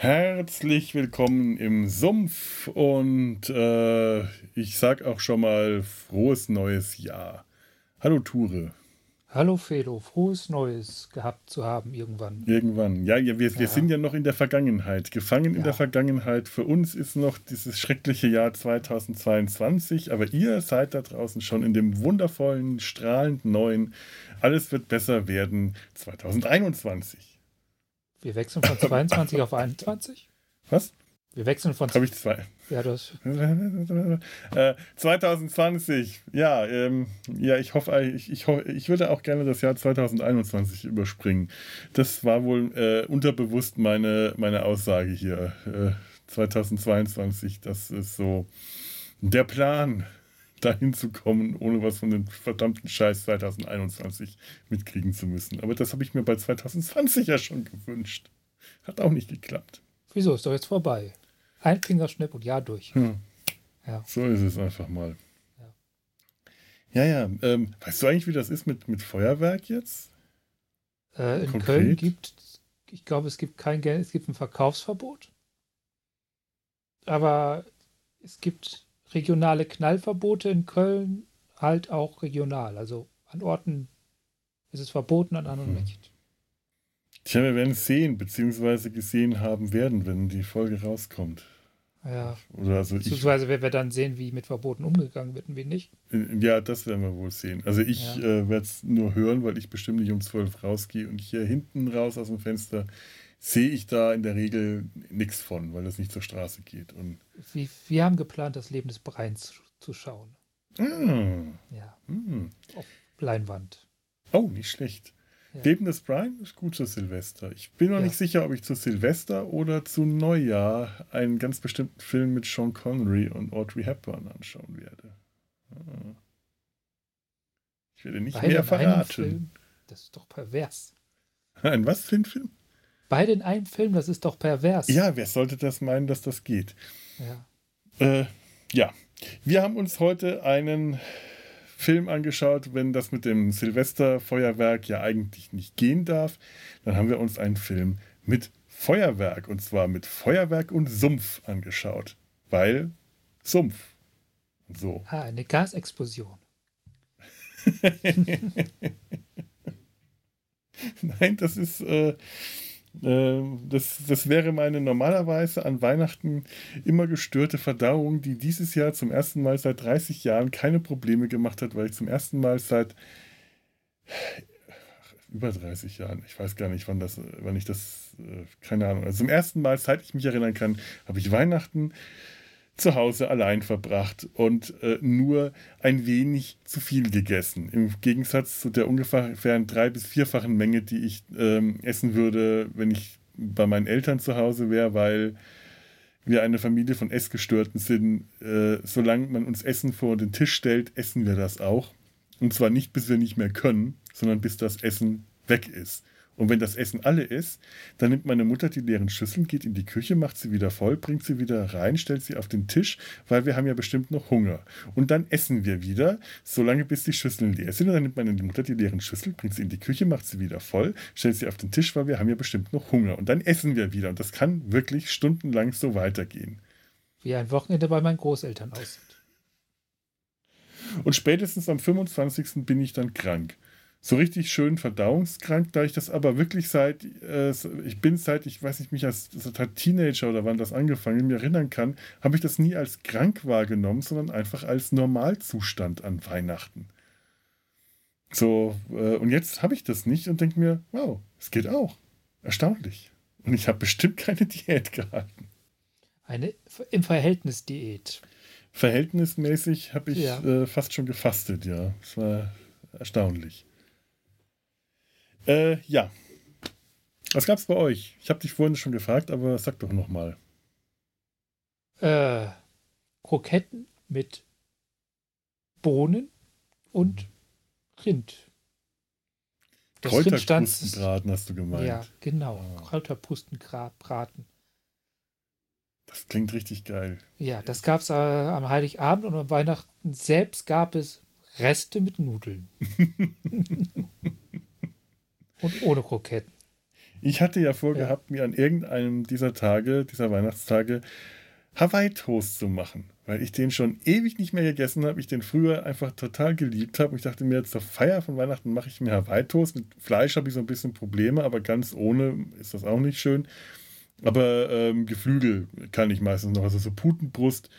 Herzlich willkommen im Sumpf und äh, ich sag auch schon mal frohes neues Jahr. Hallo Ture. Hallo Felo, frohes Neues gehabt zu haben irgendwann. Irgendwann. Ja, ja, wir, ja. wir sind ja noch in der Vergangenheit. Gefangen ja. in der Vergangenheit. Für uns ist noch dieses schreckliche Jahr 2022, aber ihr seid da draußen schon in dem wundervollen, strahlend neuen, alles wird besser werden 2021. Wir wechseln von 22 auf 21? Was? Wir wechseln von. Habe ich zwei. Ja, das. äh, 2020. Ja, ähm, ja, ich hoffe, ich, ich, ich würde auch gerne das Jahr 2021 überspringen. Das war wohl äh, unterbewusst meine, meine Aussage hier. Äh, 2022, das ist so der Plan, dahin zu kommen, ohne was von dem verdammten Scheiß 2021 mitkriegen zu müssen. Aber das habe ich mir bei 2020 ja schon gewünscht. Hat auch nicht geklappt. Wieso? Ist doch jetzt vorbei. Ein Fingerschnipp und ja durch. Hm. Ja. So ist es einfach mal. Ja, ja. ja ähm, weißt du eigentlich, wie das ist mit, mit Feuerwerk jetzt? Äh, in Konkret? Köln gibt, ich glaube, es gibt kein Geld, es gibt ein Verkaufsverbot. Aber es gibt regionale Knallverbote in Köln halt auch regional. Also an Orten ist es verboten, an anderen hm. nicht. Tja, wir werden es sehen, beziehungsweise gesehen haben werden, wenn die Folge rauskommt. Ja. Oder also beziehungsweise werden wir dann sehen, wie mit Verboten umgegangen wird und wie nicht. Ja, das werden wir wohl sehen. Also ich ja. äh, werde es nur hören, weil ich bestimmt nicht um zwölf rausgehe und hier hinten raus aus dem Fenster sehe ich da in der Regel nichts von, weil es nicht zur Straße geht. Und wir, wir haben geplant, das Leben des Breins zu schauen. Ah. Ja. Mm. Auf Leinwand. Oh, nicht schlecht. Ja. Leben des Brian ist gut zu Silvester. Ich bin noch ja. nicht sicher, ob ich zu Silvester oder zu Neujahr einen ganz bestimmten Film mit Sean Connery und Audrey Hepburn anschauen werde. Ah. Ich werde nicht Beide mehr verraten. Das ist doch pervers. Ein was für ein Film? Beide in einem Film, das ist doch pervers. Ja, wer sollte das meinen, dass das geht? Ja. Äh, ja. Wir haben uns heute einen Film angeschaut, wenn das mit dem Silvesterfeuerwerk ja eigentlich nicht gehen darf. Dann haben wir uns einen Film mit Feuerwerk und zwar mit Feuerwerk und Sumpf angeschaut. Weil Sumpf. So. Ah, eine Gasexplosion. Nein, das ist. Äh, das, das wäre meine normalerweise an Weihnachten immer gestörte Verdauung, die dieses Jahr zum ersten Mal seit 30 Jahren keine Probleme gemacht hat, weil ich zum ersten Mal seit über 30 Jahren, ich weiß gar nicht, wann das, wann ich das, äh, keine Ahnung, also zum ersten Mal, seit ich mich erinnern kann, habe ich Weihnachten zu Hause allein verbracht und äh, nur ein wenig zu viel gegessen. Im Gegensatz zu der ungefähr drei- bis vierfachen Menge, die ich ähm, essen würde, wenn ich bei meinen Eltern zu Hause wäre, weil wir eine Familie von Essgestörten sind. Äh, solange man uns Essen vor den Tisch stellt, essen wir das auch. Und zwar nicht, bis wir nicht mehr können, sondern bis das Essen weg ist. Und wenn das Essen alle ist, dann nimmt meine Mutter die leeren Schüsseln, geht in die Küche, macht sie wieder voll, bringt sie wieder rein, stellt sie auf den Tisch, weil wir haben ja bestimmt noch Hunger. Und dann essen wir wieder, solange bis die Schüsseln leer sind. Und dann nimmt meine Mutter die leeren Schüsseln, bringt sie in die Küche, macht sie wieder voll, stellt sie auf den Tisch, weil wir haben ja bestimmt noch Hunger. Und dann essen wir wieder. Und das kann wirklich stundenlang so weitergehen. Wie ein Wochenende bei meinen Großeltern aussieht. Und spätestens am 25. bin ich dann krank so richtig schön verdauungskrank, da ich das aber wirklich seit, äh, ich bin seit, ich weiß nicht, mich als, als Teenager oder wann das angefangen, mir erinnern kann, habe ich das nie als krank wahrgenommen, sondern einfach als Normalzustand an Weihnachten. So, äh, und jetzt habe ich das nicht und denke mir, wow, es geht auch. Erstaunlich. Und ich habe bestimmt keine Diät gehalten. Eine im Verhältnis Diät. Verhältnismäßig habe ich ja. äh, fast schon gefastet, ja. Es war erstaunlich. Äh, ja. Was gab's bei euch? Ich habe dich vorhin schon gefragt, aber sag doch noch mal. Äh, Kroketten mit Bohnen und Rind. Das Kräuterpustenbraten hast du gemeint. Ja, genau. Ah. Kräuterpustenbraten. Das klingt richtig geil. Ja, das gab es äh, am Heiligabend und am Weihnachten selbst gab es Reste mit Nudeln. Und ohne Kroketten. Ich hatte ja vorgehabt, ja. mir an irgendeinem dieser Tage, dieser Weihnachtstage, Hawaii-Toast zu machen, weil ich den schon ewig nicht mehr gegessen habe. Ich den früher einfach total geliebt habe. Ich dachte mir, zur Feier von Weihnachten mache ich mir Hawaii-Toast. Mit Fleisch habe ich so ein bisschen Probleme, aber ganz ohne ist das auch nicht schön. Aber ähm, Geflügel kann ich meistens noch. Also so Putenbrust,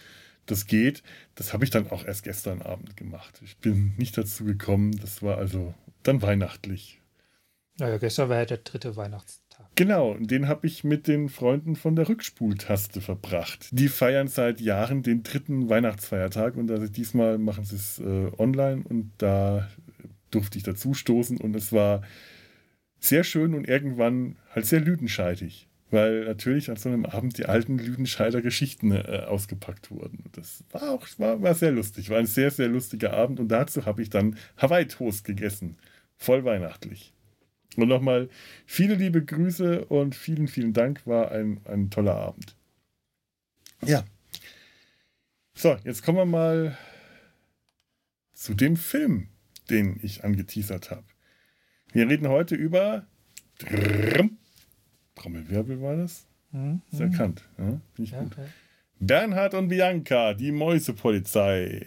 das geht. Das habe ich dann auch erst gestern Abend gemacht. Ich bin nicht dazu gekommen. Das war also dann weihnachtlich. Naja, gestern war ja der dritte Weihnachtstag. Genau, den habe ich mit den Freunden von der Rückspultaste verbracht. Die feiern seit Jahren den dritten Weihnachtsfeiertag und also diesmal machen sie es äh, online und da durfte ich dazu stoßen und es war sehr schön und irgendwann halt sehr lüdenscheidig weil natürlich an so einem Abend die alten Lüdenscheider Geschichten äh, ausgepackt wurden. Das war auch war, war sehr lustig, war ein sehr, sehr lustiger Abend und dazu habe ich dann Hawaii-Toast gegessen. Voll weihnachtlich. Und nochmal viele liebe Grüße und vielen, vielen Dank, war ein, ein toller Abend. Ja. So, jetzt kommen wir mal zu dem Film, den ich angeteasert habe. Wir reden heute über Trommelwirbel war das? Mhm. Ist erkannt. Ja, Finde ich ja, gut. Okay. Bernhard und Bianca, die Mäusepolizei.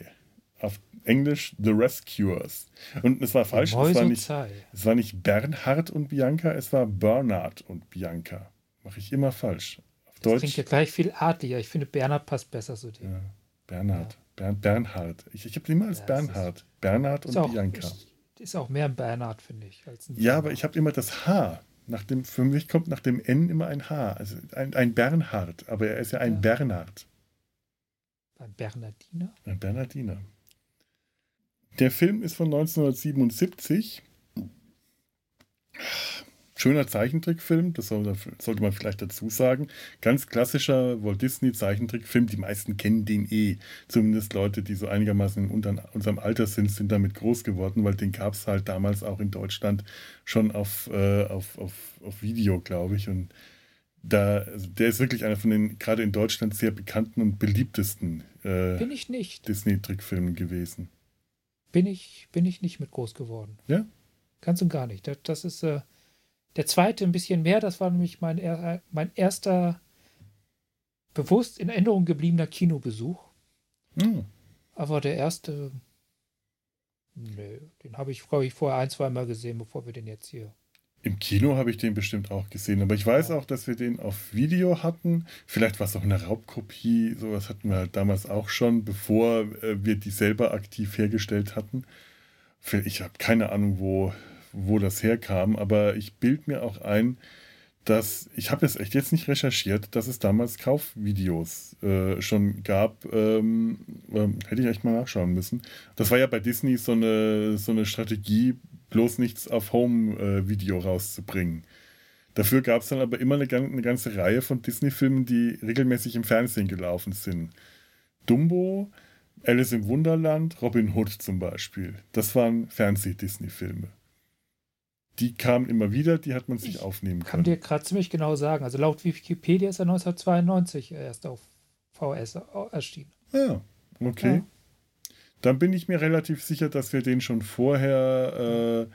Auf Englisch The Rescuers. Und es war falsch. Es war, nicht, es war nicht Bernhard und Bianca, es war Bernhard und Bianca. Mache ich immer falsch. Auf das Deutsch. klingt ja gleich viel artlicher. Ich finde, Bernhard passt besser zu dir. Ja, Bernhard. Ja. Bern, Bernhard. Ich, ich habe immer als ja, Bernhard. Ist, Bernhard und auch, Bianca. Ist, ist auch mehr ein Bernhard, finde ich. ja, aber ich habe immer das H. Nach dem, für mich kommt nach dem N immer ein H. Also ein, ein Bernhard. Aber er ist ja ein ja. Bernhard. Ein Bernardiner? Ein Bernardiner. Der Film ist von 1977. Schöner Zeichentrickfilm, das sollte man vielleicht dazu sagen. Ganz klassischer Walt Disney Zeichentrickfilm. Die meisten kennen den eh. Zumindest Leute, die so einigermaßen in unserem Alter sind, sind damit groß geworden, weil den gab es halt damals auch in Deutschland schon auf, äh, auf, auf, auf Video, glaube ich. Und da, also der ist wirklich einer von den gerade in Deutschland sehr bekannten und beliebtesten äh, Disney-Trickfilmen gewesen. Bin ich, bin ich nicht mit groß geworden. Ja? Ganz und gar nicht. Das, das ist äh, der zweite ein bisschen mehr. Das war nämlich mein, mein erster bewusst in Erinnerung gebliebener Kinobesuch. Mhm. Aber der erste, nö, den habe ich, glaube ich, vorher ein, zwei Mal gesehen, bevor wir den jetzt hier im Kino habe ich den bestimmt auch gesehen, aber ich weiß auch, dass wir den auf Video hatten. Vielleicht war es auch eine Raubkopie, sowas hatten wir halt damals auch schon, bevor äh, wir die selber aktiv hergestellt hatten. Ich habe keine Ahnung, wo, wo das herkam, aber ich bild mir auch ein, dass, ich habe es echt jetzt nicht recherchiert, dass es damals Kaufvideos äh, schon gab. Ähm, äh, hätte ich echt mal nachschauen müssen. Das war ja bei Disney so eine, so eine Strategie, bloß nichts auf Home-Video rauszubringen. Dafür gab es dann aber immer eine, eine ganze Reihe von Disney-Filmen, die regelmäßig im Fernsehen gelaufen sind. Dumbo, Alice im Wunderland, Robin Hood zum Beispiel. Das waren Fernseh-Disney-Filme. Die kamen immer wieder, die hat man sich ich aufnehmen können. Kann dir gerade ziemlich genau sagen. Also laut Wikipedia ist er 1992 erst auf VS erschienen. Ah, okay. Ja dann bin ich mir relativ sicher, dass wir den schon vorher. Äh,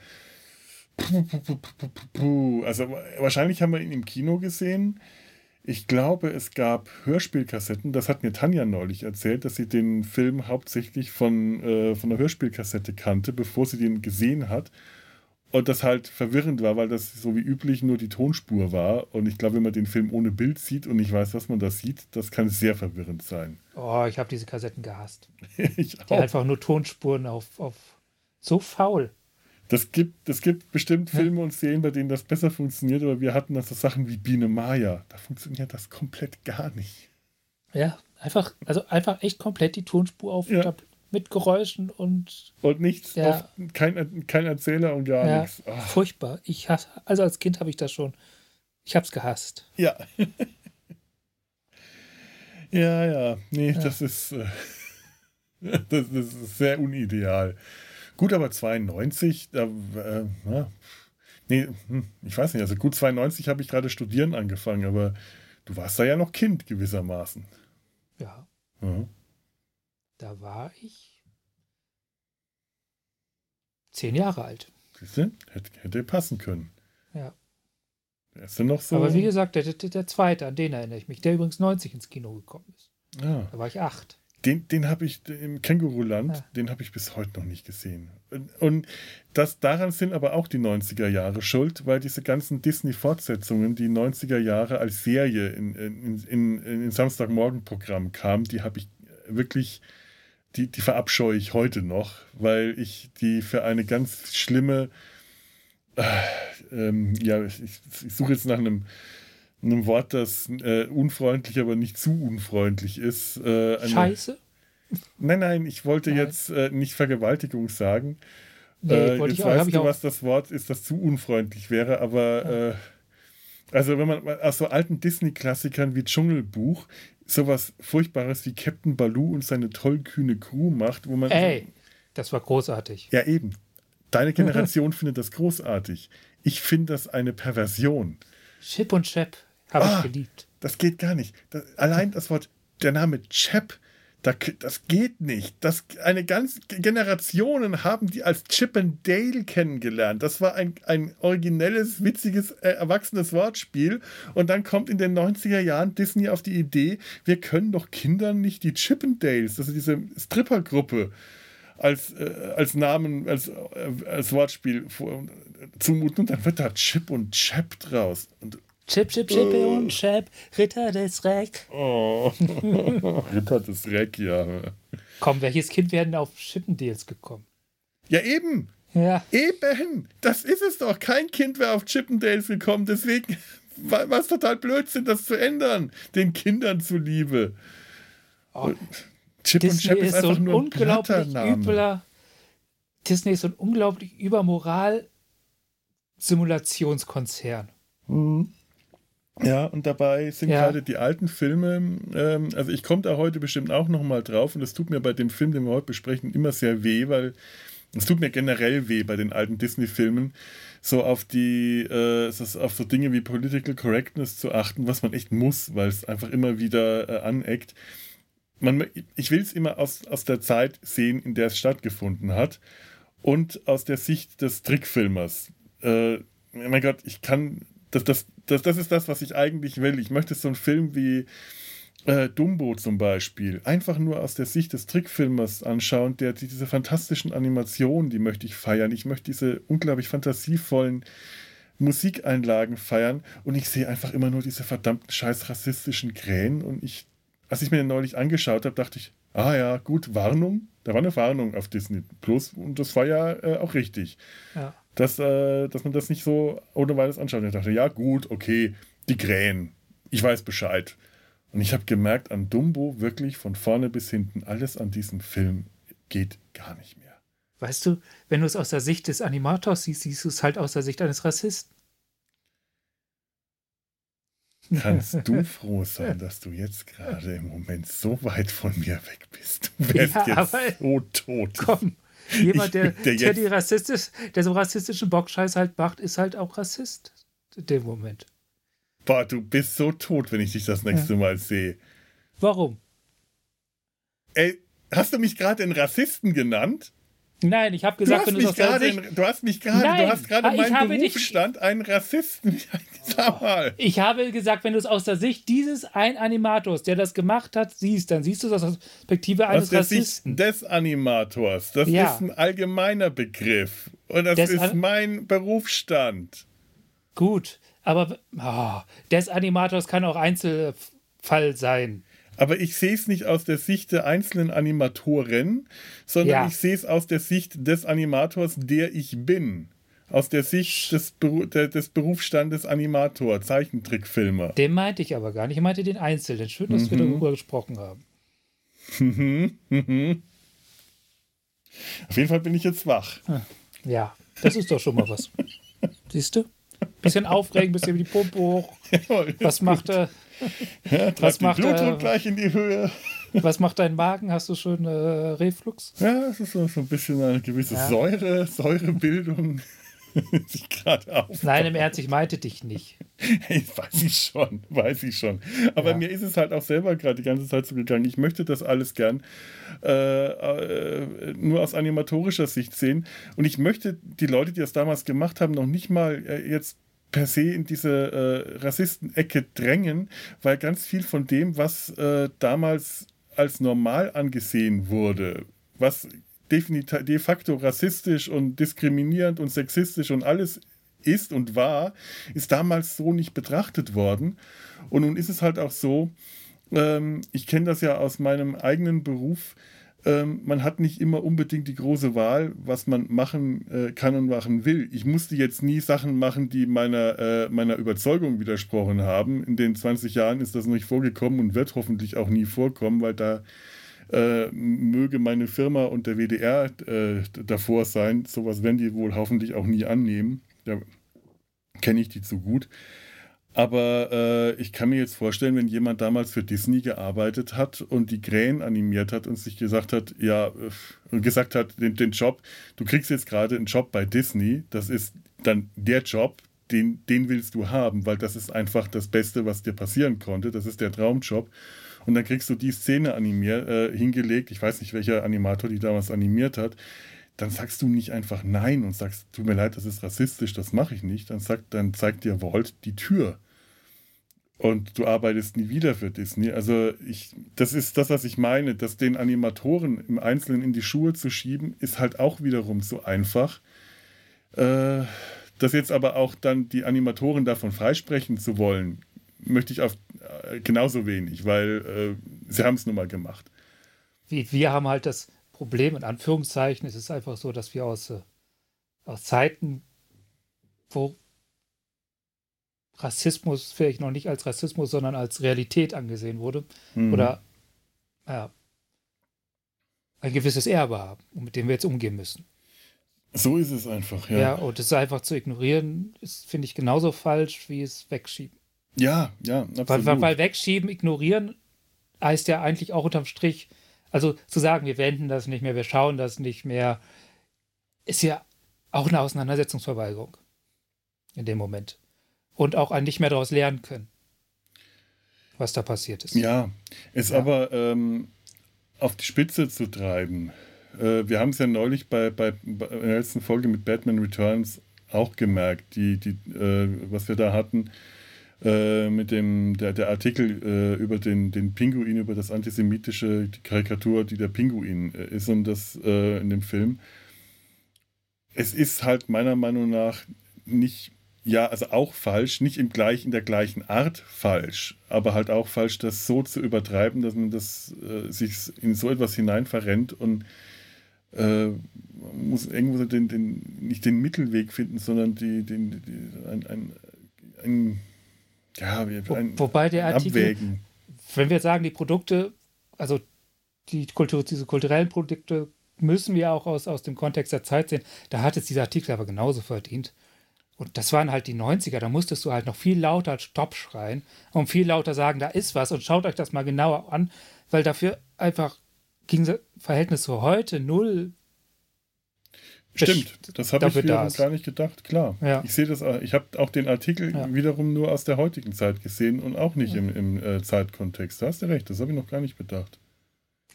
also wahrscheinlich haben wir ihn im Kino gesehen. Ich glaube, es gab Hörspielkassetten. Das hat mir Tanja neulich erzählt, dass sie den Film hauptsächlich von, äh, von der Hörspielkassette kannte, bevor sie den gesehen hat. Und das halt verwirrend war, weil das so wie üblich nur die Tonspur war. Und ich glaube, wenn man den Film ohne Bild sieht und nicht weiß, was man da sieht, das kann sehr verwirrend sein. Oh, ich habe diese Kassetten gehasst. ich auch. Die einfach nur Tonspuren auf, auf so faul. Das gibt, das gibt bestimmt Filme und Serien, bei denen das besser funktioniert, aber wir hatten das so Sachen wie Biene Maya. Da funktioniert das komplett gar nicht. Ja, einfach, also einfach echt komplett die Tonspur auf ja mit Geräuschen und. Und nichts, ja. kein, kein Erzähler und gar ja, nichts. Oh. Furchtbar. Ich hasse, also als Kind habe ich das schon. Ich habe es gehasst. Ja. ja, ja. Nee, ja. das ist. Äh, das, das, ist sehr unideal. Gut, aber 92, da, äh, nee, hm, ich weiß nicht, also gut 92 habe ich gerade studieren angefangen, aber du warst da ja noch Kind gewissermaßen. Ja. ja. Da war ich zehn Jahre alt. Siehst du? Hätte, hätte passen können. Ja. Ist noch so. Aber wie gesagt, der, der, der zweite, an den erinnere ich mich, der übrigens 90 ins Kino gekommen ist. Ja. Da war ich acht. Den, den habe ich im Känguruland, Ja. den habe ich bis heute noch nicht gesehen. Und, und das, daran sind aber auch die 90er Jahre schuld, weil diese ganzen Disney-Fortsetzungen, die 90er Jahre als Serie in, in, in, in Samstagmorgen-Programm kamen, die habe ich wirklich, die, die verabscheue ich heute noch, weil ich die für eine ganz schlimme, äh, ähm, ja, ich, ich suche jetzt nach einem einem Wort, das äh, unfreundlich, aber nicht zu unfreundlich ist. Äh, eine, Scheiße? Nein, nein, ich wollte Nein. jetzt äh, nicht Vergewaltigung sagen. Nee, äh, jetzt weißt du, was das Wort ist, das zu unfreundlich wäre, aber äh, also wenn man aus so alten Disney-Klassikern wie Dschungelbuch sowas Furchtbares wie Captain Baloo und seine tollkühne Crew macht, wo man Ey, das war großartig. ja eben, deine Generation findet das großartig. Ich finde das eine Perversion. Chip und Chap habe Ah. ich geliebt. Das geht gar nicht. Das, allein das Wort, der Name Chap, da, das geht nicht. Das, eine ganze Generationen haben die als Chip and Dale kennengelernt. Das war ein, ein originelles, witziges, äh, erwachsenes Wortspiel. Und dann kommt in den 90er Jahren Disney auf die Idee, wir können doch Kindern nicht die Chip and Dales, also diese Strippergruppe, als, äh, als Namen, als, äh, als Wortspiel zumuten. Und dann wird da Chip und Chap draus. Und Chip, Chip, Chip und Chap, Ritter des Reck. Oh, Ritter des Reck, ja. Komm, welches Kind wäre denn auf Chippendales gekommen? Ja, eben. Ja, Eben. Das ist es doch. Kein Kind wäre auf Chippendales gekommen. Deswegen war es total Blödsinn, das zu ändern. Den Kindern zuliebe. Oh. Chip und Disney Chap ist ist so einfach ein nur ein unglaublich Blattername. übler. Disney ist so ein unglaublich übermoral Simulationskonzern. Mhm. Ja, und dabei sind Ja. gerade die alten Filme, ähm, also ich komme da heute bestimmt auch nochmal drauf und es tut mir bei dem Film, den wir heute besprechen, immer sehr weh, weil es tut mir generell weh bei den alten Disney-Filmen, so auf die, äh, auf so Dinge wie Political Correctness zu achten, was man echt muss, weil es einfach immer wieder äh, aneckt. Man, ich will es immer aus, aus der Zeit sehen, in der es stattgefunden hat und aus der Sicht des Trickfilmers. Äh, mein Gott, ich kann, das, das, das, das ist das, was ich eigentlich will. Ich möchte so einen Film wie äh, Dumbo zum Beispiel einfach nur aus der Sicht des Trickfilmers anschauen, der die- diese fantastischen Animationen, die möchte ich feiern. Ich möchte diese unglaublich fantasievollen Musikeinlagen feiern und ich sehe einfach immer nur diese verdammten scheiß rassistischen Krähen und ich, als ich mir den neulich angeschaut habe, dachte ich, ah ja, gut, Warnung. Da war eine Warnung auf Disney Plus und das war ja äh, auch richtig Ja. Dass, äh, dass man das nicht so ohne weiteres anschaut. Und ich dachte, ja gut, okay, die Krähen, ich weiß Bescheid. Und ich habe gemerkt, an Dumbo wirklich von vorne bis hinten, alles an diesem Film geht gar nicht mehr. Weißt du, wenn du es aus der Sicht des Animators siehst, siehst du es halt aus der Sicht eines Rassisten. Kannst du froh sein, dass du jetzt gerade im Moment so weit von mir weg bist? Du wärst Ja, jetzt so tot. Komm, jemand, der, der der, die rassistisch, der so rassistischen Bockscheiß halt macht, ist halt auch Rassist. In dem Moment. Boah, du bist so tot, wenn ich dich das nächste Mal sehe. Warum? Ey, hast du mich gerade einen Rassisten genannt? Nein, ich habe gesagt, hast, wenn du es mich aus der gerade, Sicht. in- du hast mich gerade, Nein, du hast gerade ich meinen Berufsstand einen Rassisten. Sag mal. Ich habe gesagt, wenn du es aus der Sicht dieses ein Animators, der das gemacht hat, siehst, dann siehst du das aus der Perspektive eines Aus der Sicht Rassisten. des Animators. Das Ja. ist ein allgemeiner Begriff. Und das Des ist mein Berufsstand. Gut, aber ah, des Animators kann auch Einzelfall sein. Aber ich sehe es nicht aus der Sicht der einzelnen Animatoren, sondern Ja. ich sehe es aus der Sicht des Animators, der ich bin. Aus der Sicht des, Beru des Berufsstandes Animator, Zeichentrickfilmer. Den meinte ich aber gar nicht. Ich meinte den Einzelnen. Schön, dass wir darüber gesprochen haben. Auf jeden Fall bin ich jetzt wach. Ja, das ist doch schon mal was. Siehst du? Bisschen aufregend, bisschen wie die Pumpe hoch. Was macht, äh, ja, macht, macht Blutdruck äh, gleich in die Höhe. was macht dein Magen? Hast du schon äh, Reflux? Ja, es ist so, so ein bisschen eine gewisse Ja. Säure, Säurebildung sich gerade auf. Nein, im Ernst, ich meinte dich nicht. Hey, weiß ich schon, weiß ich schon. Aber Ja. mir ist es halt auch selber gerade die ganze Zeit so gegangen. Ich möchte das alles gern äh, äh, nur aus animatorischer Sicht sehen. Und ich möchte die Leute, die das damals gemacht haben, noch nicht mal äh, jetzt per se in diese äh, Rassistenecke drängen, weil ganz viel von dem, was äh, damals als normal angesehen wurde, was de facto rassistisch und diskriminierend und sexistisch und alles ist und war, ist damals so nicht betrachtet worden. Und nun ist es halt auch so, ähm, ich kenne das ja aus meinem eigenen Beruf, ähm, man hat nicht immer unbedingt die große Wahl, was man machen äh, kann und machen will. Ich musste jetzt nie Sachen machen, die meiner, äh, meiner Überzeugung widersprochen haben. In den 20 Jahren ist das nicht vorgekommen und wird hoffentlich auch nie vorkommen, weil da äh, möge meine Firma und der WDR äh, davor sein. Sowas werden die wohl hoffentlich auch nie annehmen. Da kenne ich die zu gut. Aber äh, ich kann mir jetzt vorstellen, wenn jemand damals für Disney gearbeitet hat und die Krähen animiert hat und sich gesagt hat, ja, und gesagt hat, den, den Job, du kriegst jetzt gerade einen Job bei Disney, das ist dann der Job, den, den willst du haben, weil das ist einfach das Beste, was dir passieren konnte. Das ist der Traumjob. Und dann kriegst du die Szene animiert, äh, hingelegt. Ich weiß nicht, welcher Animator die damals animiert hat dann sagst du nicht einfach Nein und sagst, tut mir leid, das ist rassistisch, das mache ich nicht. Dann, sagt, dann zeigt dir Walt die Tür und du arbeitest nie wieder für Disney. Also ich, das ist das, was ich meine, dass den Animatoren im Einzelnen in die Schuhe zu schieben, ist halt auch wiederum so einfach. Äh, dass jetzt aber auch dann die Animatoren davon freisprechen zu wollen, möchte ich auf äh, genauso wenig, weil äh, sie haben es nun mal gemacht. Wir, wir haben halt das Problem, in Anführungszeichen, es ist einfach so, dass wir aus, äh, aus Zeiten, wo Rassismus vielleicht noch nicht als Rassismus, sondern als Realität angesehen wurde. Mhm. Oder ja, ein gewisses Erbe haben, mit dem wir jetzt umgehen müssen. So ist es einfach, ja. Ja, und es einfach zu ignorieren, ist, finde ich, genauso falsch wie es wegschieben. Ja, ja, absolut. Weil, weil, weil wegschieben, ignorieren heißt ja eigentlich auch unterm Strich, also zu sagen, wir wenden das nicht mehr, wir schauen das nicht mehr, ist ja auch eine Auseinandersetzungsverweigerung in dem Moment und auch nicht mehr daraus lernen können, was da passiert ist. Ja, es ja. aber ähm, auf die Spitze zu treiben. Äh, wir haben es ja neulich bei, bei, bei, der letzten Folge mit Batman Returns auch gemerkt, die, die, äh, was wir da hatten. Äh, mit dem der, der Artikel äh, über den, den Pinguin, über das antisemitische die Karikatur, die der Pinguin äh, ist und das äh, in dem Film. Es ist halt meiner Meinung nach nicht ja, also auch falsch, nicht im gleich, in der gleichen Art falsch, aber halt auch falsch, das so zu übertreiben, dass man das äh, sich in so etwas hinein verrennt und äh, muss irgendwo den, den, nicht den Mittelweg finden, sondern die, den, die, ein, ein, ein, ja, ein, Wobei der Artikel, Abwägen. wenn wir sagen, die Produkte, also die Kultur, diese kulturellen Produkte müssen wir auch aus, aus dem Kontext der Zeit sehen, da hat es dieser Artikel aber genauso verdient. Und das waren halt die 90er, da musstest du halt noch viel lauter Stopp schreien und viel lauter sagen, da ist was und schaut euch das mal genauer an, weil dafür einfach ging das Verhältnis zu heute null. Stimmt, das habe ich wiederum gar nicht gedacht, klar. Ja. Ich sehe das, ich habe auch den Artikel ja. wiederum nur aus der heutigen Zeit gesehen und auch nicht ja. im, im äh, Zeitkontext. Da hast du recht, das habe ich noch gar nicht bedacht.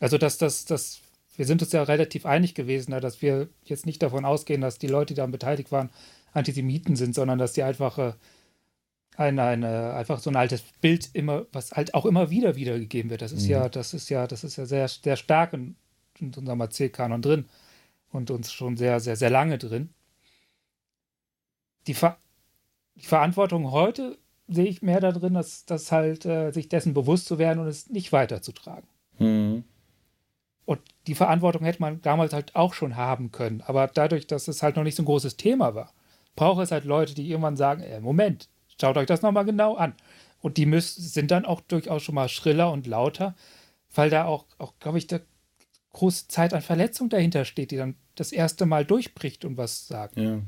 Also, dass das, das, wir sind uns ja relativ einig gewesen, dass wir jetzt nicht davon ausgehen, dass die Leute, die daran beteiligt waren, Antisemiten sind, sondern dass die einfach äh, ein, eine, einfach so ein altes Bild immer, was halt auch immer wieder wiedergegeben wird. Das ist mhm. ja, das ist ja, das ist ja sehr, sehr stark in, in unserem Erzählkanon drin und uns schon sehr, sehr, sehr lange drin. Die, Ver die Verantwortung heute sehe ich mehr da drin, dass, dass halt äh, sich dessen bewusst zu werden und es nicht weiterzutragen. Mhm. Und die Verantwortung hätte man damals halt auch schon haben können. Aber dadurch, dass es halt noch nicht so ein großes Thema war, braucht es halt Leute, die irgendwann sagen, äh, Moment, schaut euch das nochmal genau an. Und die müssen, sind dann auch durchaus schon mal schriller und lauter, weil da auch, auch glaube ich, der große Zeit an Verletzung dahinter steht, die dann das erste Mal durchbricht und was sagt. Ja.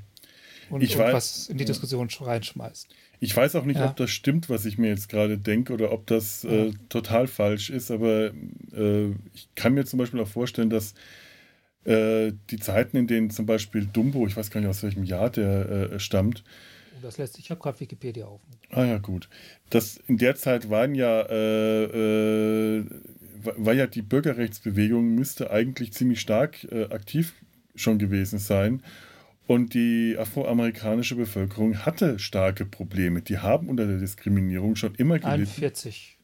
Und, ich und weiß, was in die Diskussion ja. reinschmeißt. Ich weiß auch nicht, ja. ob das stimmt, was ich mir jetzt gerade denke, oder ob das äh, total falsch ist, aber äh, ich kann mir zum Beispiel auch vorstellen, dass äh, die Zeiten, in denen zum Beispiel Dumbo, ich weiß gar nicht aus welchem Jahr der äh, stammt. Oh, das lässt sich, ich habe gerade Wikipedia auf. Ah ja, gut. Das, in der Zeit waren ja, äh, äh war ja die Bürgerrechtsbewegung, müsste eigentlich ziemlich stark äh, aktiv schon gewesen sein. Und die afroamerikanische Bevölkerung hatte starke Probleme. Die haben unter der Diskriminierung schon immer gelitten. 41.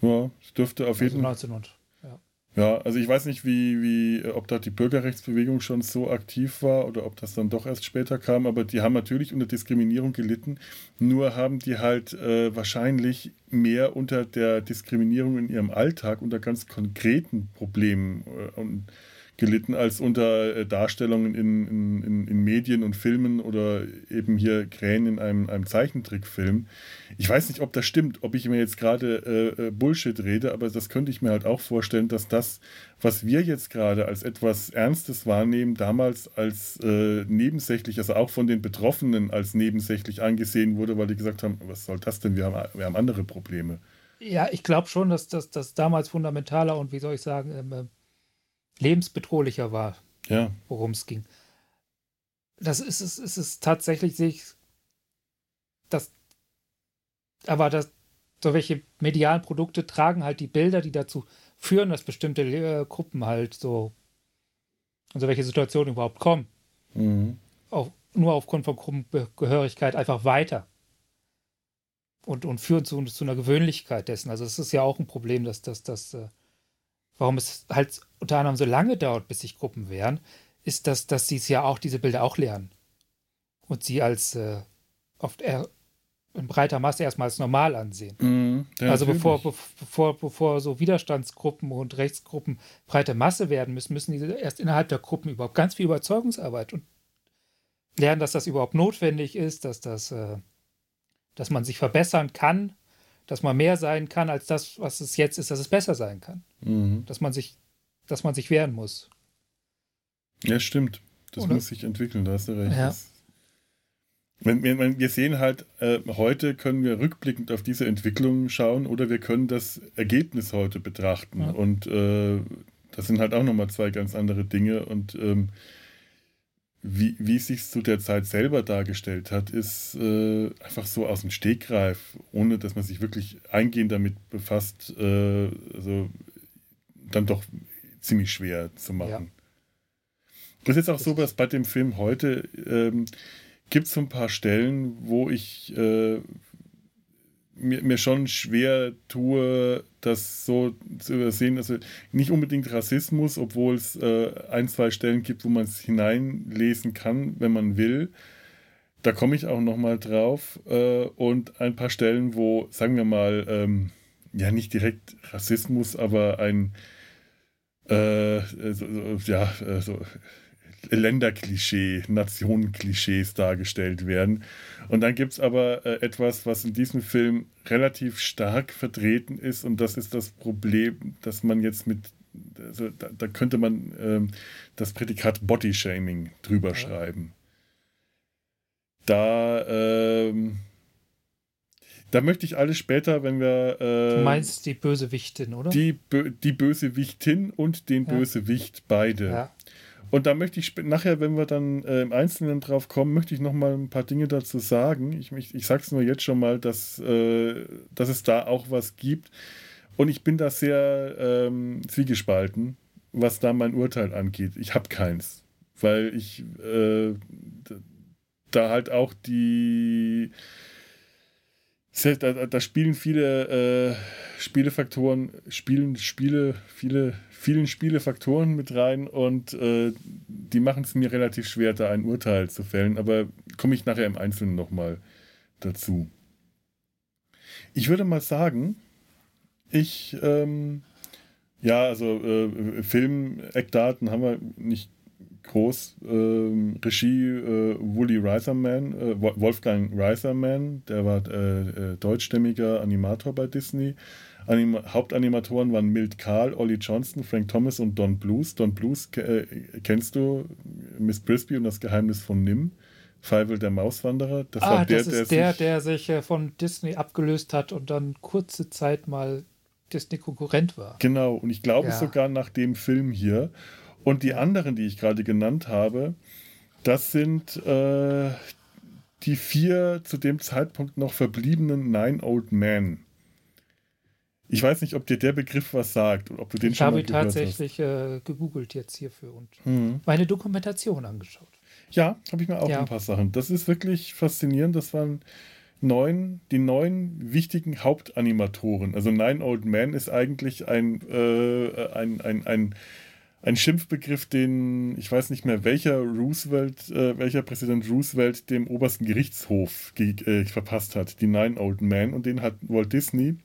Ja, es dürfte auf Also jeden Fall. 1900. Ja. Also ich weiß nicht, wie, wie, ob da die Bürgerrechtsbewegung schon so aktiv war oder ob das dann doch erst später kam, aber die haben natürlich unter Diskriminierung gelitten. Nur haben die halt äh, wahrscheinlich mehr unter der Diskriminierung in ihrem Alltag, unter ganz konkreten Problemen äh, und gelitten als unter äh, Darstellungen in, in, in, Medien und Filmen oder eben hier Krähen in einem, einem Zeichentrickfilm. Ich weiß nicht, ob das stimmt, ob ich mir jetzt gerade äh, äh, Bullshit rede, aber das könnte ich mir halt auch vorstellen, dass das, was wir jetzt gerade als etwas Ernstes wahrnehmen, damals als äh, nebensächlich, also auch von den Betroffenen als nebensächlich angesehen wurde, weil die gesagt haben, was soll das denn, wir haben, wir haben andere Probleme. Ja, ich glaube schon, dass das damals fundamentaler und wie soll ich sagen, ähm, äh, lebensbedrohlicher war, Ja, worum es ging. Das ist es, ist es tatsächlich, sehe ich, das, aber das, so welche medialen Produkte tragen halt die Bilder, die dazu führen, dass bestimmte äh, Gruppen halt so, also welche Situationen überhaupt kommen, mhm. auf, nur aufgrund von Gruppengehörigkeit einfach weiter. Und, und führen zu, zu einer Gewöhnlichkeit dessen. Also es ist ja auch ein Problem, dass das, das, äh, warum es halt unter anderem so lange dauert, bis sich Gruppen wehren, ist, dass, dass sie es ja auch, diese Bilder auch lernen. Und sie als äh, oft eher in breiter Masse erstmal als normal ansehen. Ja, also bevor, bevor, bevor so Widerstandsgruppen und Rechtsgruppen breite Masse werden müssen, müssen diese erst innerhalb der Gruppen überhaupt ganz viel Überzeugungsarbeit und lernen, dass das überhaupt notwendig ist, dass das, äh, dass man sich verbessern kann, dass man mehr sein kann als das, was es jetzt ist, dass es besser sein kann. Mhm. Dass man sich, dass man sich wehren muss. Ja, stimmt. Das Oder? muss sich entwickeln, da hast du recht. Ja. Wenn, wenn wir sehen halt, äh, heute können wir rückblickend auf diese Entwicklung schauen oder wir können das Ergebnis heute betrachten. Ja. Und äh, das sind halt auch nochmal zwei ganz andere Dinge. Und ähm, wie, wie es sich zu der Zeit selber dargestellt hat, ist äh, einfach so aus dem Stegreif, ohne dass man sich wirklich eingehend damit befasst, äh, also dann doch ziemlich schwer zu machen. Ja. Das ist jetzt auch so, dass bei dem Film heute ähm, gibt es so ein paar Stellen, wo ich äh, mir, mir schon schwer tue, das so zu übersehen. Also nicht unbedingt Rassismus, obwohl es äh, ein, zwei Stellen gibt, wo man es hineinlesen kann, wenn man will. Da komme ich auch nochmal drauf. Äh, und ein paar Stellen, wo, sagen wir mal, ähm, ja, nicht direkt Rassismus, aber ein, äh, so, so, ja, so Länderklischee, Nationenklischees dargestellt werden. Und dann gibt es aber äh, etwas, was in diesem Film relativ stark vertreten ist, und das ist das Problem, dass man jetzt mit, also da, da könnte man ähm, das Prädikat Bodyshaming drüber Ja. schreiben. Da, ähm, da möchte ich alles später, wenn wir. Äh, Du meinst die Bösewichtin, oder? die, Bö die Bösewichtin und den Ja. Bösewicht beide. ja. Und da möchte ich nachher, wenn wir dann äh, im Einzelnen drauf kommen, möchte ich noch mal ein paar Dinge dazu sagen. Ich, ich, ich sage es nur jetzt schon mal, dass, äh, dass es da auch was gibt. Und ich bin da sehr ähm, zwiegespalten, was da mein Urteil angeht. Ich habe keins, weil ich äh, da halt auch die da, da spielen viele äh, Spielefaktoren, spielen Spiele, viele, vielen Spielefaktoren mit rein und äh, die machen es mir relativ schwer, da ein Urteil zu fällen, aber komme ich nachher im Einzelnen nochmal dazu. Ich würde mal sagen, ich, ähm, ja, also äh, Film-Eckdaten haben wir nicht groß. Ähm, Regie äh, Wooly Reiserman, äh, Wo- Wolfgang Reiserman, der war äh, äh, deutschstämmiger Animator bei Disney. Anima Hauptanimatoren waren Milt Kahl, Ollie Johnston, Frank Thomas und Don Blues. Don Blues äh, kennst du, Miss Brisby und das Geheimnis von Nim. Feivel der Mauswanderer. Das ah, war der, das ist der, sich- der sich äh, von Disney abgelöst hat und dann kurze Zeit mal Disney-Konkurrent war. Genau, und ich glaube Ja. sogar nach dem Film hier. Und die anderen, die ich gerade genannt habe, das sind äh, die vier zu dem Zeitpunkt noch verbliebenen Nine Old Men. Ich weiß nicht, ob dir der Begriff was sagt oder ob du den Ich schon habe mal gehört tatsächlich äh, gegoogelt jetzt hierfür und hast. Hm. meine Dokumentation angeschaut. Ja, habe ich mir auch ja. ein paar Sachen. Das ist wirklich faszinierend. Das waren neun, die neun wichtigen Hauptanimatoren. Also Nine Old Men ist eigentlich ein, äh, ein, ein, ein, ein Schimpfbegriff, den ich weiß nicht mehr, welcher Roosevelt, äh, welcher Präsident Roosevelt dem obersten Gerichtshof äh, verpasst hat. Die Nine Old Men. Und den hat Walt Disney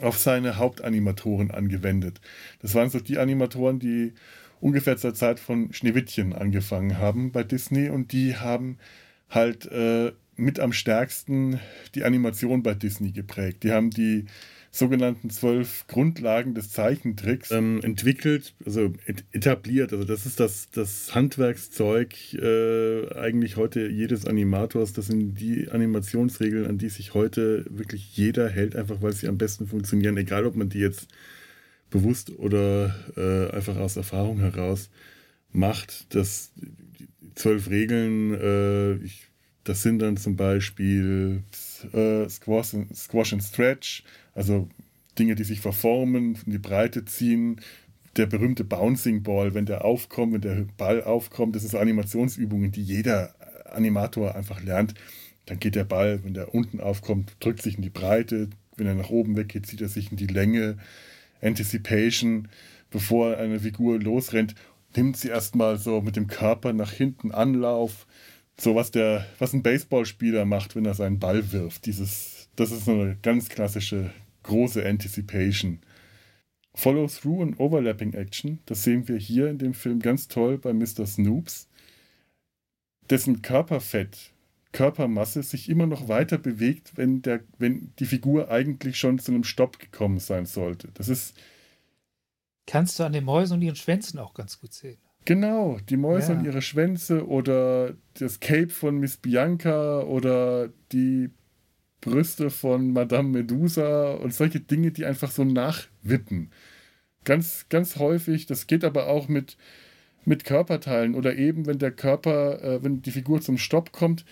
auf seine Hauptanimatoren angewendet. Das waren so die Animatoren, die ungefähr zur Zeit von Schneewittchen angefangen haben bei Disney und die haben halt äh, mit am stärksten die Animation bei Disney geprägt. Die haben die sogenannten zwölf Grundlagen des Zeichentricks ähm, entwickelt, also etabliert. Also das ist das, das Handwerkszeug äh, eigentlich heute jedes Animators. Das sind die Animationsregeln, an die sich heute wirklich jeder hält, einfach weil sie am besten funktionieren, egal ob man die jetzt bewusst oder äh, einfach aus Erfahrung heraus macht. Das zwölf Regeln, äh, ich das sind dann zum Beispiel äh, Squash, Squash and Stretch, also Dinge, die sich verformen, in die Breite ziehen. Der berühmte Bouncing Ball, wenn der aufkommt, wenn der Ball aufkommt, das so Animationsübungen, die jeder Animator einfach lernt. Dann geht der Ball, wenn der unten aufkommt, drückt sich in die Breite. Wenn er nach oben weggeht, zieht er sich in die Länge. Anticipation, bevor eine Figur losrennt, nimmt sie erstmal so mit dem Körper nach hinten Anlauf so was der, was ein Baseballspieler macht, wenn er seinen Ball wirft. Dieses, das ist so eine ganz klassische große Anticipation. Follow-through und Overlapping Action, das sehen wir hier in dem Film ganz toll bei Mr. Snoops, dessen Körperfett, Körpermasse sich immer noch weiter bewegt, wenn, der, wenn die Figur eigentlich schon zu einem Stopp gekommen sein sollte. Das ist. Kannst du an den Mäusen und ihren Schwänzen auch ganz gut sehen. Genau, die Mäuse ja. und ihre Schwänze oder das Cape von Miss Bianca oder die Brüste von Madame Medusa und solche Dinge, die einfach so nachwippen. Ganz, ganz häufig, das geht aber auch mit, mit Körperteilen oder eben, wenn der Körper, äh, wenn die Figur zum Stopp kommt,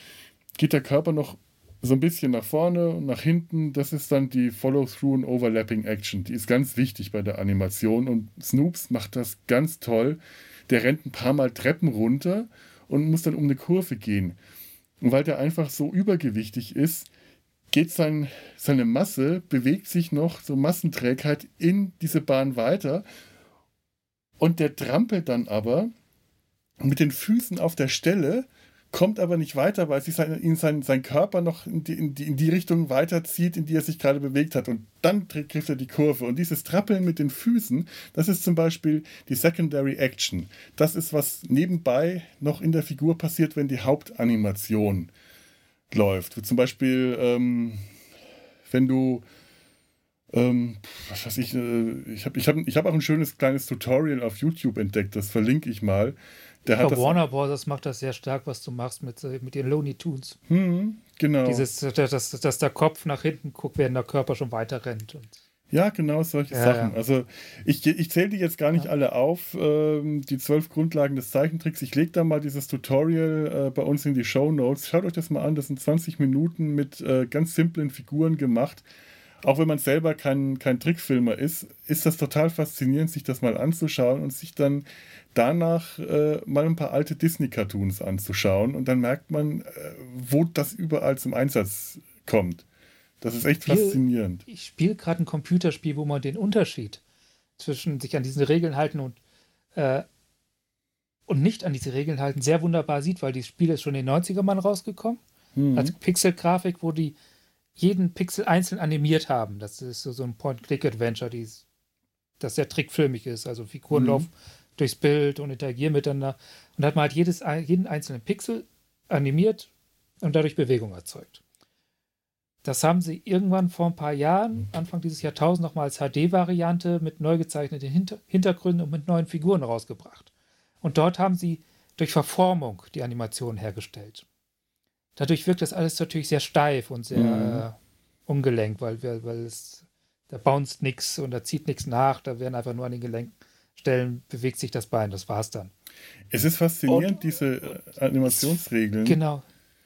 geht der Körper noch so ein bisschen nach vorne und nach hinten. Das ist dann die Follow-through und Overlapping Action. Die ist ganz wichtig bei der Animation und Snoops macht das ganz toll der rennt ein paar Mal Treppen runter und muss dann um eine Kurve gehen. Und weil der einfach so übergewichtig ist, geht sein, seine Masse, bewegt sich noch, so Massenträgheit in diese Bahn weiter. Und der trampelt dann aber mit den Füßen auf der Stelle kommt aber nicht weiter, weil sich sein, ihn sein, sein Körper noch in die, in, die, in die Richtung weiterzieht, in die er sich gerade bewegt hat. Und dann trifft er die Kurve. Und dieses Trappeln mit den Füßen, das ist zum Beispiel die Secondary Action. Das ist, was nebenbei noch in der Figur passiert, wenn die Hauptanimation läuft. Wie zum Beispiel, ähm, wenn du ähm, was weiß ich, äh, ich habe ich hab, ich hab auch ein schönes kleines Tutorial auf YouTube entdeckt, das verlinke ich mal. Der hat Warner Bros. macht das sehr stark, was du machst mit, äh, mit den Looney Tunes. Hm, genau. Dieses, dass, dass der Kopf nach hinten guckt, während der Körper schon weiter rennt. Und ja, genau solche ja, Sachen. Ja. Also ich, ich zähle die jetzt gar nicht ja. alle auf, ähm, die zwölf Grundlagen des Zeichentricks. Ich lege da mal dieses Tutorial äh, bei uns in die Show Notes. Schaut euch das mal an, das sind 20 Minuten mit äh, ganz simplen Figuren gemacht auch wenn man selber kein, kein Trickfilmer ist, ist das total faszinierend, sich das mal anzuschauen und sich dann danach äh, mal ein paar alte Disney-Cartoons anzuschauen. Und dann merkt man, äh, wo das überall zum Einsatz kommt. Das ist echt spiel, faszinierend. Ich spiele gerade ein Computerspiel, wo man den Unterschied zwischen sich an diese Regeln halten und, äh, und nicht an diese Regeln halten sehr wunderbar sieht, weil dieses Spiel ist schon in den 90er Mann rausgekommen. Mhm. Als Pixel-Grafik, wo die jeden Pixel einzeln animiert haben. Das ist so, so ein Point-Click-Adventure, das sehr trickfilmig ist. Also Figuren mhm. laufen durchs Bild und interagieren miteinander. Und da hat man halt jedes, jeden einzelnen Pixel animiert und dadurch Bewegung erzeugt. Das haben sie irgendwann vor ein paar Jahren, Anfang dieses Jahrtausends, nochmal als HD-Variante mit neu gezeichneten Hinter Hintergründen und mit neuen Figuren rausgebracht. Und dort haben sie durch Verformung die Animation hergestellt dadurch wirkt das alles natürlich sehr steif und sehr mhm. äh, ungelenkt, weil, wir, weil es, da bounced nichts und da zieht nichts nach, da werden einfach nur an den Gelenkstellen bewegt sich das Bein, das war's dann. Es ist faszinierend, und, diese äh, Animationsregeln. Genau.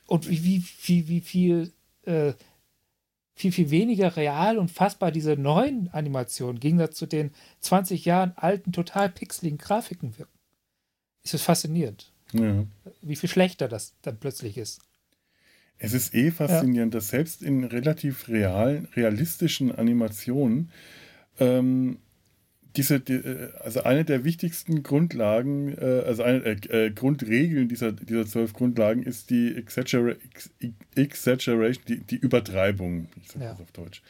Und wie, wie, wie, wie viel, äh, viel, viel weniger real und fassbar diese neuen Animationen im Gegensatz zu den 20 Jahren alten, total pixeligen Grafiken wirken. Ist das faszinierend. Ja. Wie viel schlechter das dann plötzlich ist. Es ist eh faszinierend, ja. dass selbst in relativ realen, realistischen Animationen ähm, diese, die, äh, also eine der wichtigsten Grundlagen, äh, also eine äh, äh, Grundregeln dieser, dieser zwölf Grundlagen ist die Exaggera Exaggeration, die, die Übertreibung. Ich sage ja. das auf Deutsch.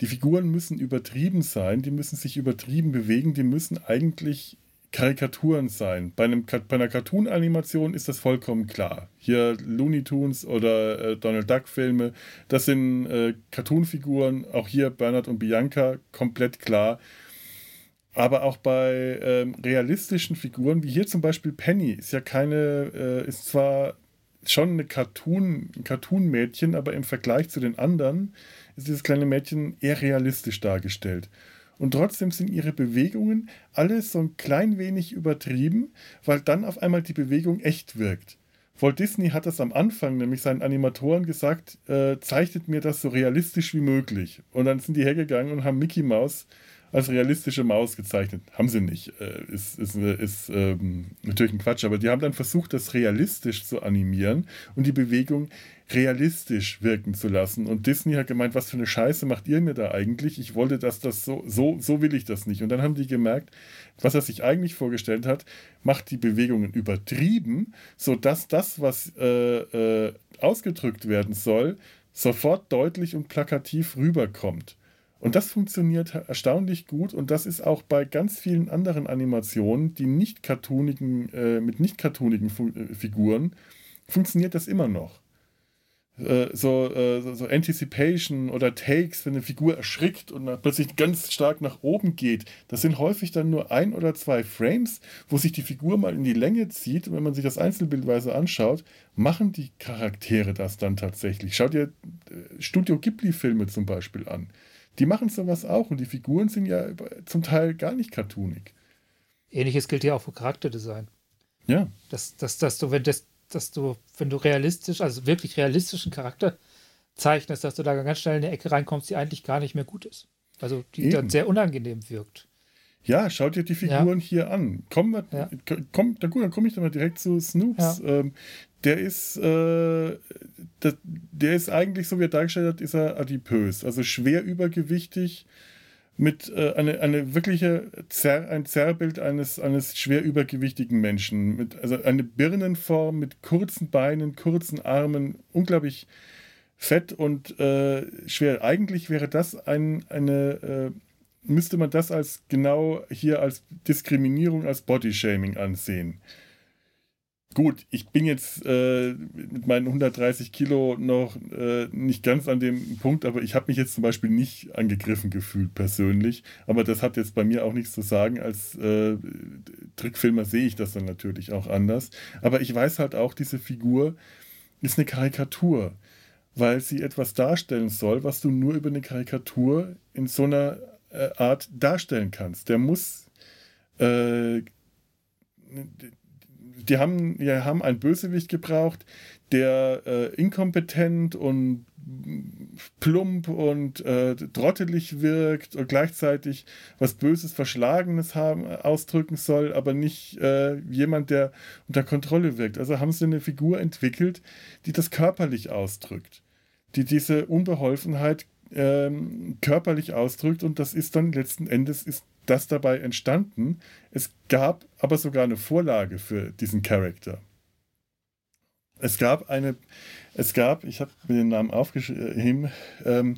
Die Figuren müssen übertrieben sein, die müssen sich übertrieben bewegen, die müssen eigentlich Karikaturen sein. Bei, einem, bei einer Cartoon-Animation ist das vollkommen klar. Hier Looney Tunes oder äh, Donald Duck-Filme, das sind äh, Cartoon-Figuren. Auch hier Bernhard und Bianca, komplett klar. Aber auch bei ähm, realistischen Figuren, wie hier zum Beispiel Penny, ist ja keine, äh, ist zwar schon eine Cartoon, ein Cartoon-Mädchen, aber im Vergleich zu den anderen ist dieses kleine Mädchen eher realistisch dargestellt. Und trotzdem sind ihre Bewegungen alles so ein klein wenig übertrieben, weil dann auf einmal die Bewegung echt wirkt. Walt Disney hat das am Anfang nämlich seinen Animatoren gesagt, äh, zeichnet mir das so realistisch wie möglich. Und dann sind die hergegangen und haben Mickey Mouse als realistische Maus gezeichnet. Haben sie nicht. Äh, ist ist, ist ähm, natürlich ein Quatsch, aber die haben dann versucht, das realistisch zu animieren und die Bewegung realistisch wirken zu lassen. Und Disney hat gemeint, was für eine Scheiße macht ihr mir da eigentlich? Ich wollte, dass das so, so, so will ich das nicht. Und dann haben die gemerkt, was er sich eigentlich vorgestellt hat, macht die Bewegungen übertrieben, sodass das, was äh, äh, ausgedrückt werden soll, sofort deutlich und plakativ rüberkommt. Und das funktioniert erstaunlich gut und das ist auch bei ganz vielen anderen Animationen, die nicht äh, mit nicht cartoonigen äh, Figuren, funktioniert das immer noch. Äh, so, äh, so Anticipation oder Takes, wenn eine Figur erschrickt und plötzlich ganz stark nach oben geht, das sind häufig dann nur ein oder zwei Frames, wo sich die Figur mal in die Länge zieht. Und wenn man sich das einzelbildweise anschaut, machen die Charaktere das dann tatsächlich. Schaut dir äh, Studio Ghibli-Filme zum Beispiel an die machen sowas auch und die Figuren sind ja zum Teil gar nicht cartoonig. Ähnliches gilt ja auch für Charakterdesign. Ja. Dass, dass, dass du, wenn das, dass du, wenn du realistisch, also wirklich realistischen Charakter zeichnest, dass du da ganz schnell in eine Ecke reinkommst, die eigentlich gar nicht mehr gut ist. Also die Eben. dann sehr unangenehm wirkt. Ja, schaut dir die Figuren ja. hier an. Komm, ja. komm, dann, dann komme ich dann mal direkt zu Snoops. Ja. Ähm, der ist, äh, der, der, ist eigentlich, so wie er dargestellt hat, ist er adipös, also schwer übergewichtig, mit äh, eine, eine wirkliche Zer, ein Zerrbild eines, eines schwer übergewichtigen Menschen. Mit, also eine Birnenform mit kurzen Beinen, kurzen Armen, unglaublich fett und äh, schwer. Eigentlich wäre das ein, eine, äh, müsste man das als genau hier als Diskriminierung, als Bodyshaming ansehen. Gut, ich bin jetzt äh, mit meinen 130 Kilo noch äh, nicht ganz an dem Punkt, aber ich habe mich jetzt zum Beispiel nicht angegriffen gefühlt persönlich. Aber das hat jetzt bei mir auch nichts zu sagen. Als äh, Trickfilmer sehe ich das dann natürlich auch anders. Aber ich weiß halt auch, diese Figur ist eine Karikatur, weil sie etwas darstellen soll, was du nur über eine Karikatur in so einer äh, Art darstellen kannst. Der muss äh, die haben, ja, haben einen Bösewicht gebraucht, der äh, inkompetent und plump und äh, trottelig wirkt und gleichzeitig was Böses, Verschlagenes haben, ausdrücken soll, aber nicht äh, jemand, der unter Kontrolle wirkt. Also haben sie eine Figur entwickelt, die das körperlich ausdrückt, die diese Unbeholfenheit ähm, körperlich ausdrückt und das ist dann letzten Endes ist das dabei entstanden. Es gab aber sogar eine Vorlage für diesen Charakter. Es gab eine, es gab, ich habe mir den Namen aufgeschrieben, ähm,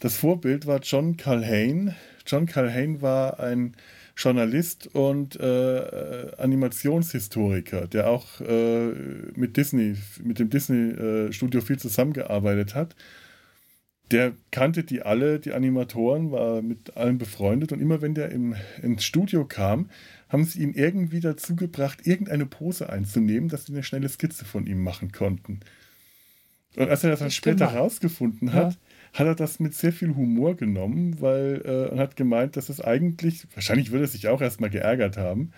das Vorbild war John Calhane. John Calhane war ein Journalist und äh, Animationshistoriker, der auch äh, mit Disney, mit dem Disney-Studio äh, viel zusammengearbeitet hat der kannte die alle, die Animatoren, war mit allen befreundet und immer wenn der im, ins Studio kam, haben sie ihn irgendwie dazu gebracht, irgendeine Pose einzunehmen, dass sie eine schnelle Skizze von ihm machen konnten. Und als er das dann später herausgefunden hat, ja. hat er das mit sehr viel Humor genommen, weil äh, und hat gemeint, dass es eigentlich, wahrscheinlich würde er sich auch erstmal geärgert haben,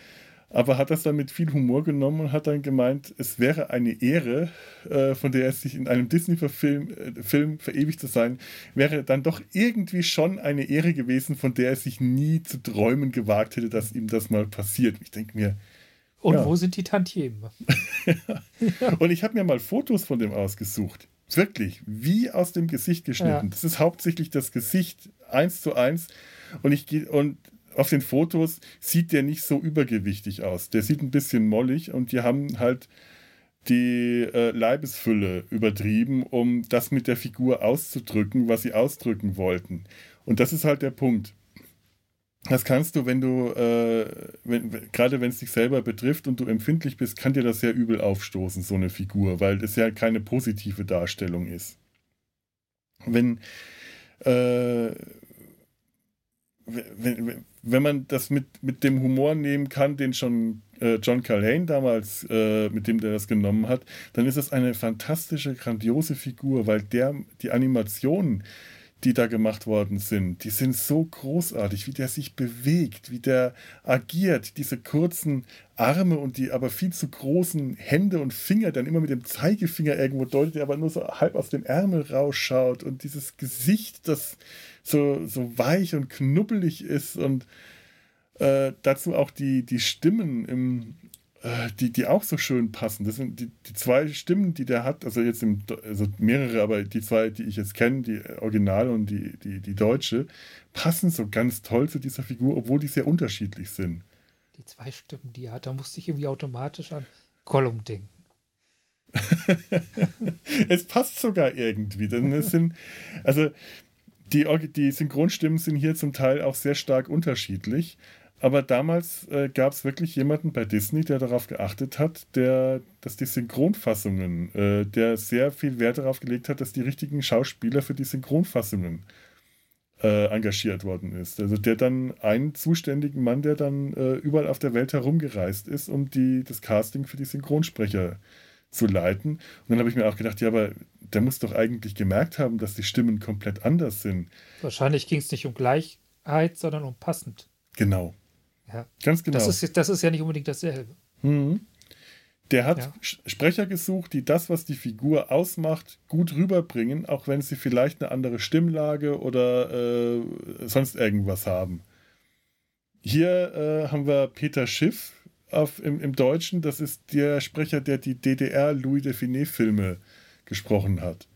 aber hat das dann mit viel Humor genommen und hat dann gemeint, es wäre eine Ehre, äh, von der er sich in einem Disney-Film äh, Film verewigt zu sein, wäre dann doch irgendwie schon eine Ehre gewesen, von der er sich nie zu träumen gewagt hätte, dass ihm das mal passiert. Ich denke mir, Und ja. wo sind die Tantiemen? Und ich habe mir mal Fotos von dem ausgesucht. Wirklich, wie aus dem Gesicht geschnitten. Ja. Das ist hauptsächlich das Gesicht eins zu eins. Und ich und auf den Fotos sieht der nicht so übergewichtig aus. Der sieht ein bisschen mollig und die haben halt die äh, Leibesfülle übertrieben, um das mit der Figur auszudrücken, was sie ausdrücken wollten. Und das ist halt der Punkt. Das kannst du, wenn du, äh, wenn, gerade wenn es dich selber betrifft und du empfindlich bist, kann dir das sehr übel aufstoßen, so eine Figur, weil das ja keine positive Darstellung ist. Wenn, äh, wenn, wenn man das mit, mit dem Humor nehmen kann, den schon äh, John Calhane damals, äh, mit dem der das genommen hat, dann ist es eine fantastische, grandiose Figur, weil der die Animationen, die da gemacht worden sind, die sind so großartig, wie der sich bewegt, wie der agiert, diese kurzen Arme und die aber viel zu großen Hände und Finger, dann immer mit dem Zeigefinger irgendwo deutet, der aber nur so halb aus dem Ärmel rausschaut und dieses Gesicht, das so, so weich und knubbelig ist und äh, dazu auch die, die Stimmen im, die, die auch so schön passen. Das sind die, die zwei Stimmen, die der hat, also jetzt im, also mehrere, aber die zwei, die ich jetzt kenne, die Original und die, die, die deutsche, passen so ganz toll zu dieser Figur, obwohl die sehr unterschiedlich sind. Die zwei Stimmen, die er hat, da musste ich irgendwie automatisch an Gollum denken. es passt sogar irgendwie, denn es sind, also die, die Synchronstimmen sind hier zum Teil auch sehr stark unterschiedlich. Aber damals äh, gab es wirklich jemanden bei Disney, der darauf geachtet hat, der, dass die Synchronfassungen, äh, der sehr viel Wert darauf gelegt hat, dass die richtigen Schauspieler für die Synchronfassungen äh, engagiert worden ist. Also der dann einen zuständigen Mann, der dann äh, überall auf der Welt herumgereist ist, um die, das Casting für die Synchronsprecher zu leiten. Und dann habe ich mir auch gedacht, ja, aber der muss doch eigentlich gemerkt haben, dass die Stimmen komplett anders sind. Wahrscheinlich ging es nicht um Gleichheit, sondern um passend. Genau. Ja. Ganz genau. Das ist, das ist ja nicht unbedingt dasselbe. Mhm. Der hat ja. Sprecher gesucht, die das, was die Figur ausmacht, gut rüberbringen, auch wenn sie vielleicht eine andere Stimmlage oder äh, sonst irgendwas haben. Hier äh, haben wir Peter Schiff auf, im, im Deutschen. Das ist der Sprecher, der die DDR Louis Define-Filme gesprochen hat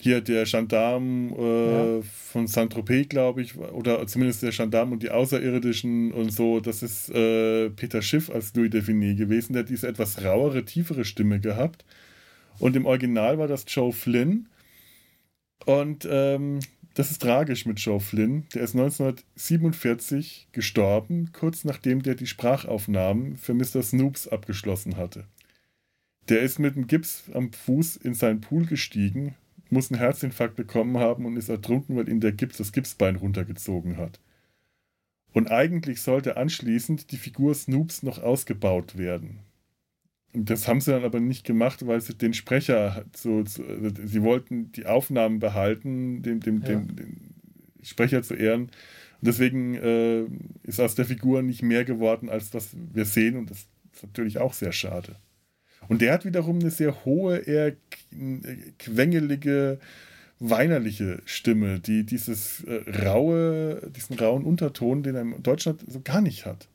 hier der Gendarm äh, ja. von Saint-Tropez, glaube ich, oder zumindest der Gendarm und die Außerirdischen und so, das ist äh, Peter Schiff als Louis Define gewesen, der hat diese etwas rauere, tiefere Stimme gehabt. Und im Original war das Joe Flynn. Und ähm, das ist tragisch mit Joe Flynn. Der ist 1947 gestorben, kurz nachdem der die Sprachaufnahmen für Mr. Snoops abgeschlossen hatte. Der ist mit einem Gips am Fuß in seinen Pool gestiegen muss einen Herzinfarkt bekommen haben und ist ertrunken, weil ihn der Gips das Gipsbein runtergezogen hat. Und eigentlich sollte anschließend die Figur Snoops noch ausgebaut werden. Und das haben sie dann aber nicht gemacht, weil sie den Sprecher so, so sie wollten die Aufnahmen behalten, dem, dem, ja. dem, dem Sprecher zu ehren. Und deswegen äh, ist aus der Figur nicht mehr geworden, als was wir sehen. Und das ist natürlich auch sehr schade. Und der hat wiederum eine sehr hohe, eher quengelige, weinerliche Stimme, die dieses äh, raue, diesen rauen Unterton, den er in Deutschland so gar nicht hat.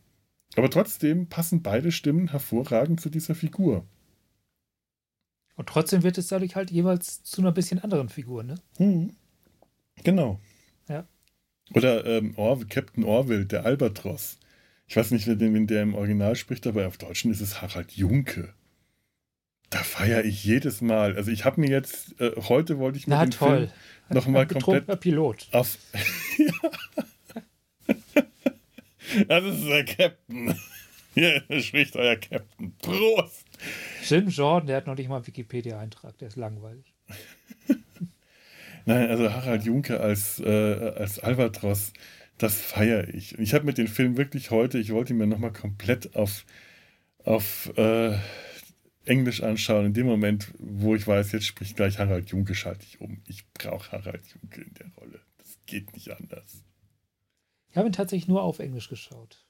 Aber trotzdem passen beide Stimmen hervorragend zu dieser Figur. Und trotzdem wird es dadurch halt jeweils zu einer bisschen anderen Figur, ne? Hm. Genau. Ja. Oder ähm, Or Captain Orwell, der Albatros. Ich weiß nicht, wen der im Original spricht, aber auf Deutschen ist es Harald Junke. Da feiere ich jedes Mal. Also ich habe mir jetzt, äh, heute wollte ich mir Na, den toll. Film nochmal komplett Pilot. auf... das ist der Captain. Hier spricht euer Captain. Prost! Jim Jordan, der hat noch nicht mal einen Wikipedia-Eintrag, der ist langweilig. Nein, also Harald Junke als, äh, als Albatros, das feiere ich. Und ich habe mir den Film wirklich heute, ich wollte ihn mir nochmal komplett auf, auf äh, Englisch anschauen, in dem Moment, wo ich weiß, jetzt spricht gleich Harald Junke, schalte ich um. Ich brauche Harald Junke in der Rolle. Das geht nicht anders. Ich habe ihn tatsächlich nur auf Englisch geschaut.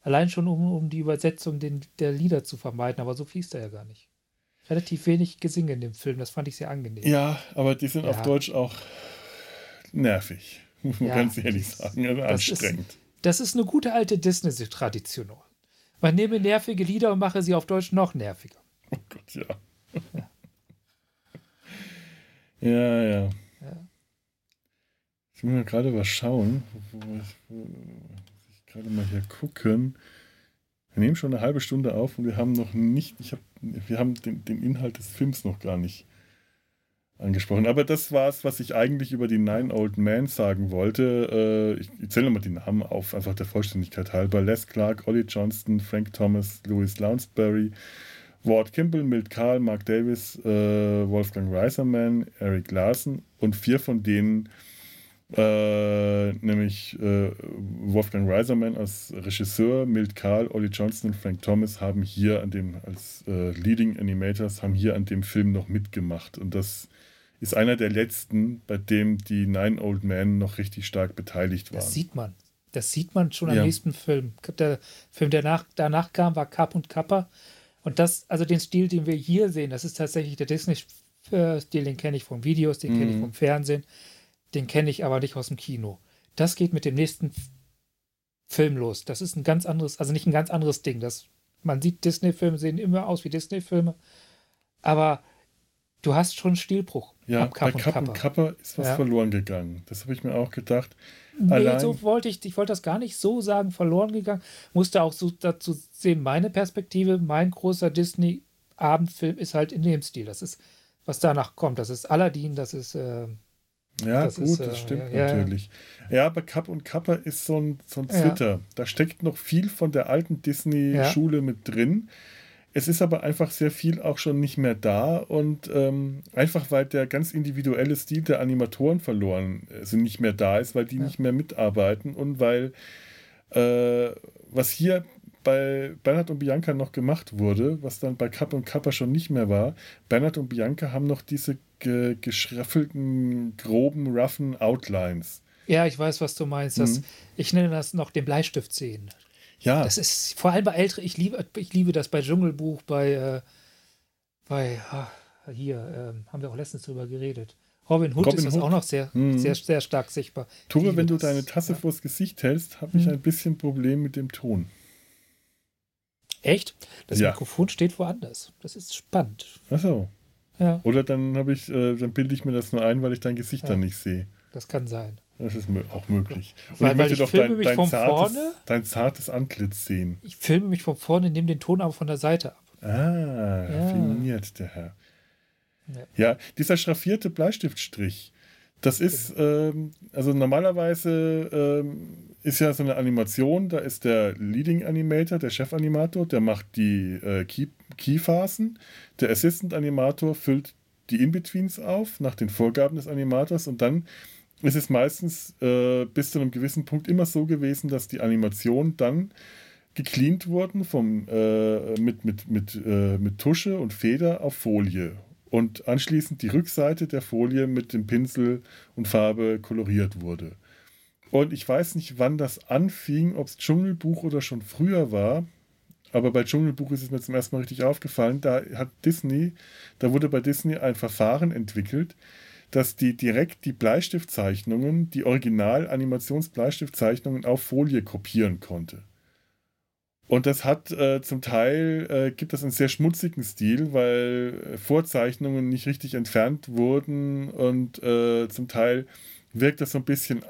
Allein schon, um, um die Übersetzung den, der Lieder zu vermeiden, aber so fließt er ja gar nicht. Relativ wenig Gesinge in dem Film, das fand ich sehr angenehm. Ja, aber die sind ja. auf Deutsch auch nervig, muss man ja, ganz ehrlich sagen, also anstrengend. Ist, Das ist eine gute alte Disney-Tradition. Man nehme nervige Lieder und mache sie auf Deutsch noch nerviger. Oh Gott, ja. Ja, ja. ja. ja. Ich will mal gerade was schauen. Wo, wo, wo, ich gerade mal hier gucken. Wir nehmen schon eine halbe Stunde auf und wir haben noch nicht, ich hab, wir haben den, den Inhalt des Films noch gar nicht angesprochen. Aber das war es, was ich eigentlich über die Nine Old Men sagen wollte. Äh, ich, ich zähle nochmal die Namen auf, einfach der Vollständigkeit halber. Les Clark, Ollie Johnston, Frank Thomas, Louis Lounsbury, Ward Kimball, Milt Karl, Mark Davis, äh, Wolfgang Reiserman, Eric Larson und vier von denen, äh, nämlich äh, Wolfgang Reiserman als Regisseur, Milt Karl, Ollie Johnston und Frank Thomas haben hier an dem, als äh, Leading Animators, haben hier an dem Film noch mitgemacht. Und das ist einer der letzten, bei dem die Nine Old Men noch richtig stark beteiligt waren. Das sieht man. Das sieht man schon am ja. nächsten Film. Der Film, der nach, danach kam, war Kapp und Kappa. Und das, also den Stil, den wir hier sehen, das ist tatsächlich der Disney-Stil, den kenne ich vom Videos, den mhm. kenne ich vom Fernsehen, den kenne ich aber nicht aus dem Kino. Das geht mit dem nächsten Film los. Das ist ein ganz anderes, also nicht ein ganz anderes Ding. Das, man sieht, Disney-Filme sehen immer aus wie Disney-Filme, aber du hast schon einen Stilbruch. Ja, Kapp bei Kapp und Kappa ist was ja. verloren gegangen. Das habe ich mir auch gedacht. Nee, Allein, so wollte ich, ich wollte das gar nicht so sagen, verloren gegangen. Musste auch so dazu sehen, meine Perspektive, mein großer Disney-Abendfilm ist halt in dem Stil. Das ist, was danach kommt. Das ist Aladdin, das ist. Äh, ja, das gut, ist, äh, das stimmt ja, natürlich. Ja. ja, aber Kapp und Kappa ist so ein, so ein Twitter. Ja. Da steckt noch viel von der alten Disney-Schule mit drin. Es ist aber einfach sehr viel auch schon nicht mehr da und ähm, einfach weil der ganz individuelle Stil der Animatoren verloren, also nicht mehr da ist, weil die ja. nicht mehr mitarbeiten und weil äh, was hier bei Bernhard und Bianca noch gemacht wurde, was dann bei Kappa und Kappa schon nicht mehr war. Bernhard und Bianca haben noch diese ge geschraffelten, groben, roughen Outlines. Ja, ich weiß, was du meinst. Das, mhm. Ich nenne das noch den Bleistift-Szenen. Ja. Das ist vor allem bei älteren, ich liebe, ich liebe das bei Dschungelbuch, bei, äh, bei ach, hier, äh, haben wir auch letztens drüber geredet. Robin Hood Robin ist das Hood. auch noch sehr, mhm. sehr, sehr stark sichtbar. Tore, wenn du deine Tasse ja. vors Gesicht hältst, habe ich mhm. ein bisschen Problem mit dem Ton. Echt? Das ja. Mikrofon steht woanders. Das ist spannend. Ach so. Ja. Oder dann habe ich, äh, dann bilde ich mir das nur ein, weil ich dein Gesicht ja. dann nicht sehe. Das kann sein. Das ist auch möglich. Und weil, ich möchte doch dein, dein, zartes, vorne, dein, zartes, Antlitz sehen. Ich filme mich von vorne, nehme den Ton aber von der Seite ab. Ah, ja. raffiniert der Herr. Ja. ja. dieser schraffierte Bleistiftstrich, das ist, genau. ähm, also normalerweise ähm, ist ja so eine Animation, da ist der Leading Animator, der Chefanimator, der macht die äh, Key Keyphasen, der Assistant Animator füllt die In-Betweens auf nach den Vorgaben des Animators und dann es ist meistens äh, bis zu einem gewissen Punkt immer so gewesen, dass die Animationen dann gecleant wurden vom, äh, mit, mit, mit, äh, mit Tusche und Feder auf Folie. Und anschließend die Rückseite der Folie mit dem Pinsel und Farbe koloriert wurde. Und ich weiß nicht, wann das anfing, ob es Dschungelbuch oder schon früher war, aber bei Dschungelbuch ist es mir zum ersten Mal richtig aufgefallen, da hat Disney, da wurde bei Disney ein Verfahren entwickelt, dass die direkt die Bleistiftzeichnungen, die Original-Animations-Bleistiftzeichnungen auf Folie kopieren konnte. Und das hat äh, zum Teil, äh, gibt das einen sehr schmutzigen Stil, weil Vorzeichnungen nicht richtig entfernt wurden und äh, zum Teil wirkt das so ein bisschen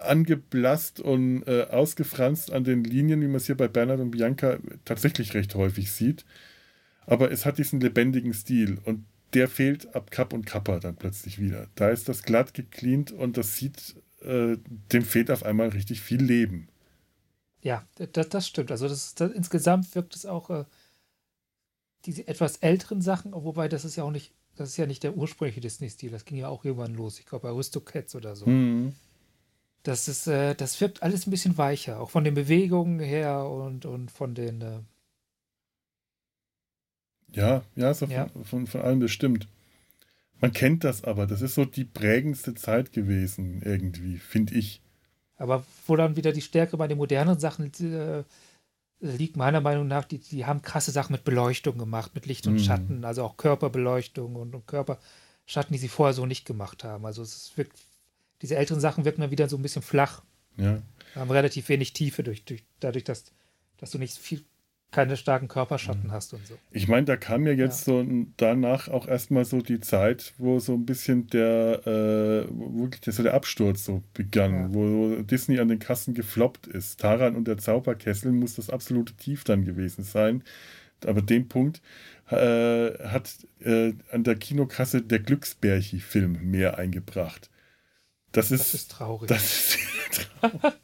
angeblasst und äh, ausgefranst an den Linien, wie man es hier bei Bernhard und Bianca tatsächlich recht häufig sieht. Aber es hat diesen lebendigen Stil und der fehlt ab Cup und Kappa dann plötzlich wieder. Da ist das glatt gecleant und das sieht, äh, dem fehlt auf einmal richtig viel Leben. Ja, das, das stimmt. Also das, das, insgesamt wirkt es auch äh, diese etwas älteren Sachen, wobei das ist ja auch nicht, das ist ja nicht der ursprüngliche Disney-Stil. Das ging ja auch irgendwann los. Ich glaube bei Aristocats oder so. Mhm. Das ist, äh, das wirkt alles ein bisschen weicher, auch von den Bewegungen her und, und von den äh, ja, ja, so ja. Von, von, von allem bestimmt. Man kennt das aber. Das ist so die prägendste Zeit gewesen, irgendwie, finde ich. Aber wo dann wieder die Stärke bei den modernen Sachen äh, liegt, meiner Meinung nach, die, die haben krasse Sachen mit Beleuchtung gemacht, mit Licht und mm. Schatten, also auch Körperbeleuchtung und, und, Körperschatten, die sie vorher so nicht gemacht haben. Also es wirkt, diese älteren Sachen wirken dann wieder so ein bisschen flach. Ja. haben relativ wenig Tiefe durch, durch, dadurch, dass, dass du nicht viel keine starken Körperschatten hast und so. Ich meine, da kam ja jetzt ja. so danach auch erstmal so die Zeit, wo so ein bisschen der äh, wirklich der, so der Absturz so begann, ja. wo Disney an den Kassen gefloppt ist. Taran und der Zauberkessel muss das absolute Tief dann gewesen sein. Aber den Punkt äh, hat äh, an der Kinokasse der Glücksbärchi-Film mehr eingebracht. Das ist, das ist traurig. Das ist traurig.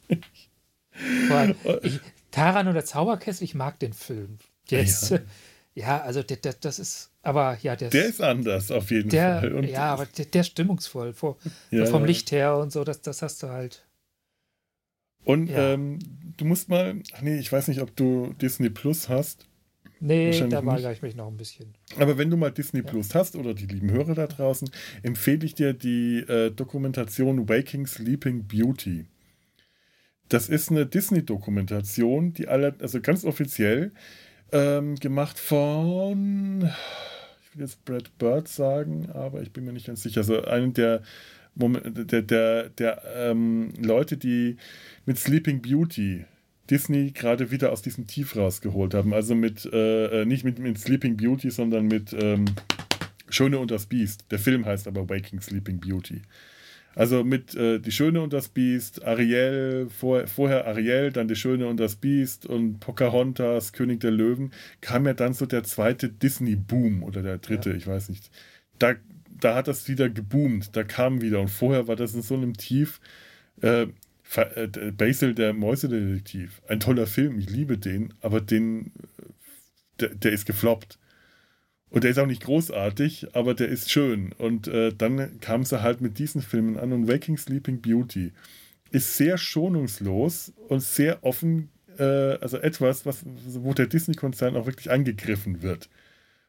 ich, Taran oder Zauberkessel, ich mag den Film. Der ist, ja. ja, also der, der, das ist, aber ja, der, der ist anders auf jeden der, Fall. Und ja, aber der, der ist stimmungsvoll, vor, ja, vom Licht her und so, das, das hast du halt. Und ähm, du musst mal, ach nee, ich weiß nicht, ob du Disney Plus hast. Nee, da weigere ich mich noch ein bisschen. Aber wenn du mal Disney Plus hast oder die lieben Hörer da draußen, empfehle ich dir die äh, Dokumentation Waking Sleeping Beauty. Das ist eine Disney-Dokumentation, die alle, also ganz offiziell ähm, gemacht von, ich will jetzt Brad Bird sagen, aber ich bin mir nicht ganz sicher. Also einen der, der, der, der ähm, Leute, die mit Sleeping Beauty Disney gerade wieder aus diesem Tief rausgeholt haben. Also mit, äh, äh, nicht mit, mit Sleeping Beauty, sondern mit ähm, Schöne und das Biest. Der Film heißt aber Waking Sleeping Beauty. Also mit äh, Die Schöne und das Biest, Ariel, vor, vorher Ariel, dann Die Schöne und das Biest und Pocahontas, König der Löwen, kam ja dann so der zweite Disney-Boom oder der dritte, ja. ich weiß nicht. Da, da hat das wieder geboomt, da kam wieder und vorher war das in so einem Tief. Äh, äh Basil, der Mäusedetektiv, ein toller Film, ich liebe den, aber den, äh, der, der ist gefloppt. Und der ist auch nicht großartig, aber der ist schön. Und äh, dann kam sie halt mit diesen Filmen an und Waking Sleeping Beauty ist sehr schonungslos und sehr offen, äh, also etwas, was, wo der Disney-Konzern auch wirklich angegriffen wird.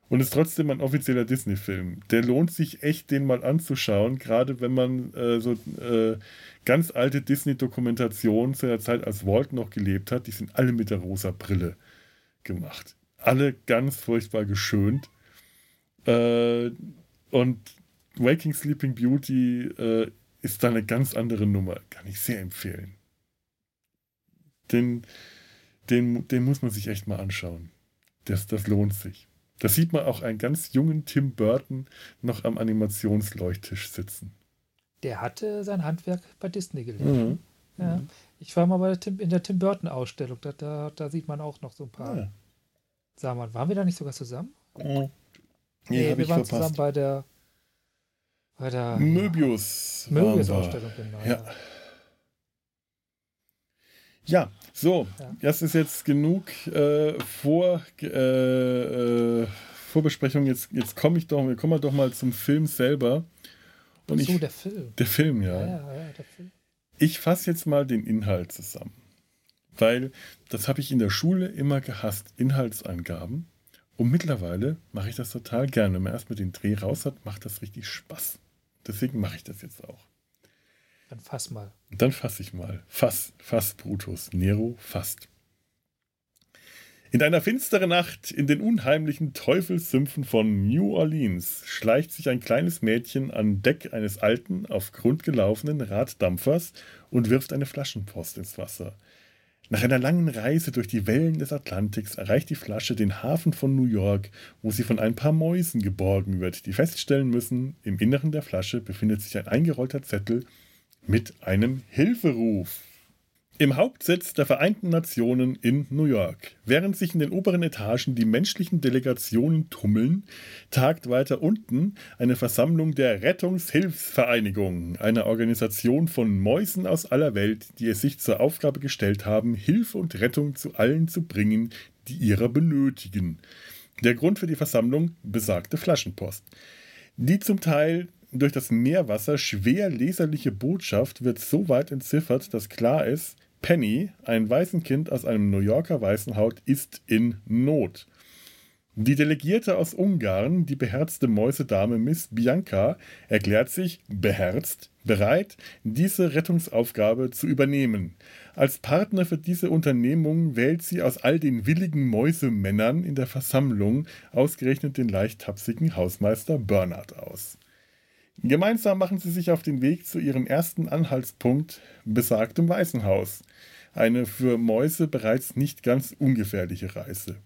Und ist trotzdem ein offizieller Disney-Film. Der lohnt sich echt, den mal anzuschauen, gerade wenn man äh, so äh, ganz alte Disney-Dokumentationen zu der Zeit, als Walt noch gelebt hat, die sind alle mit der rosa Brille gemacht. Alle ganz furchtbar geschönt. Äh, und Waking Sleeping Beauty äh, ist da eine ganz andere Nummer. Kann ich sehr empfehlen. Den, den, den muss man sich echt mal anschauen. Das, das lohnt sich. Da sieht man auch einen ganz jungen Tim Burton noch am Animationsleuchttisch sitzen. Der hatte sein Handwerk bei Disney gelernt. Mhm. Ja. Ich war mal bei der Tim, in der Tim Burton-Ausstellung. Da, da, da, sieht man auch noch so ein paar. Ja. Sag mal, waren wir da nicht sogar zusammen? Mhm. Nee, nee wir waren verpasst. zusammen bei der bei der Möbius. Möbius-Ausstellung, genau. Ja. Ja, so, ja. das ist jetzt genug äh, vor, äh, äh, Vorbesprechung. Jetzt, jetzt komme ich doch, wir kommen doch mal zum Film selber. Und so, ich, der Film. Der Film, ja. ja, ja der Film. Ich fasse jetzt mal den Inhalt zusammen. Weil das habe ich in der Schule immer gehasst, Inhaltsangaben. Und mittlerweile mache ich das total gerne. Wenn man erstmal den Dreh raus hat, macht das richtig Spaß. Deswegen mache ich das jetzt auch. Dann fass mal. Dann fasse ich mal. Fass, fass, Brutus. Nero fasst. In einer finsteren Nacht in den unheimlichen Teufelssümpfen von New Orleans schleicht sich ein kleines Mädchen an Deck eines alten, auf Grund gelaufenen Raddampfers und wirft eine Flaschenpost ins Wasser. Nach einer langen Reise durch die Wellen des Atlantiks erreicht die Flasche den Hafen von New York, wo sie von ein paar Mäusen geborgen wird, die feststellen müssen, im Inneren der Flasche befindet sich ein eingerollter Zettel mit einem Hilferuf. Im Hauptsitz der Vereinten Nationen in New York. Während sich in den oberen Etagen die menschlichen Delegationen tummeln, tagt weiter unten eine Versammlung der Rettungshilfsvereinigung, einer Organisation von Mäusen aus aller Welt, die es sich zur Aufgabe gestellt haben, Hilfe und Rettung zu allen zu bringen, die ihrer benötigen. Der Grund für die Versammlung besagte Flaschenpost. Die zum Teil durch das Meerwasser schwer leserliche Botschaft wird so weit entziffert, dass klar ist, Penny, ein Waisenkind aus einem New Yorker Waisenhaut, ist in Not. Die Delegierte aus Ungarn, die beherzte Mäusedame Miss Bianca, erklärt sich beherzt bereit, diese Rettungsaufgabe zu übernehmen. Als Partner für diese Unternehmung wählt sie aus all den willigen Mäusemännern in der Versammlung ausgerechnet den leicht tapsigen Hausmeister Bernard aus. Gemeinsam machen sie sich auf den Weg zu ihrem ersten Anhaltspunkt, besagtem Waisenhaus. Eine für Mäuse bereits nicht ganz ungefährliche Reise.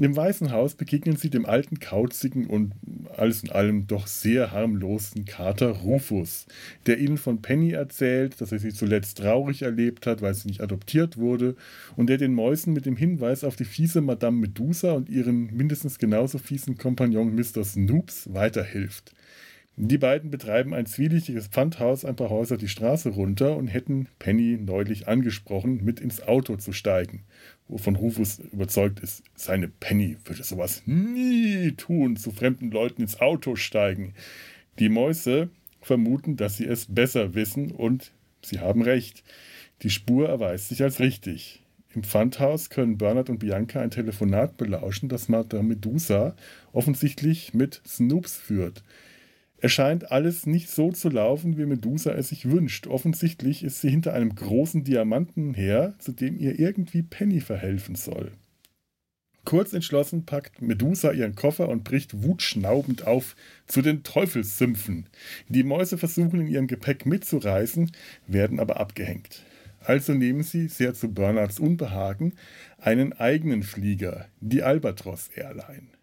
Im Weißen Haus begegnen sie dem alten, kauzigen und alles in allem doch sehr harmlosen Kater Rufus, der ihnen von Penny erzählt, dass er sie zuletzt traurig erlebt hat, weil sie nicht adoptiert wurde, und der den Mäusen mit dem Hinweis auf die fiese Madame Medusa und ihren mindestens genauso fiesen Kompagnon Mr. Snoops weiterhilft. Die beiden betreiben ein zwielichtiges Pfandhaus ein paar Häuser die Straße runter und hätten Penny neulich angesprochen, mit ins Auto zu steigen, wovon Rufus überzeugt ist, seine Penny würde sowas nie tun, zu fremden Leuten ins Auto steigen. Die Mäuse vermuten, dass sie es besser wissen und sie haben recht. Die Spur erweist sich als richtig. Im Pfandhaus können Bernard und Bianca ein Telefonat belauschen, das Madame Medusa offensichtlich mit Snoops führt. Es scheint alles nicht so zu laufen, wie Medusa es sich wünscht. Offensichtlich ist sie hinter einem großen Diamanten her, zu dem ihr irgendwie Penny verhelfen soll. Kurz entschlossen packt Medusa ihren Koffer und bricht wutschnaubend auf zu den Teufelssümpfen. Die Mäuse versuchen in ihrem Gepäck mitzureißen, werden aber abgehängt. Also nehmen sie, sehr zu Bernards Unbehagen, einen eigenen Flieger, die Albatros Airline.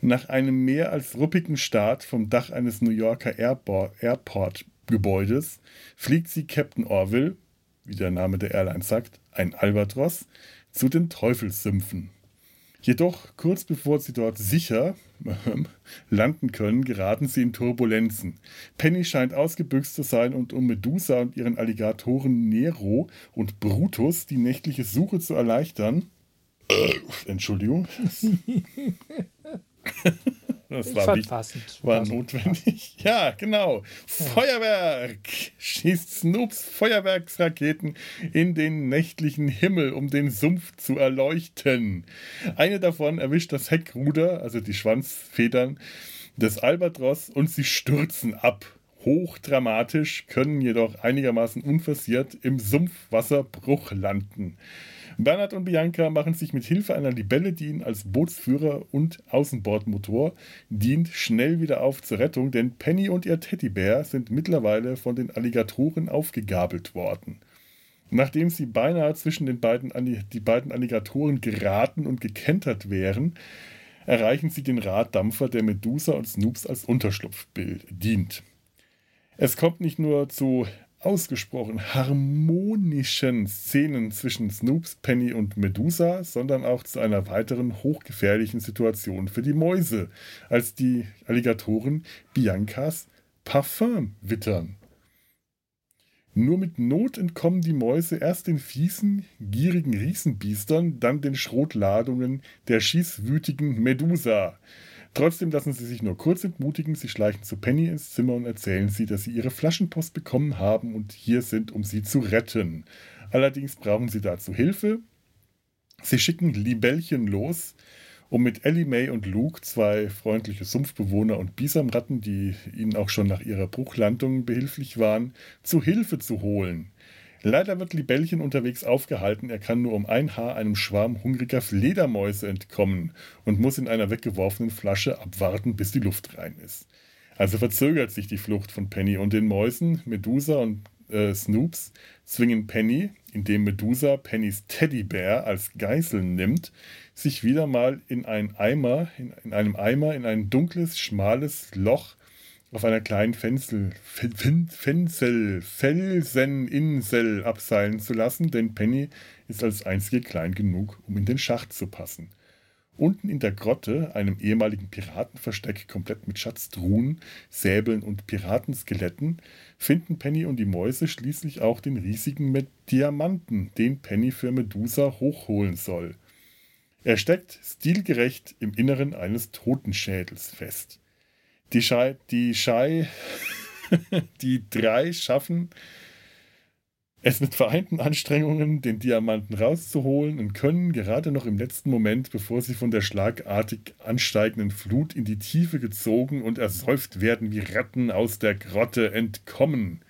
Nach einem mehr als ruppigen Start vom Dach eines New Yorker Airport-Gebäudes fliegt sie Captain Orville, wie der Name der Airline sagt, ein Albatros, zu den Teufelssümpfen. Jedoch kurz bevor sie dort sicher landen können, geraten sie in Turbulenzen. Penny scheint ausgebüxt zu sein und um Medusa und ihren Alligatoren Nero und Brutus die nächtliche Suche zu erleichtern. Äh, Entschuldigung. Das war, wie, war notwendig. Ja, genau. Feuerwerk! Schießt Snoops Feuerwerksraketen in den nächtlichen Himmel, um den Sumpf zu erleuchten. Eine davon erwischt das Heckruder, also die Schwanzfedern des Albatros, und sie stürzen ab. Hochdramatisch, können jedoch einigermaßen unversiert im Sumpfwasserbruch landen. Bernhard und Bianca machen sich mit Hilfe einer Libelle, die ihnen als Bootsführer und Außenbordmotor dient, schnell wieder auf zur Rettung, denn Penny und ihr Teddybär sind mittlerweile von den Alligatoren aufgegabelt worden. Nachdem sie beinahe zwischen den beiden, die beiden Alligatoren geraten und gekentert wären, erreichen sie den Raddampfer, der Medusa und Snoops als Unterschlupfbild dient. Es kommt nicht nur zu ausgesprochen harmonischen Szenen zwischen Snoops, Penny und Medusa, sondern auch zu einer weiteren hochgefährlichen Situation für die Mäuse, als die Alligatoren Biancas Parfum wittern. Nur mit Not entkommen die Mäuse erst den fiesen, gierigen Riesenbiestern, dann den Schrotladungen der schießwütigen Medusa. Trotzdem lassen sie sich nur kurz entmutigen. Sie schleichen zu Penny ins Zimmer und erzählen sie, dass sie ihre Flaschenpost bekommen haben und hier sind, um sie zu retten. Allerdings brauchen sie dazu Hilfe. Sie schicken Libellchen los, um mit Ellie May und Luke, zwei freundliche Sumpfbewohner und Bisamratten, die ihnen auch schon nach ihrer Bruchlandung behilflich waren, zu Hilfe zu holen. Leider wird Libellchen unterwegs aufgehalten, er kann nur um ein Haar einem Schwarm hungriger Fledermäuse entkommen und muss in einer weggeworfenen Flasche abwarten, bis die Luft rein ist. Also verzögert sich die Flucht von Penny und den Mäusen, Medusa und äh, Snoops zwingen Penny, indem Medusa Pennys Teddybär als Geißel nimmt, sich wieder mal in, ein Eimer, in, in einem Eimer in ein dunkles, schmales Loch auf einer kleinen Fenzel, Fenzel, Felseninsel abseilen zu lassen, denn Penny ist als einzige klein genug, um in den Schacht zu passen. Unten in der Grotte, einem ehemaligen Piratenversteck komplett mit Schatztruhen, Säbeln und Piratenskeletten, finden Penny und die Mäuse schließlich auch den riesigen Diamanten, den Penny für Medusa hochholen soll. Er steckt stilgerecht im Inneren eines Totenschädels fest. Die Schei, die Schei, die drei schaffen es mit vereinten Anstrengungen, den Diamanten rauszuholen und können gerade noch im letzten Moment, bevor sie von der schlagartig ansteigenden Flut in die Tiefe gezogen und ersäuft werden, wie Ratten aus der Grotte entkommen.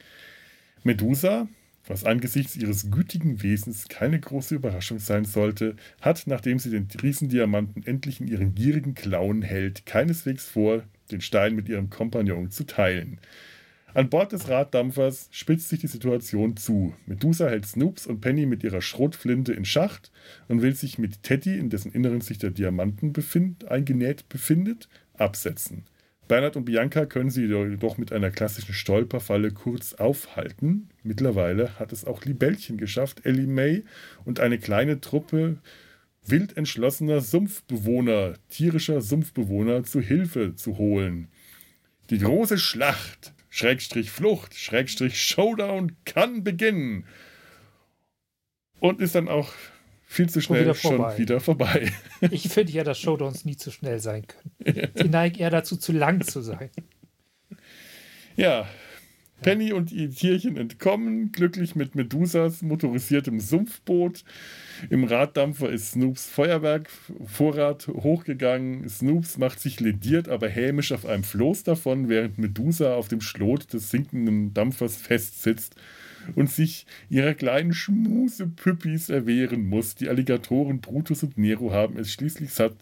Medusa, was angesichts ihres gütigen Wesens keine große Überraschung sein sollte, hat, nachdem sie den Riesendiamanten endlich in ihren gierigen Klauen hält, keineswegs vor, den Stein mit ihrem Kompagnon zu teilen. An Bord des Raddampfers spitzt sich die Situation zu. Medusa hält Snoops und Penny mit ihrer Schrotflinte in Schacht und will sich mit Teddy, in dessen Inneren sich der Diamanten befind, eingenäht befindet, absetzen. Bernhard und Bianca können sie jedoch mit einer klassischen Stolperfalle kurz aufhalten. Mittlerweile hat es auch Libellchen geschafft, Ellie May und eine kleine Truppe wild entschlossener Sumpfbewohner, tierischer Sumpfbewohner zu Hilfe zu holen. Die große Schlacht Schrägstrich Flucht, Schrägstrich Showdown kann beginnen. Und ist dann auch viel zu schnell wieder schon wieder vorbei. Ich finde ja, dass Showdowns nie zu schnell sein können. Sie neigen eher dazu, zu lang zu sein. Ja, Penny und ihr Tierchen entkommen, glücklich mit Medusas motorisiertem Sumpfboot. Im Raddampfer ist Snoops Feuerwerkvorrat hochgegangen. Snoops macht sich lediert, aber hämisch auf einem Floß davon, während Medusa auf dem Schlot des sinkenden Dampfers festsitzt und sich ihrer kleinen Schmusepüppis erwehren muss. Die Alligatoren Brutus und Nero haben es schließlich satt,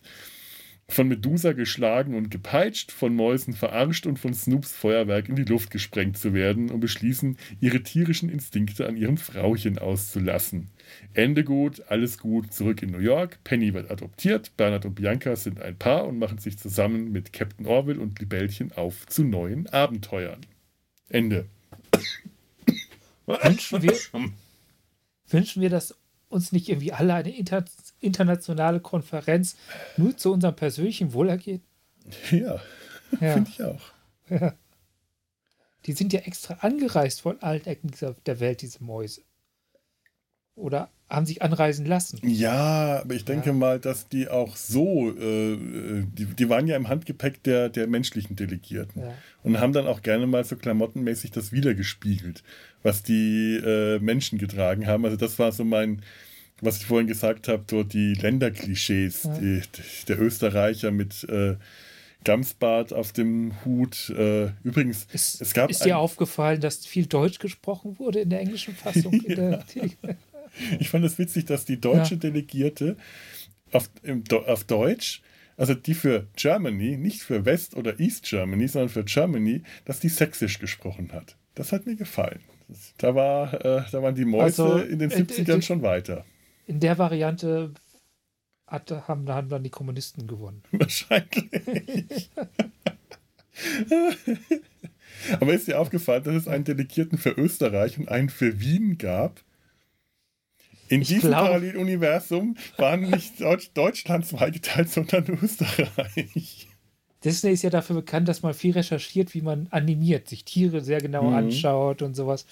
von Medusa geschlagen und gepeitscht, von Mäusen verarscht und von Snoops Feuerwerk in die Luft gesprengt zu werden und beschließen, ihre tierischen Instinkte an ihrem Frauchen auszulassen. Ende gut, alles gut, zurück in New York. Penny wird adoptiert, Bernhard und Bianca sind ein Paar und machen sich zusammen mit Captain Orville und Libellchen auf zu neuen Abenteuern. Ende. Wünschen wir, wünschen wir, dass uns nicht irgendwie alle eine inter internationale Konferenz nur zu unserem persönlichen Wohlergehen? Ja, ja. finde ich auch. Ja. Die sind ja extra angereist von allen Ecken der Welt, diese Mäuse. Oder haben sich anreisen lassen. Ja, aber ich denke ja. mal, dass die auch so, äh, die, die waren ja im Handgepäck der, der menschlichen Delegierten ja. und haben dann auch gerne mal so klamottenmäßig das wiedergespiegelt, was die äh, Menschen getragen haben. Also das war so mein, was ich vorhin gesagt habe, so die Länderklischees, ja. die, der Österreicher mit äh, Gamsbart auf dem Hut. Äh, übrigens, es, es gab. Ist dir aufgefallen, dass viel Deutsch gesprochen wurde in der englischen Fassung? ja. der, ich fand es witzig, dass die deutsche ja. Delegierte auf, im, auf Deutsch, also die für Germany, nicht für West- oder East Germany, sondern für Germany, dass die sächsisch gesprochen hat. Das hat mir gefallen. Da, war, äh, da waren die Mäuse also, in den 70ern äh, schon weiter in der Variante hat, haben, haben dann die Kommunisten gewonnen. Wahrscheinlich. Aber ist dir aufgefallen, dass es einen Delegierten für Österreich und einen für Wien gab? In ich diesem glaub... Paralleluniversum waren nicht Deutsch, Deutschland zweigeteilt, sondern Österreich. Disney ist ja dafür bekannt, dass man viel recherchiert, wie man animiert, sich Tiere sehr genau mhm. anschaut und sowas.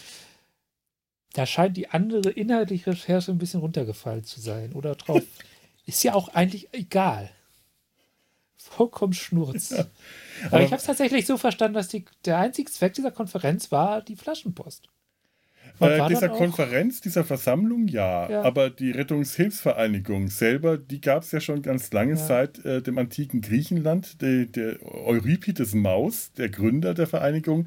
Da scheint die andere inhaltliche Recherche ein bisschen runtergefallen zu sein. Oder drauf. ist ja auch eigentlich egal. Vollkommen Schnurz. Ja. Aber, Aber, ich habe es tatsächlich so verstanden, dass die, der einzige Zweck dieser Konferenz war die Flaschenpost. Äh, dieser Konferenz, dieser Versammlung, ja. ja. Aber die Rettungshilfsvereinigung selber, die gab es ja schon ganz lange ja. seit äh, dem antiken Griechenland. Der, der Euripides Maus, der Gründer der Vereinigung,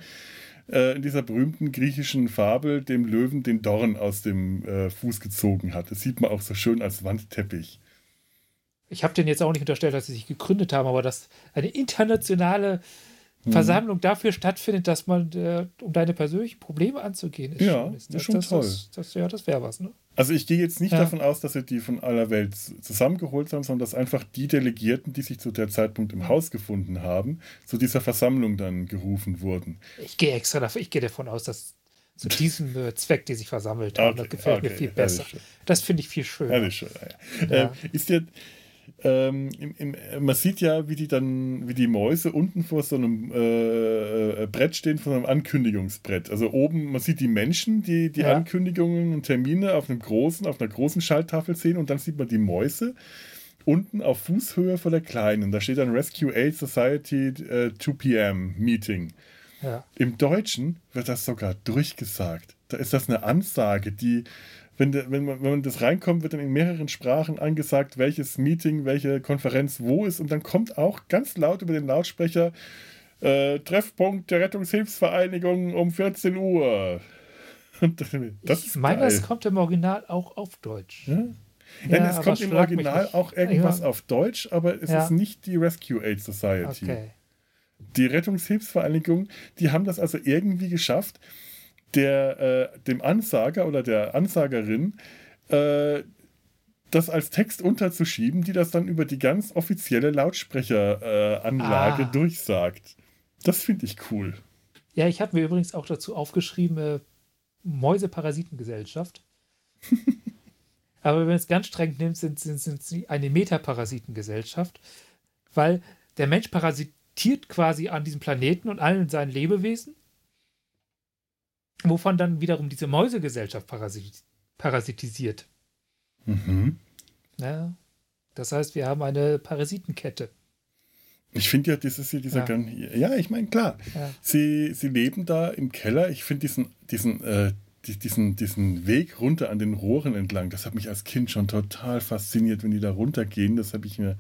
äh, in dieser berühmten griechischen Fabel dem Löwen den Dorn aus dem äh, Fuß gezogen hat. Das sieht man auch so schön als Wandteppich. Ich habe den jetzt auch nicht unterstellt, dass sie sich gegründet haben, aber dass eine internationale. Versammlung dafür stattfindet, dass man, äh, um deine persönlichen Probleme anzugehen, ist ja, schon, ist, das, ist schon das, toll. Das, das, ja, das wäre was, ne? Also ich gehe jetzt nicht ja. davon aus, dass sie die von aller Welt zusammengeholt haben, sondern dass einfach die Delegierten, die sich zu der Zeitpunkt im Haus gefunden haben, zu dieser Versammlung dann gerufen wurden. Ich gehe extra davon, ich gehe davon aus, dass zu diesem äh, Zweck, die sich versammelt haben, okay, das gefällt okay, mir viel besser. Das finde ich viel schöner. Ja, schön, ja. Äh, ist dir ähm, im, im, man sieht ja, wie die dann, wie die Mäuse unten vor so einem äh, äh, Brett stehen, vor einem Ankündigungsbrett. Also oben, man sieht die Menschen, die die ja. Ankündigungen und Termine auf einem großen, auf einer großen Schalttafel sehen und dann sieht man die Mäuse unten auf Fußhöhe vor der kleinen. Da steht dann Rescue Aid Society äh, 2 p.m. Meeting. Ja. Im Deutschen wird das sogar durchgesagt. Da ist das eine Ansage, die wenn, wenn, man, wenn man das reinkommt, wird dann in mehreren Sprachen angesagt, welches Meeting, welche Konferenz wo ist. Und dann kommt auch ganz laut über den Lautsprecher äh, Treffpunkt der Rettungshilfsvereinigung um 14 Uhr. das ich meine, das kommt im Original auch auf Deutsch. Ja? Ja, ja es kommt im Original auch irgendwas ja. auf Deutsch, aber es ist nicht die Rescue Aid Society. Okay. Die Rettungshilfsvereinigung, die haben das also irgendwie geschafft, der, äh, dem Ansager oder der Ansagerin äh, das als Text unterzuschieben, die das dann über die ganz offizielle Lautsprecheranlage äh, ah. durchsagt. Das finde ich cool. Ja, ich habe mir übrigens auch dazu aufgeschrieben, äh, Mäuseparasitengesellschaft. Aber wenn man es ganz streng nimmt, sind, sie eine Metaparasitengesellschaft, weil der Mensch parasitiert quasi an diesem Planeten und allen seinen Lebewesen, wovon dann wiederum diese Mäusegesellschaft parasit parasitisiert. Mhm. Ja, das heißt, wir haben eine Parasitenkette. Ich finde ja, das ist ja dieser ja. ganz. Ja, ich meine, klar. Ja. Sie, sie leben da im Keller. Ich finde diesen, diesen, äh, diesen, diesen Weg runter an den Rohren entlang, das hat mich als Kind schon total fasziniert, wenn die da runtergehen. Das habe ich mir,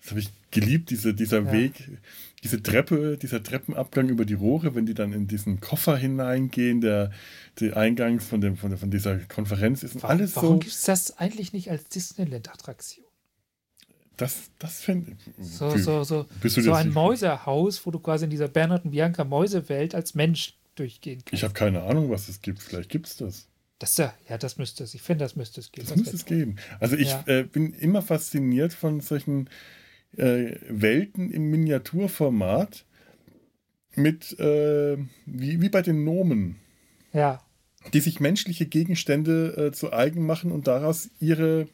das habe ich geliebt, diese, dieser ja. Weg, diese Treppe, dieser Treppenabgang über die Rohre, wenn die dann in diesen Koffer hineingehen, der, der Eingang von, dem, von, von dieser Konferenz ist warum, alles warum so. Warum gibt es das eigentlich nicht als Disneyland-Attraktion? Das, das fände So, so, so, so ein Mäusehaus, wo du quasi in dieser Bernhard und Bianca Mäusewelt als Mensch durchgehen kannst. Ich habe keine Ahnung, was es gibt. Vielleicht gibt es das. Das ja, ja, das müsste es. Ich finde, das müsste es geben. Das, das müsste es geben. Also ich ja. äh, bin immer fasziniert von solchen äh, Welten im Miniaturformat mit, äh, wie, wie bei den Nomen. Ja. Die sich menschliche Gegenstände äh, zu eigen machen und daraus ihre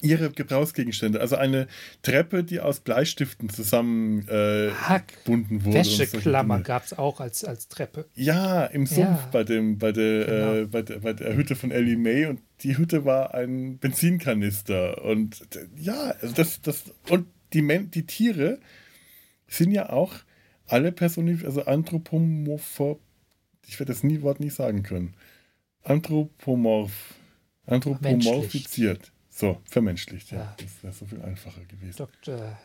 ihre Gebrauchsgegenstände. Also eine Treppe, die aus Bleistiften zusammengebunden äh, wurde. Wäscheklammer gab es auch als, als Treppe. Ja, im Sumpf ja. Bei, dem, bei, der, genau. äh, bei, der, bei der Hütte von Ellie May und die Hütte war ein Benzinkanister. Und ja, also das, das, und die, Men die Tiere sind ja auch alle personifiziert, also anthropomorph, ich werde das nie, Wort nicht sagen können. Anthropomorph, anthropomorphiziert. So, vermenschlicht, ja. ja. Das wäre so viel einfacher gewesen. Dr.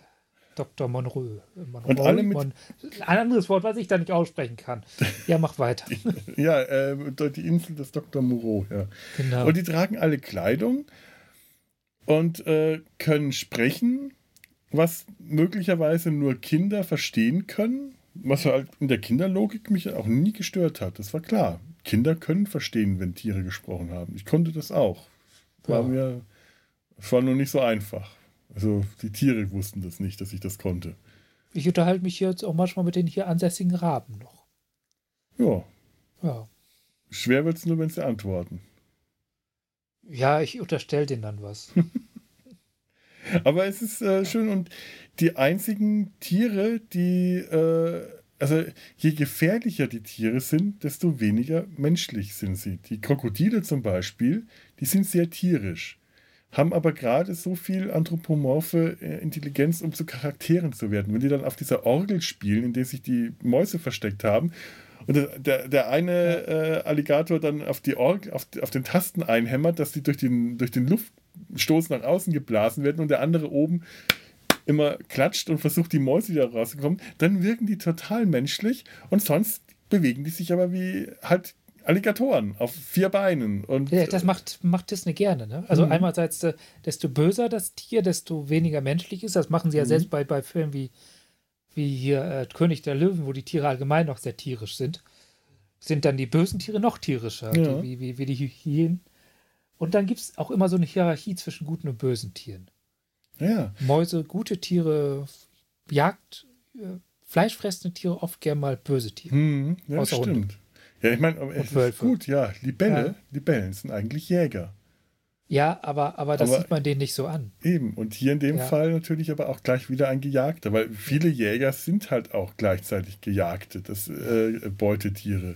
Dr. Monroe. Monroe und alle mit Mon ein anderes Wort, was ich da nicht aussprechen kann. Ja, mach weiter. ja, äh, die Insel des Dr. Moreau, ja. Genau. Und die tragen alle Kleidung und äh, können sprechen, was möglicherweise nur Kinder verstehen können, was halt in der Kinderlogik mich auch nie gestört hat. Das war klar. Kinder können verstehen, wenn Tiere gesprochen haben. Ich konnte das auch. War ja. mir es war nur nicht so einfach. Also die Tiere wussten das nicht, dass ich das konnte. Ich unterhalte mich jetzt auch manchmal mit den hier ansässigen Raben noch. Ja. Ja. Schwer wird es nur, wenn sie antworten. Ja, ich unterstelle denen dann was. Aber es ist äh, schön und die einzigen Tiere, die, äh, also je gefährlicher die Tiere sind, desto weniger menschlich sind sie. Die Krokodile zum Beispiel, die sind sehr tierisch haben aber gerade so viel anthropomorphe äh, Intelligenz, um zu Charakteren zu werden. Wenn die dann auf dieser Orgel spielen, in der sich die Mäuse versteckt haben, und der, der eine äh, Alligator dann auf die Orgel, auf, auf den Tasten einhämmert, dass die durch den, durch den Luftstoß nach außen geblasen werden und der andere oben immer klatscht und versucht, die Mäuse wieder rauszukommen, dann wirken die total menschlich und sonst bewegen die sich aber wie halt Alligatoren auf vier Beinen. Und, ja, das macht, macht Disney gerne. Ne? Also mhm. einerseits, äh, desto böser das Tier, desto weniger menschlich ist. Das machen sie ja mhm. selbst bei, bei Filmen wie, wie hier äh, König der Löwen, wo die Tiere allgemein noch sehr tierisch sind. Sind dann die bösen Tiere noch tierischer, ja. wie, wie, wie die Hyänen. Und dann gibt es auch immer so eine Hierarchie zwischen guten und bösen Tieren. Ja. Mäuse, gute Tiere, Jagd, äh, fleischfressende Tiere, oft gern mal böse Tiere. Mhm. Ja, stimmt. Hunde. Ja, ich meine, es ist gut, ja. Libelle, ja. Libellen sind eigentlich Jäger. Ja, aber, aber das aber sieht man denen nicht so an. Eben, und hier in dem ja. Fall natürlich aber auch gleich wieder ein Gejagter, weil viele Jäger sind halt auch gleichzeitig Gejagte, das äh, Beutetiere.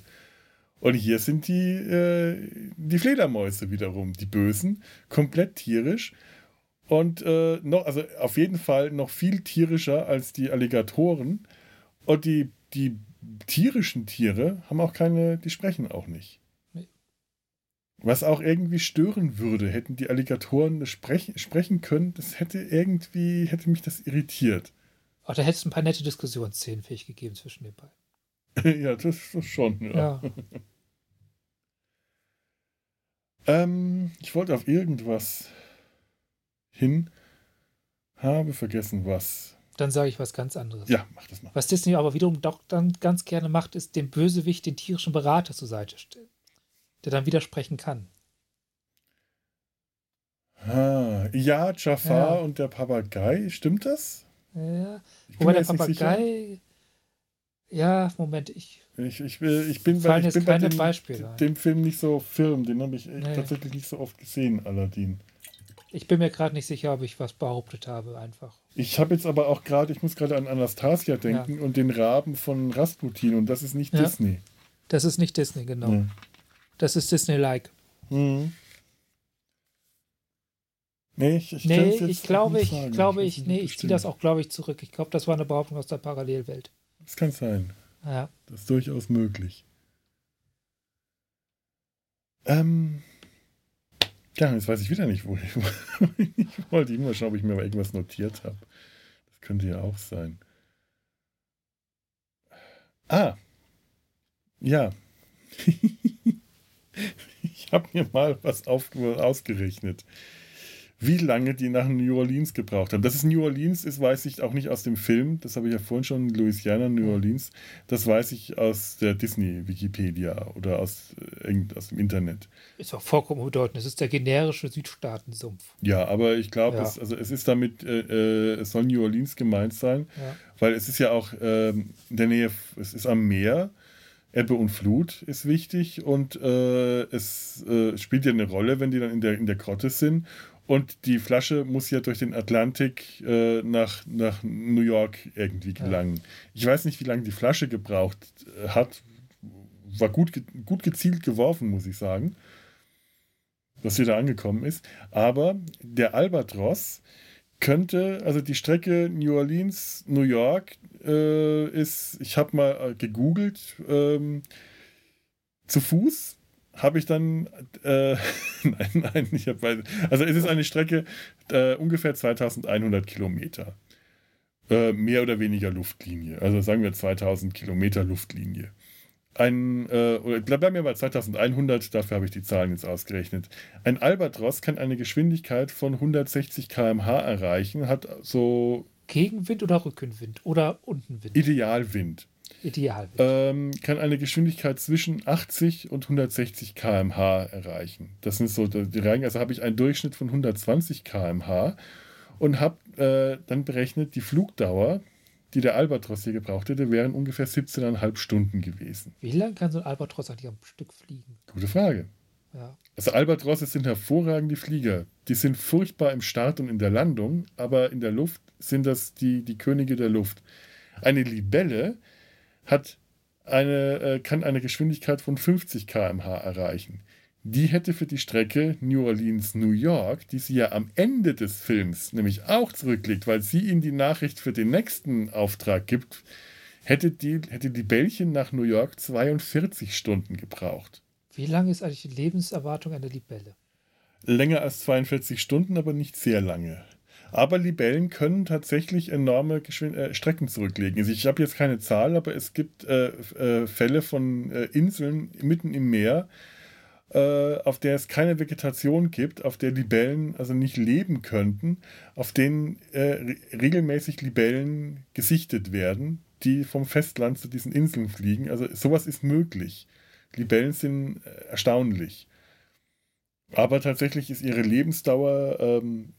Und hier sind die, äh, die Fledermäuse wiederum, die Bösen, komplett tierisch. Und äh, noch, also auf jeden Fall noch viel tierischer als die Alligatoren. Und die, die tierischen Tiere haben auch keine, die sprechen auch nicht. Nee. Was auch irgendwie stören würde, hätten die Alligatoren sprechen, sprechen können, das hätte irgendwie, hätte mich das irritiert. Ach, da hätte es ein paar nette Diskussionsszenen fähig gegeben zwischen den beiden. ja, das, das schon, ja. ja. ähm, ich wollte auf irgendwas hin, habe vergessen was. Dann sage ich was ganz anderes. Ja, mach das mal. Was Disney aber wiederum doch dann ganz gerne macht, ist dem Bösewicht den tierischen Berater zur Seite stellen, der dann widersprechen kann. Ah, ja, Jafar ja. und der Papagei, stimmt das? Ja, wobei der Papagei. Ja, Moment, ich. Ich, ich, ich bin, bei, ich bin bei dem, dem, Film nicht so firm, den habe ich nee. tatsächlich nicht so oft gesehen, Aladdin. Ich bin mir gerade nicht sicher, ob ich was behauptet habe, einfach. Ich habe jetzt aber auch gerade, ich muss gerade an Anastasia denken ja. und den Raben von Rasputin und das ist nicht ja. Disney. Das ist nicht Disney, genau. Ja. Das ist Disney-like. Mhm. Nee, ich, ich, nee, ich glaube, ich glaube, ich, nee, ich ziehe das auch, glaube ich, zurück. Ich glaube, das war eine Behauptung aus der Parallelwelt. Das kann sein. Ja. Das ist durchaus möglich. Ähm, ja, jetzt weiß ich wieder nicht, wo ich, ich wollte. Ich mal schauen, ob ich mir mal irgendwas notiert habe. Das könnte ja auch sein. Ah. Ja. ich habe mir mal was ausgerechnet wie lange die nach New Orleans gebraucht haben. Dass es New Orleans ist, weiß ich auch nicht aus dem Film. Das habe ich ja vorhin schon, Louisiana, New Orleans. Das weiß ich aus der Disney-Wikipedia oder aus, äh, aus dem Internet. Ist auch vollkommen bedeutend. Es ist der generische Südstaatensumpf. Ja, aber ich glaube, ja. es, also es ist damit, äh, äh, es soll New Orleans gemeint sein, ja. weil es ist ja auch äh, in der Nähe, es ist am Meer. Ebbe und Flut ist wichtig und äh, es äh, spielt ja eine Rolle, wenn die dann in der, in der Grotte sind. Und die Flasche muss ja durch den Atlantik äh, nach, nach New York irgendwie gelangen. Ja. Ich weiß nicht, wie lange die Flasche gebraucht äh, hat. War gut, gut gezielt geworfen, muss ich sagen, dass sie da angekommen ist. Aber der Albatros könnte, also die Strecke New Orleans, New York äh, ist, ich habe mal äh, gegoogelt, ähm, zu Fuß habe ich dann, äh, nein, nein, ich habe, also es ist eine Strecke äh, ungefähr 2100 Kilometer. Äh, mehr oder weniger Luftlinie. Also sagen wir 2000 Kilometer Luftlinie. Ein, äh, bleiben wir bei 2100, dafür habe ich die Zahlen jetzt ausgerechnet. Ein Albatros kann eine Geschwindigkeit von 160 km/h erreichen, hat so. Gegenwind oder Rückenwind oder Untenwind? Idealwind. Ideal. Ähm, kann eine Geschwindigkeit zwischen 80 und 160 km/h erreichen. Das sind so die Reihen. Also habe ich einen Durchschnitt von 120 km/h und habe äh, dann berechnet, die Flugdauer, die der Albatros hier gebraucht hätte, wären ungefähr 17,5 Stunden gewesen. Wie lange kann so ein Albatros eigentlich am Stück fliegen? Gute Frage. Ja. Also Albatrosse sind hervorragende Flieger. Die sind furchtbar im Start und in der Landung, aber in der Luft sind das die, die Könige der Luft. Eine Libelle hat eine, äh, kann eine Geschwindigkeit von 50 km/h erreichen. Die hätte für die Strecke New Orleans-New York, die sie ja am Ende des Films nämlich auch zurücklegt, weil sie ihnen die Nachricht für den nächsten Auftrag gibt, hätte die, hätte die Bällchen nach New York 42 Stunden gebraucht. Wie lange ist eigentlich die Lebenserwartung einer Libelle? Länger als 42 Stunden, aber nicht sehr lange. Aber Libellen können tatsächlich enorme Geschwind äh, Strecken zurücklegen. Also ich habe jetzt keine Zahl, aber es gibt äh, äh, Fälle von äh, Inseln mitten im Meer, äh, auf der es keine Vegetation gibt, auf der Libellen also nicht leben könnten, auf denen äh, regelmäßig Libellen gesichtet werden, die vom Festland zu diesen Inseln fliegen. Also sowas ist möglich. Libellen sind erstaunlich. Aber tatsächlich ist ihre Lebensdauer ähm,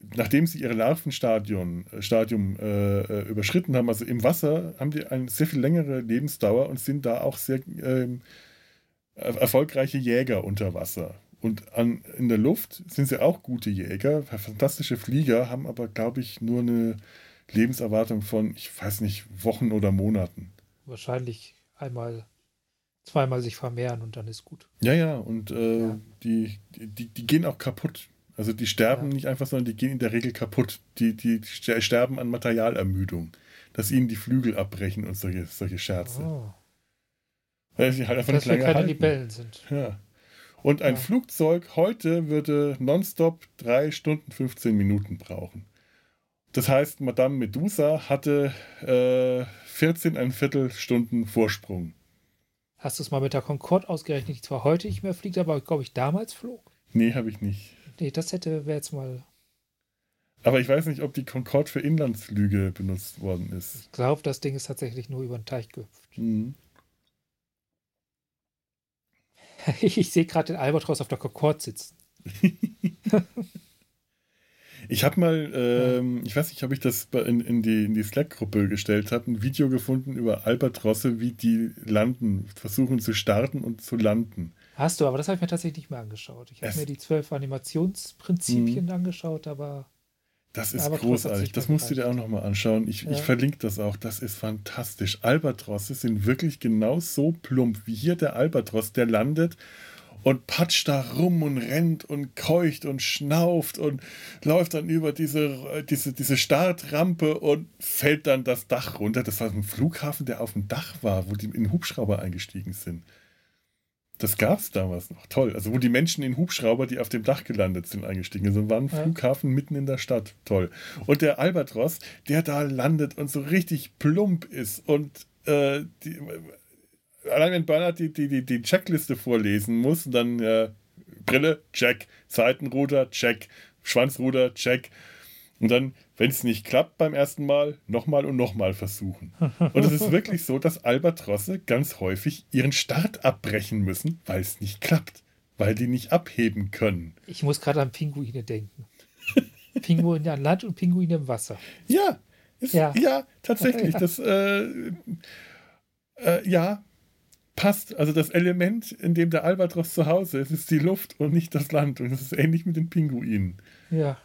nachdem sie ihr Larvenstadium äh, Stadium, äh, äh, überschritten haben, also im Wasser, haben die eine sehr viel längere Lebensdauer und sind da auch sehr ähm, erfolgreiche Jäger unter Wasser. Und an, in der Luft sind sie auch gute Jäger, fantastische Flieger, haben aber, glaube ich, nur eine Lebenserwartung von, ich weiß nicht, Wochen oder Monaten. Wahrscheinlich einmal, zweimal sich vermehren und dann ist gut. Ja, ja, und äh, ja. Die, die, die gehen auch kaputt also die sterben ja. nicht einfach, sondern die gehen in der Regel kaputt. Die, die sterben an Materialermüdung, dass ihnen die Flügel abbrechen und solche, solche Scherze. Oh. Weil sie halt einfach dass nicht lange keine. Libellen sind. Ja. Und ein ja. Flugzeug heute würde nonstop 3 Stunden 15 Minuten brauchen. Das heißt, Madame Medusa hatte äh, 14 ein Viertelstunden Vorsprung. Hast du es mal mit der Concorde ausgerechnet, die zwar heute nicht mehr fliegt, aber glaube ich damals flog? Nee, habe ich nicht. Nee, das hätte, wäre jetzt mal. Aber ich weiß nicht, ob die Concorde für Inlandsflüge benutzt worden ist. Ich glaube, das Ding ist tatsächlich nur über den Teich gehüpft. Mhm. Ich sehe gerade den Albatros auf der Concorde sitzen. ich habe mal, ähm, ich weiß nicht, ob ich das in, in die, in die Slack-Gruppe gestellt habe, ein Video gefunden über Albatrosse, wie die landen, versuchen zu starten und zu landen. Hast du, aber das habe ich mir tatsächlich nicht mehr angeschaut. Ich habe mir die zwölf Animationsprinzipien mhm. angeschaut, aber. Das ist großartig. Das musst du dir auch nochmal anschauen. Ich, ja. ich verlinke das auch. Das ist fantastisch. Albatrosse sind wirklich genau so plump wie hier der Albatros, der landet und patscht da rum und rennt und keucht und schnauft und läuft dann über diese, diese, diese Startrampe und fällt dann das Dach runter. Das war ein Flughafen, der auf dem Dach war, wo die in Hubschrauber eingestiegen sind. Das gab es damals noch. Toll. Also, wo die Menschen in Hubschrauber, die auf dem Dach gelandet sind, eingestiegen sind. Also, war ein ja. Flughafen mitten in der Stadt. Toll. Und der Albatros, der da landet und so richtig plump ist und äh, die, allein wenn Bernhard die, die, die, die Checkliste vorlesen muss, dann äh, Brille, check. Seitenruder, check. Schwanzruder, check. Und dann, wenn es nicht klappt beim ersten Mal, nochmal und nochmal versuchen. Und es ist wirklich so, dass Albatrosse ganz häufig ihren Start abbrechen müssen, weil es nicht klappt. Weil die nicht abheben können. Ich muss gerade an Pinguine denken. Pinguine an Land und Pinguine im Wasser. Ja, ist, ja. ja, tatsächlich. Das, äh, äh, ja, passt. Also das Element, in dem der Albatros zu Hause ist, ist die Luft und nicht das Land. Und das ist ähnlich mit den Pinguinen. Ja.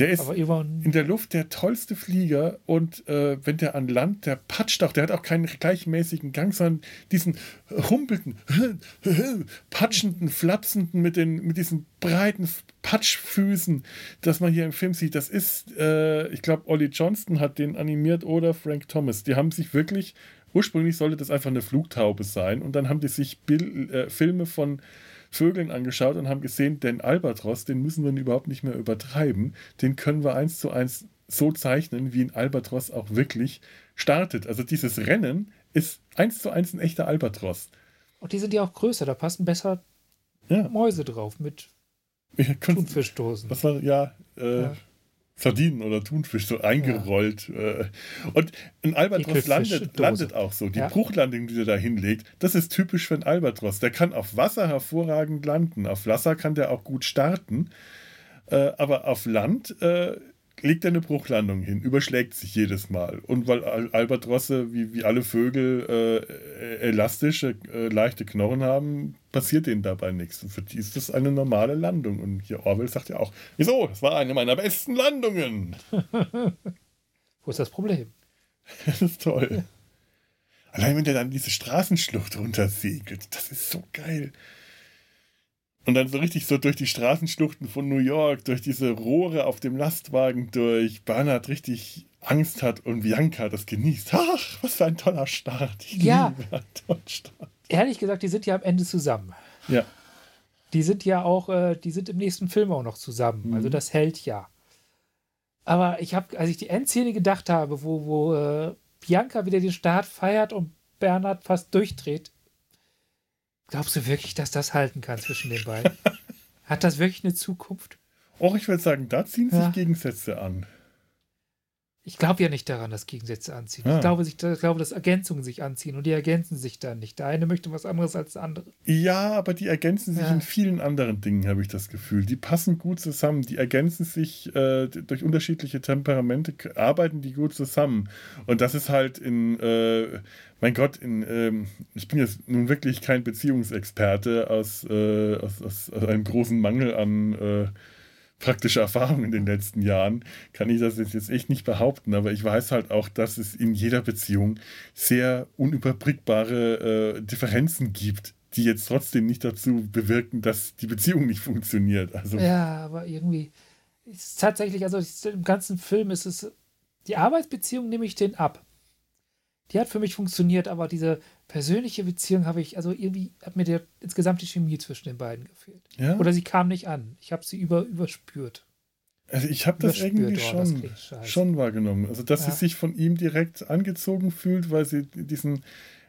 Der ist in der Luft der tollste Flieger und äh, wenn der an Land, der patscht auch, der hat auch keinen gleichmäßigen Gang, sondern diesen humpelnden, patschenden, flapsenden mit, den, mit diesen breiten Patschfüßen, das man hier im Film sieht. Das ist, äh, ich glaube, Ollie Johnston hat den animiert oder Frank Thomas. Die haben sich wirklich, ursprünglich sollte das einfach eine Flugtaube sein und dann haben die sich Bild, äh, Filme von Vögeln angeschaut und haben gesehen, den Albatros, den müssen wir überhaupt nicht mehr übertreiben. Den können wir eins zu eins so zeichnen, wie ein Albatros auch wirklich startet. Also dieses Rennen ist eins zu eins ein echter Albatros. Und die sind ja auch größer, da passen besser ja. Mäuse drauf mit ja, Thunfischdosen. Was war, ja, äh, ja. Sardinen oder Thunfisch so eingerollt. Ja. Äh. Und ein Albatros landet, landet auch so. Die ja. Bruchlandung, die er da hinlegt, das ist typisch für ein Albatros. Der kann auf Wasser hervorragend landen. Auf Wasser kann der auch gut starten. Äh, aber auf Land äh, legt er eine Bruchlandung hin, überschlägt sich jedes Mal. Und weil Albatrosse, wie, wie alle Vögel, äh, elastische, äh, leichte Knochen haben, passiert denen dabei nichts. Und für die ist das eine normale Landung. Und hier Orwell sagt ja auch, wieso, das war eine meiner besten Landungen. Wo ist das Problem? das ist toll. Allein wenn der dann diese Straßenschlucht runtersegelt, das ist so geil. Und dann so richtig so durch die Straßenschluchten von New York, durch diese Rohre auf dem Lastwagen durch. Bernhard richtig Angst hat und Bianca das genießt. Ach, was für ein toller Start. Ich ja. liebe einen tollen Start. Ehrlich gesagt, die sind ja am Ende zusammen. Ja. Die sind ja auch, äh, die sind im nächsten Film auch noch zusammen. Mhm. Also das hält ja. Aber ich habe, als ich die Endszene gedacht habe, wo, wo äh, Bianca wieder den Start feiert und Bernhard fast durchdreht, Glaubst du wirklich, dass das halten kann zwischen den beiden? Hat das wirklich eine Zukunft? Och, ich würde sagen, da ziehen sich ja. Gegensätze an. Ich glaube ja nicht daran, dass Gegensätze anziehen. Ah. Ich, glaube, ich glaube, dass Ergänzungen sich anziehen und die ergänzen sich dann nicht. Der eine möchte was anderes als der andere. Ja, aber die ergänzen sich ja. in vielen anderen Dingen, habe ich das Gefühl. Die passen gut zusammen. Die ergänzen sich äh, durch unterschiedliche Temperamente, arbeiten die gut zusammen. Und das ist halt in, äh, mein Gott, in, ähm, ich bin jetzt nun wirklich kein Beziehungsexperte aus, äh, aus, aus, aus einem großen Mangel an äh, praktische Erfahrung in den letzten Jahren, kann ich das jetzt echt nicht behaupten. Aber ich weiß halt auch, dass es in jeder Beziehung sehr unüberbrückbare äh, Differenzen gibt, die jetzt trotzdem nicht dazu bewirken, dass die Beziehung nicht funktioniert. Also, ja, aber irgendwie ist tatsächlich, also im ganzen Film ist es, die Arbeitsbeziehung nehme ich den ab die hat für mich funktioniert, aber diese persönliche Beziehung habe ich, also irgendwie hat mir der insgesamt die Chemie zwischen den beiden gefehlt. Ja? Oder sie kam nicht an. Ich habe sie über, überspürt. Also ich habe das irgendwie schon, das schon wahrgenommen. Also dass ja. sie sich von ihm direkt angezogen fühlt, weil sie diesen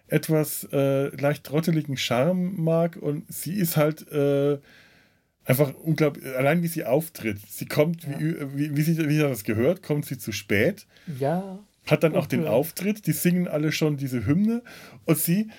etwas äh, leicht trotteligen Charme mag und sie ist halt äh, Einfach unglaublich, allein wie sie auftritt. Sie kommt, ja. wie, wie, wie, sie, wie sie das gehört, kommt sie zu spät. Ja. Hat dann auch den Auftritt, die singen alle schon diese Hymne und sie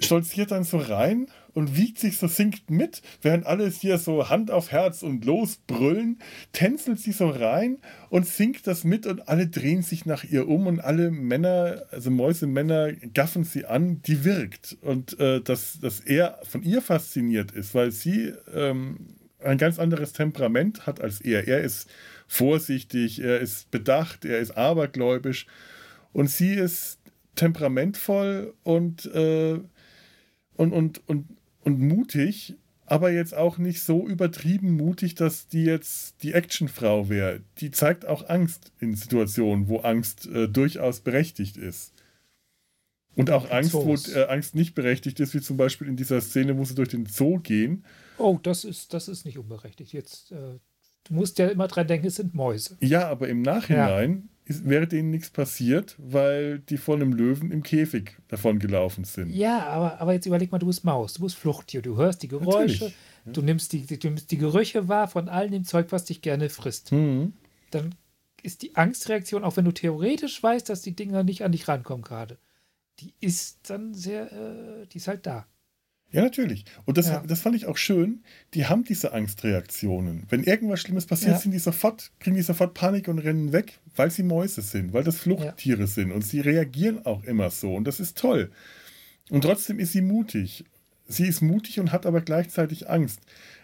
stolziert dann so rein und wiegt sich so, singt mit, während alle hier so Hand auf Herz und losbrüllen, tänzelt sie so rein und singt das mit und alle drehen sich nach ihr um und alle Männer, also Mäusemänner, gaffen sie an, die wirkt. Und äh, dass, dass er von ihr fasziniert ist, weil sie ähm, ein ganz anderes Temperament hat als er. Er ist vorsichtig, er ist bedacht, er ist abergläubisch und sie ist temperamentvoll und, äh, und, und, und, und mutig, aber jetzt auch nicht so übertrieben mutig, dass die jetzt die Actionfrau wäre. Die zeigt auch Angst in Situationen, wo Angst äh, durchaus berechtigt ist. Und auch Angst, wo äh, Angst nicht berechtigt ist, wie zum Beispiel in dieser Szene, wo sie durch den Zoo gehen. Oh, das ist, das ist nicht unberechtigt. Jetzt, äh, du musst ja immer dran denken, es sind Mäuse. Ja, aber im Nachhinein ist, wäre denen nichts passiert, weil die von einem Löwen im Käfig davon gelaufen sind. Ja, aber, aber jetzt überleg mal, du bist Maus, du bist Fluchttier, du hörst die Geräusche, ja. du, nimmst die, du nimmst die Gerüche wahr von all dem Zeug, was dich gerne frisst. Mhm. Dann ist die Angstreaktion, auch wenn du theoretisch weißt, dass die Dinger nicht an dich rankommen gerade, die ist dann sehr, äh, die ist halt da. Ja, natürlich. Und das, ja. das fand ich auch schön. Die haben diese Angstreaktionen. Wenn irgendwas Schlimmes passiert, ja. sind die sofort, kriegen die sofort Panik und rennen weg, weil sie Mäuse sind, weil das Fluchttiere ja. sind. Und sie reagieren auch immer so. Und das ist toll. Und trotzdem ist sie mutig. Sie ist mutig und hat aber gleichzeitig Angst.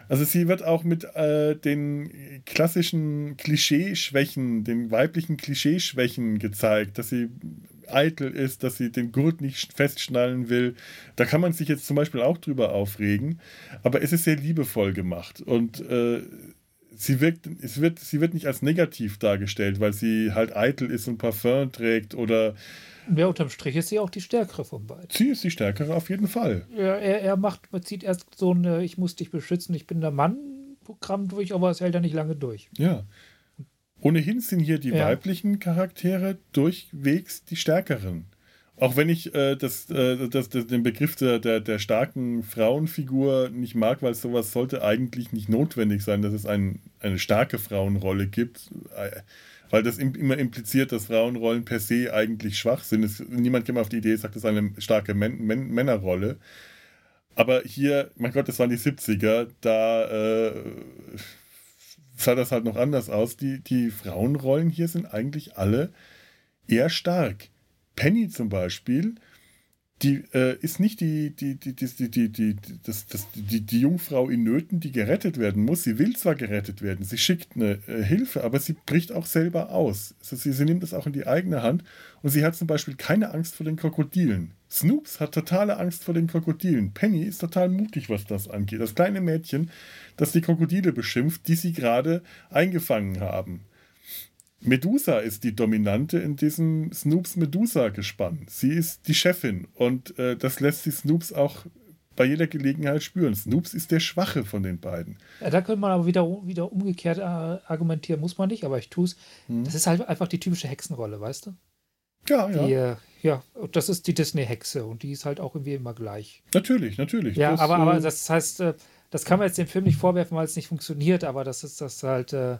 Also sie wird auch mit äh, den klassischen Klischeeschwächen, den weiblichen Klischeeschwächen gezeigt, dass sie eitel ist, dass sie den Gurt nicht festschnallen will. Da kann man sich jetzt zum Beispiel auch drüber aufregen. Aber es ist sehr liebevoll gemacht und äh, sie wirkt, es wird, sie wird nicht als negativ dargestellt, weil sie halt eitel ist und Parfum trägt oder. Ja, unterm Strich ist sie auch die stärkere von beiden. Sie ist die stärkere auf jeden Fall. Ja, er, er macht, man zieht erst so ein Ich muss dich beschützen, ich bin der Mann Programm durch, aber es hält ja nicht lange durch. Ja. Ohnehin sind hier die ja. weiblichen Charaktere durchwegs die stärkeren. Auch wenn ich äh, das, äh, das, das, den Begriff der, der, der, starken Frauenfigur nicht mag, weil sowas sollte eigentlich nicht notwendig sein, dass es ein, eine starke Frauenrolle gibt. Äh, weil das im, immer impliziert, dass Frauenrollen per se eigentlich schwach sind. Es, niemand käme auf die Idee, sagt, das ist eine starke Män Män Männerrolle. Aber hier, mein Gott, das waren die 70er, da äh, sah das halt noch anders aus. Die, die Frauenrollen hier sind eigentlich alle eher stark. Penny zum Beispiel, die äh, ist nicht die, die, die, die, die, die, das, das, die, die Jungfrau in Nöten, die gerettet werden muss. Sie will zwar gerettet werden, sie schickt eine äh, Hilfe, aber sie bricht auch selber aus. Also sie, sie nimmt das auch in die eigene Hand und sie hat zum Beispiel keine Angst vor den Krokodilen. Snoops hat totale Angst vor den Krokodilen. Penny ist total mutig, was das angeht. Das kleine Mädchen, das die Krokodile beschimpft, die sie gerade eingefangen haben. Medusa ist die Dominante in diesem Snoops Medusa-Gespann. Sie ist die Chefin und äh, das lässt sich Snoops auch bei jeder Gelegenheit spüren. Snoops ist der Schwache von den beiden. Ja, da könnte man aber wieder, wieder umgekehrt äh, argumentieren, muss man nicht, aber ich tue es. Hm. Das ist halt einfach die typische Hexenrolle, weißt du? Ja, ja. Die, äh, ja, das ist die Disney-Hexe und die ist halt auch irgendwie immer gleich. Natürlich, natürlich. Ja, das, aber, aber äh, das heißt, äh, das kann man jetzt dem Film nicht vorwerfen, weil es nicht funktioniert, aber das ist das halt. Äh,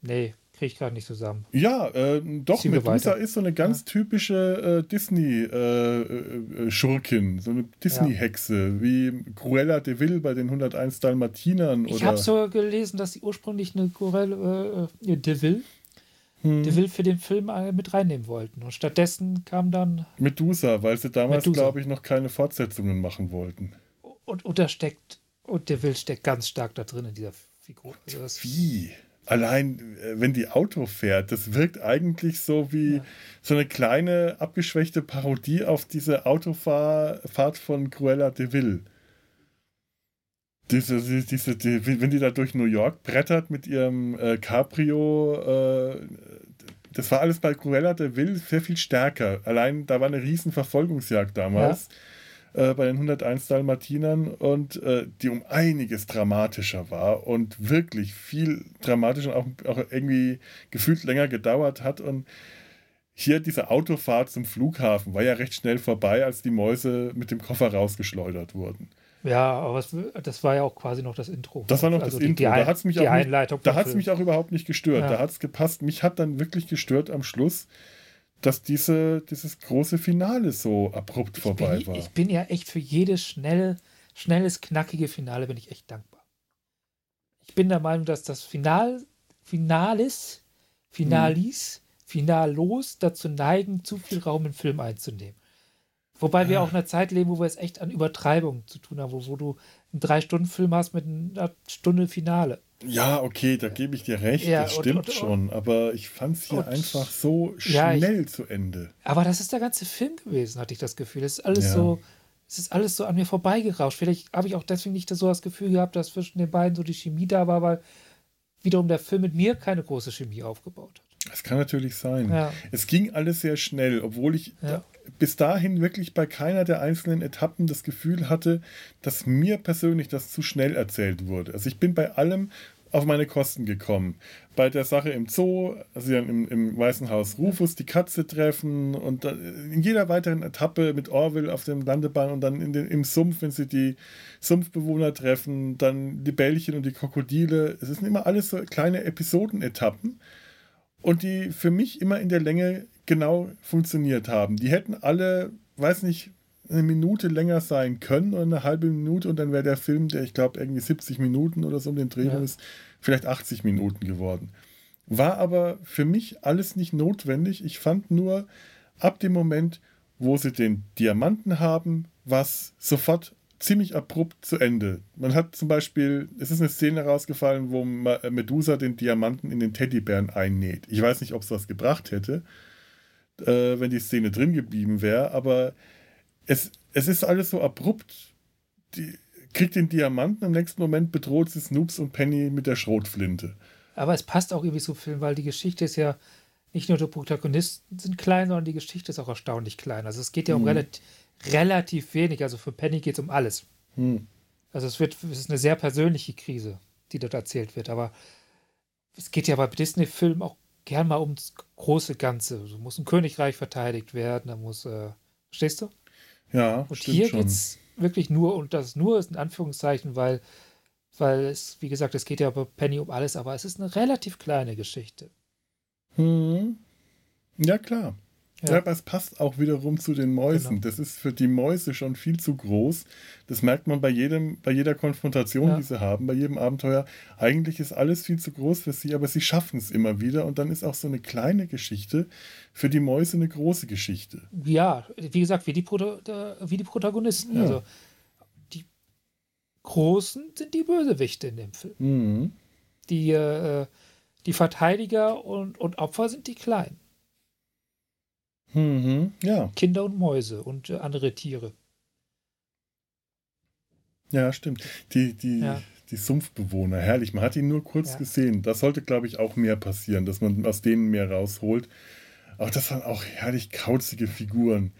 nee, kriege ich gerade nicht zusammen. Ja, äh, doch, Ziehen Medusa ist so eine ganz ja. typische äh, Disney-Schurkin, äh, so eine Disney-Hexe, ja. wie Cruella de Vil bei den 101 Dalmatinern. Ich habe so gelesen, dass sie ursprünglich eine Cruella de Vil hm. die will für den Film äh, mit reinnehmen wollten. Und stattdessen kam dann. Medusa, weil sie damals, glaube ich, noch keine Fortsetzungen machen wollten. Und, und da steckt, und der Will steckt ganz stark da drin in dieser Figur. Also wie? Allein, äh, wenn die Auto fährt, das wirkt eigentlich so wie ja. so eine kleine, abgeschwächte Parodie auf diese Autofahrt von Cruella de Vil. Diese, diese, die, wenn die da durch New York brettert mit ihrem äh, Cabrio, äh, das war alles bei Cruella de Vil sehr viel stärker. Allein da war eine riesen Verfolgungsjagd damals ja. äh, bei den 101 Dalmatinern und äh, die um einiges dramatischer war und wirklich viel dramatischer und auch, auch irgendwie gefühlt länger gedauert hat und hier diese Autofahrt zum Flughafen war ja recht schnell vorbei, als die Mäuse mit dem Koffer rausgeschleudert wurden. Ja, aber es, das war ja auch quasi noch das Intro. Das war noch also das die, Intro. Die, da hat es mich, auch nicht, da hat's mich auch überhaupt nicht gestört. Ja. Da hat es gepasst. Mich hat dann wirklich gestört am Schluss, dass diese, dieses große Finale so abrupt ich vorbei bin, war. Ich bin ja echt für jedes schnell, schnelles, knackige Finale bin ich echt dankbar. Ich bin der Meinung, dass das Final, Finales, Finalis, hm. Finalos dazu neigen, zu viel Raum im Film einzunehmen. Wobei wir auch in einer Zeit leben, wo wir es echt an Übertreibung zu tun haben, wo, wo du einen Drei-Stunden-Film hast mit einer Stunde Finale. Ja, okay, da gebe ich dir recht, ja, das stimmt und, und, schon. Aber ich fand es hier einfach so schnell ja, ich, zu Ende. Aber das ist der ganze Film gewesen, hatte ich das Gefühl. Es ist alles ja. so, es ist alles so an mir vorbeigerauscht. Vielleicht habe ich auch deswegen nicht so das Gefühl gehabt, dass zwischen den beiden so die Chemie da war, weil wiederum der Film mit mir keine große Chemie aufgebaut hat. Das kann natürlich sein. Ja. Es ging alles sehr schnell, obwohl ich ja. bis dahin wirklich bei keiner der einzelnen Etappen das Gefühl hatte, dass mir persönlich das zu schnell erzählt wurde. Also ich bin bei allem auf meine Kosten gekommen. Bei der Sache im Zoo, also im, im Weißen Haus Rufus die Katze treffen und in jeder weiteren Etappe mit Orville auf dem Landebahn und dann in den, im Sumpf, wenn sie die Sumpfbewohner treffen, dann die Bällchen und die Krokodile. Es sind immer alles so kleine Episodenetappen und die für mich immer in der Länge genau funktioniert haben. Die hätten alle, weiß nicht, eine Minute länger sein können oder eine halbe Minute und dann wäre der Film, der ich glaube irgendwie 70 Minuten oder so um den Dreh ja. ist, vielleicht 80 Minuten geworden. War aber für mich alles nicht notwendig. Ich fand nur ab dem Moment, wo sie den Diamanten haben, was sofort ziemlich abrupt zu Ende. Man hat zum Beispiel, es ist eine Szene rausgefallen, wo Medusa den Diamanten in den Teddybären einnäht. Ich weiß nicht, ob es was gebracht hätte, äh, wenn die Szene drin geblieben wäre, aber es, es ist alles so abrupt. Die kriegt den Diamanten, im nächsten Moment bedroht sie Snoops und Penny mit der Schrotflinte. Aber es passt auch irgendwie so Film, weil die Geschichte ist ja nicht nur die Protagonisten sind klein, sondern die Geschichte ist auch erstaunlich klein. Also es geht ja um mhm. relativ relativ wenig. Also für Penny geht es um alles. Hm. Also es wird, es ist eine sehr persönliche Krise, die dort erzählt wird. Aber es geht ja bei Disney-Filmen auch gern mal ums große Ganze. So muss ein Königreich verteidigt werden, da muss, äh, verstehst du? Ja, und hier geht es wirklich nur, und das nur ist in Anführungszeichen, weil, weil es, wie gesagt, es geht ja bei Penny um alles, aber es ist eine relativ kleine Geschichte. Hm. Ja, klar. Ja. ja. aber es passt auch wiederum zu den Mäusen. Genau. Das ist für die Mäuse schon viel zu groß. Das merkt man bei jedem, bei jeder Konfrontation, ja. die sie haben, bei jedem Abenteuer. Eigentlich ist alles viel zu groß für sie, aber sie schaffen es immer wieder. Und dann ist auch so eine kleine Geschichte für die Mäuse eine große Geschichte. Ja, wie gesagt, wie die, Pro wie die Protagonisten. Ja. Also die Großen sind die Bösewichte in dem Film. Mhm. Die, äh, die Verteidiger und, und Opfer sind die Kleinen. Mhm, ja. Kinder und Mäuse und äh, andere Tiere. Ja, stimmt. Die, die, ja. die Sumpfbewohner, herrlich. Man hat ihn nur kurz ja. gesehen. Das sollte, glaube ich, auch mehr passieren, dass man aus denen mehr rausholt. Aber das waren auch herrlich kauzige Figuren.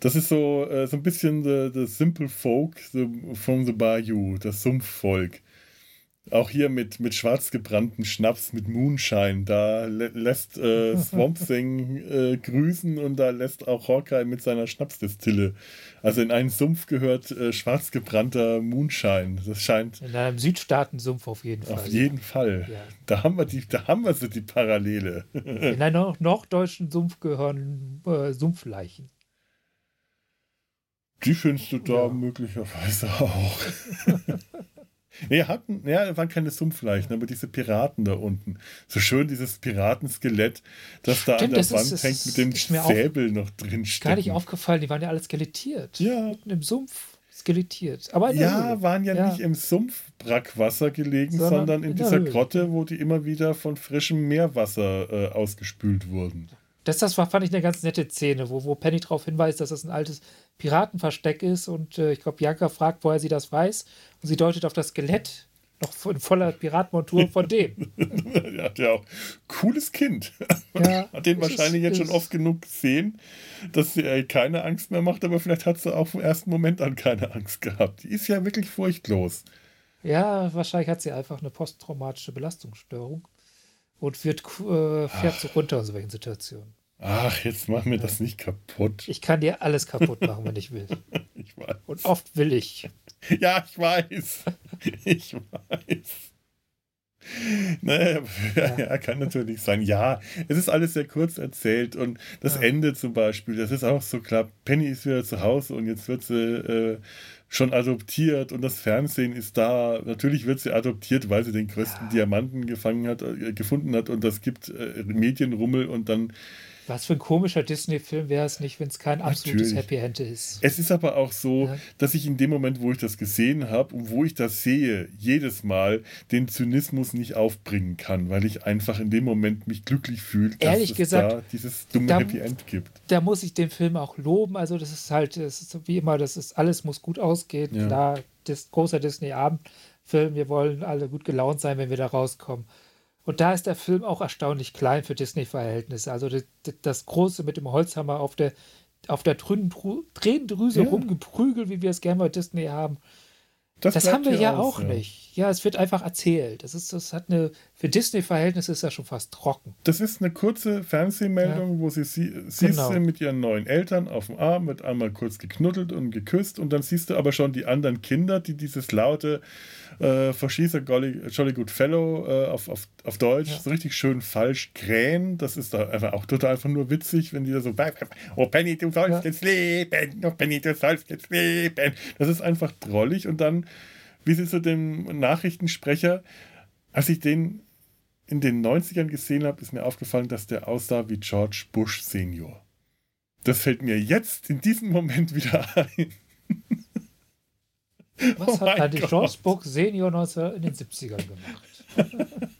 Das ist so, äh, so ein bisschen the, the Simple Folk the, from the Bayou, das Sumpfvolk. Auch hier mit, mit schwarz gebrannten Schnaps, mit Moonshine. Da lä lässt äh, Swamp Thing äh, grüßen und da lässt auch Hawkeye mit seiner Schnapsdestille. Also in einen Sumpf gehört äh, schwarz gebrannter Moonshine. Das scheint. In einem Südstaaten-Sumpf auf jeden Fall. Auf jeden Fall. Ja. Da, haben wir die, da haben wir so die Parallele. in einem norddeutschen Sumpf gehören äh, Sumpfleichen. Die findest du da ja. möglicherweise auch. Nee, hatten, ja, waren keine Sumpfleichen, aber diese Piraten da unten. So schön dieses Piratenskelett, das da Stimmt, an der Wand ist, hängt mit dem Säbel noch drin steht. Gar nicht aufgefallen, die waren ja alle skelettiert. Ja. Mitten im Sumpf skelettiert. Aber ja, Höhle. waren ja, ja, nicht im Sumpfbrackwasser gelegen, sondern, sondern in, in dieser Höhle. Grotte, wo die immer wieder von frischem Meerwasser äh, ausgespült wurden. Das, das war, fand ich eine ganz nette Szene, wo, wo Penny darauf hinweist, dass das ein altes Piratenversteck ist. Und äh, ich glaube, Bianca fragt, woher sie das weiß. Und sie deutet auf das Skelett, noch in voller Piratenmontur von dem. er hat ja auch cooles Kind. Ja, hat den wahrscheinlich ist, jetzt schon oft genug gesehen, dass sie äh, keine Angst mehr macht, aber vielleicht hat sie auch vom ersten Moment an keine Angst gehabt. Die ist ja wirklich furchtlos. Ja, wahrscheinlich hat sie einfach eine posttraumatische Belastungsstörung und wird, äh, fährt so runter in solchen Situationen. Ach, jetzt mach mir das nicht kaputt. Ich kann dir alles kaputt machen, wenn ich will. Ich weiß. Und oft will ich. Ja, ich weiß. Ich weiß. Naja, ja, ja, kann natürlich sein. Ja, es ist alles sehr kurz erzählt und das ja. Ende zum Beispiel, das ist auch so klar. Penny ist wieder zu Hause und jetzt wird sie äh, schon adoptiert und das Fernsehen ist da. Natürlich wird sie adoptiert, weil sie den größten ja. Diamanten gefangen hat, äh, gefunden hat und das gibt äh, Medienrummel und dann was für ein komischer Disney-Film wäre es nicht, wenn es kein absolutes Natürlich. Happy End ist. Es ist aber auch so, ja. dass ich in dem Moment, wo ich das gesehen habe und wo ich das sehe, jedes Mal den Zynismus nicht aufbringen kann, weil ich einfach in dem Moment mich glücklich fühle, dass Ehrlich es gesagt, da dieses dumme da, Happy End gibt. Da muss ich den Film auch loben. Also das ist halt, das ist wie immer, das ist alles muss gut ausgehen. Ja. Klar, das großer Disney-Abendfilm, wir wollen alle gut gelaunt sein, wenn wir da rauskommen. Und da ist der Film auch erstaunlich klein für Disney-Verhältnisse. Also das, das, Große mit dem Holzhammer auf der, auf der Tränendrüse ja. rumgeprügelt, wie wir es gerne bei Disney haben. Das, das haben wir ja aus, auch ja. nicht. Ja, es wird einfach erzählt. Das ist, das hat eine, für Disney-Verhältnisse ist das schon fast trocken. Das ist eine kurze Fernsehmeldung, ja. wo sie, sie siehst genau. mit ihren neuen Eltern auf dem Arm, wird einmal kurz geknuddelt und geküsst und dann siehst du aber schon die anderen Kinder, die dieses laute äh, Verschießer Jolly, Jolly Good Fellow äh, auf, auf, auf Deutsch ja. so richtig schön falsch krähen. Das ist da einfach auch total einfach nur witzig, wenn die da so, oh Penny, du sollst jetzt leben, oh Penny, du sollst jetzt leben. Das ist einfach drollig und dann wie sie zu dem Nachrichtensprecher, als ich den in den 90ern gesehen habe, ist mir aufgefallen, dass der aussah wie George Bush Senior. Das fällt mir jetzt in diesem Moment wieder ein. Was oh hat eigentlich George Bush Senior in den 70ern gemacht?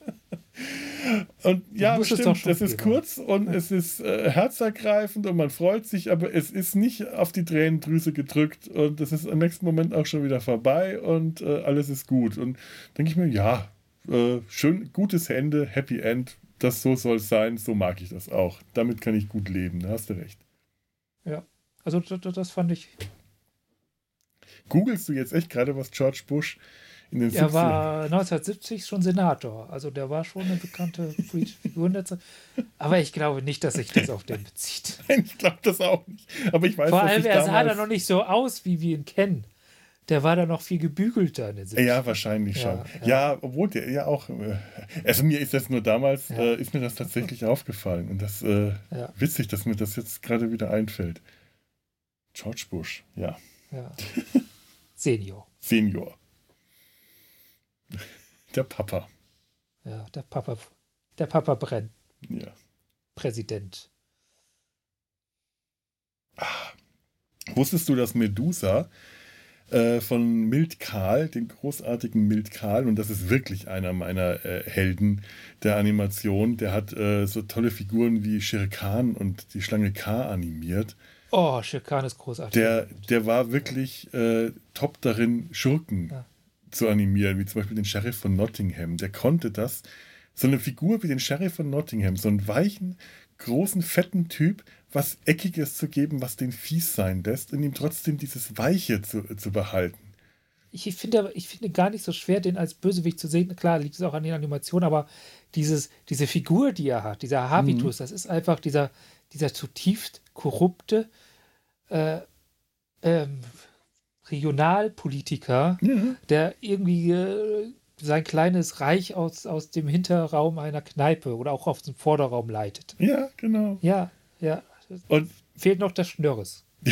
Und ja, stimmt, es ist kurz und ja. es ist äh, herzergreifend und man freut sich, aber es ist nicht auf die Tränendrüse gedrückt und es ist im nächsten Moment auch schon wieder vorbei und äh, alles ist gut. Und denke ich mir, ja, äh, schön, gutes Ende, Happy End, das so soll es sein, so mag ich das auch. Damit kann ich gut leben, da hast du recht. Ja, also das, das fand ich. Googlest du jetzt echt gerade, was George Bush in den Er 70ern. war 1970 schon Senator, also der war schon eine bekannte Figur. Aber ich glaube nicht, dass sich das auf den bezieht. Nein, ich glaube das auch nicht. Aber ich weiß, Vor allem, er sah da noch nicht so aus, wie wir ihn kennen. Der war da noch viel gebügelter in den 70ern. Ja, wahrscheinlich schon. Ja, ja. obwohl der ja auch. Äh, also mir ist das nur damals, ja. äh, ist mir das tatsächlich aufgefallen. Und das äh, ja. witzig, dass mir das jetzt gerade wieder einfällt. George Bush, ja. ja. Senior. Senior. Der Papa. Ja, der Papa. Der Papa brennt. Ja. Präsident. Ah. Wusstest du, dass Medusa äh, von Mild Kahl, den großartigen Mild Kahl, und das ist wirklich einer meiner äh, Helden der Animation, der hat äh, so tolle Figuren wie Shere Khan und die Schlange K animiert. Oh, Khan ist großartig. Der, der war wirklich äh, top darin, Schurken ja zu animieren, wie zum Beispiel den Sheriff von Nottingham. Der konnte das. So eine Figur wie den Sheriff von Nottingham, so einen weichen, großen, fetten Typ, was Eckiges zu geben, was den fies sein lässt und ihm trotzdem dieses Weiche zu, zu behalten. Ich finde, ich finde gar nicht so schwer, den als Bösewicht zu sehen. Klar, liegt es auch an den Animationen, aber dieses, diese Figur, die er hat, dieser Habitus, mhm. das ist einfach dieser, dieser zutiefst korrupte, äh, ähm, Regionalpolitiker, ja. der irgendwie äh, sein kleines Reich aus, aus dem Hinterraum einer Kneipe oder auch aus dem Vorderraum leitet. Ja, genau. Ja, ja. Und fehlt noch der Schnörres.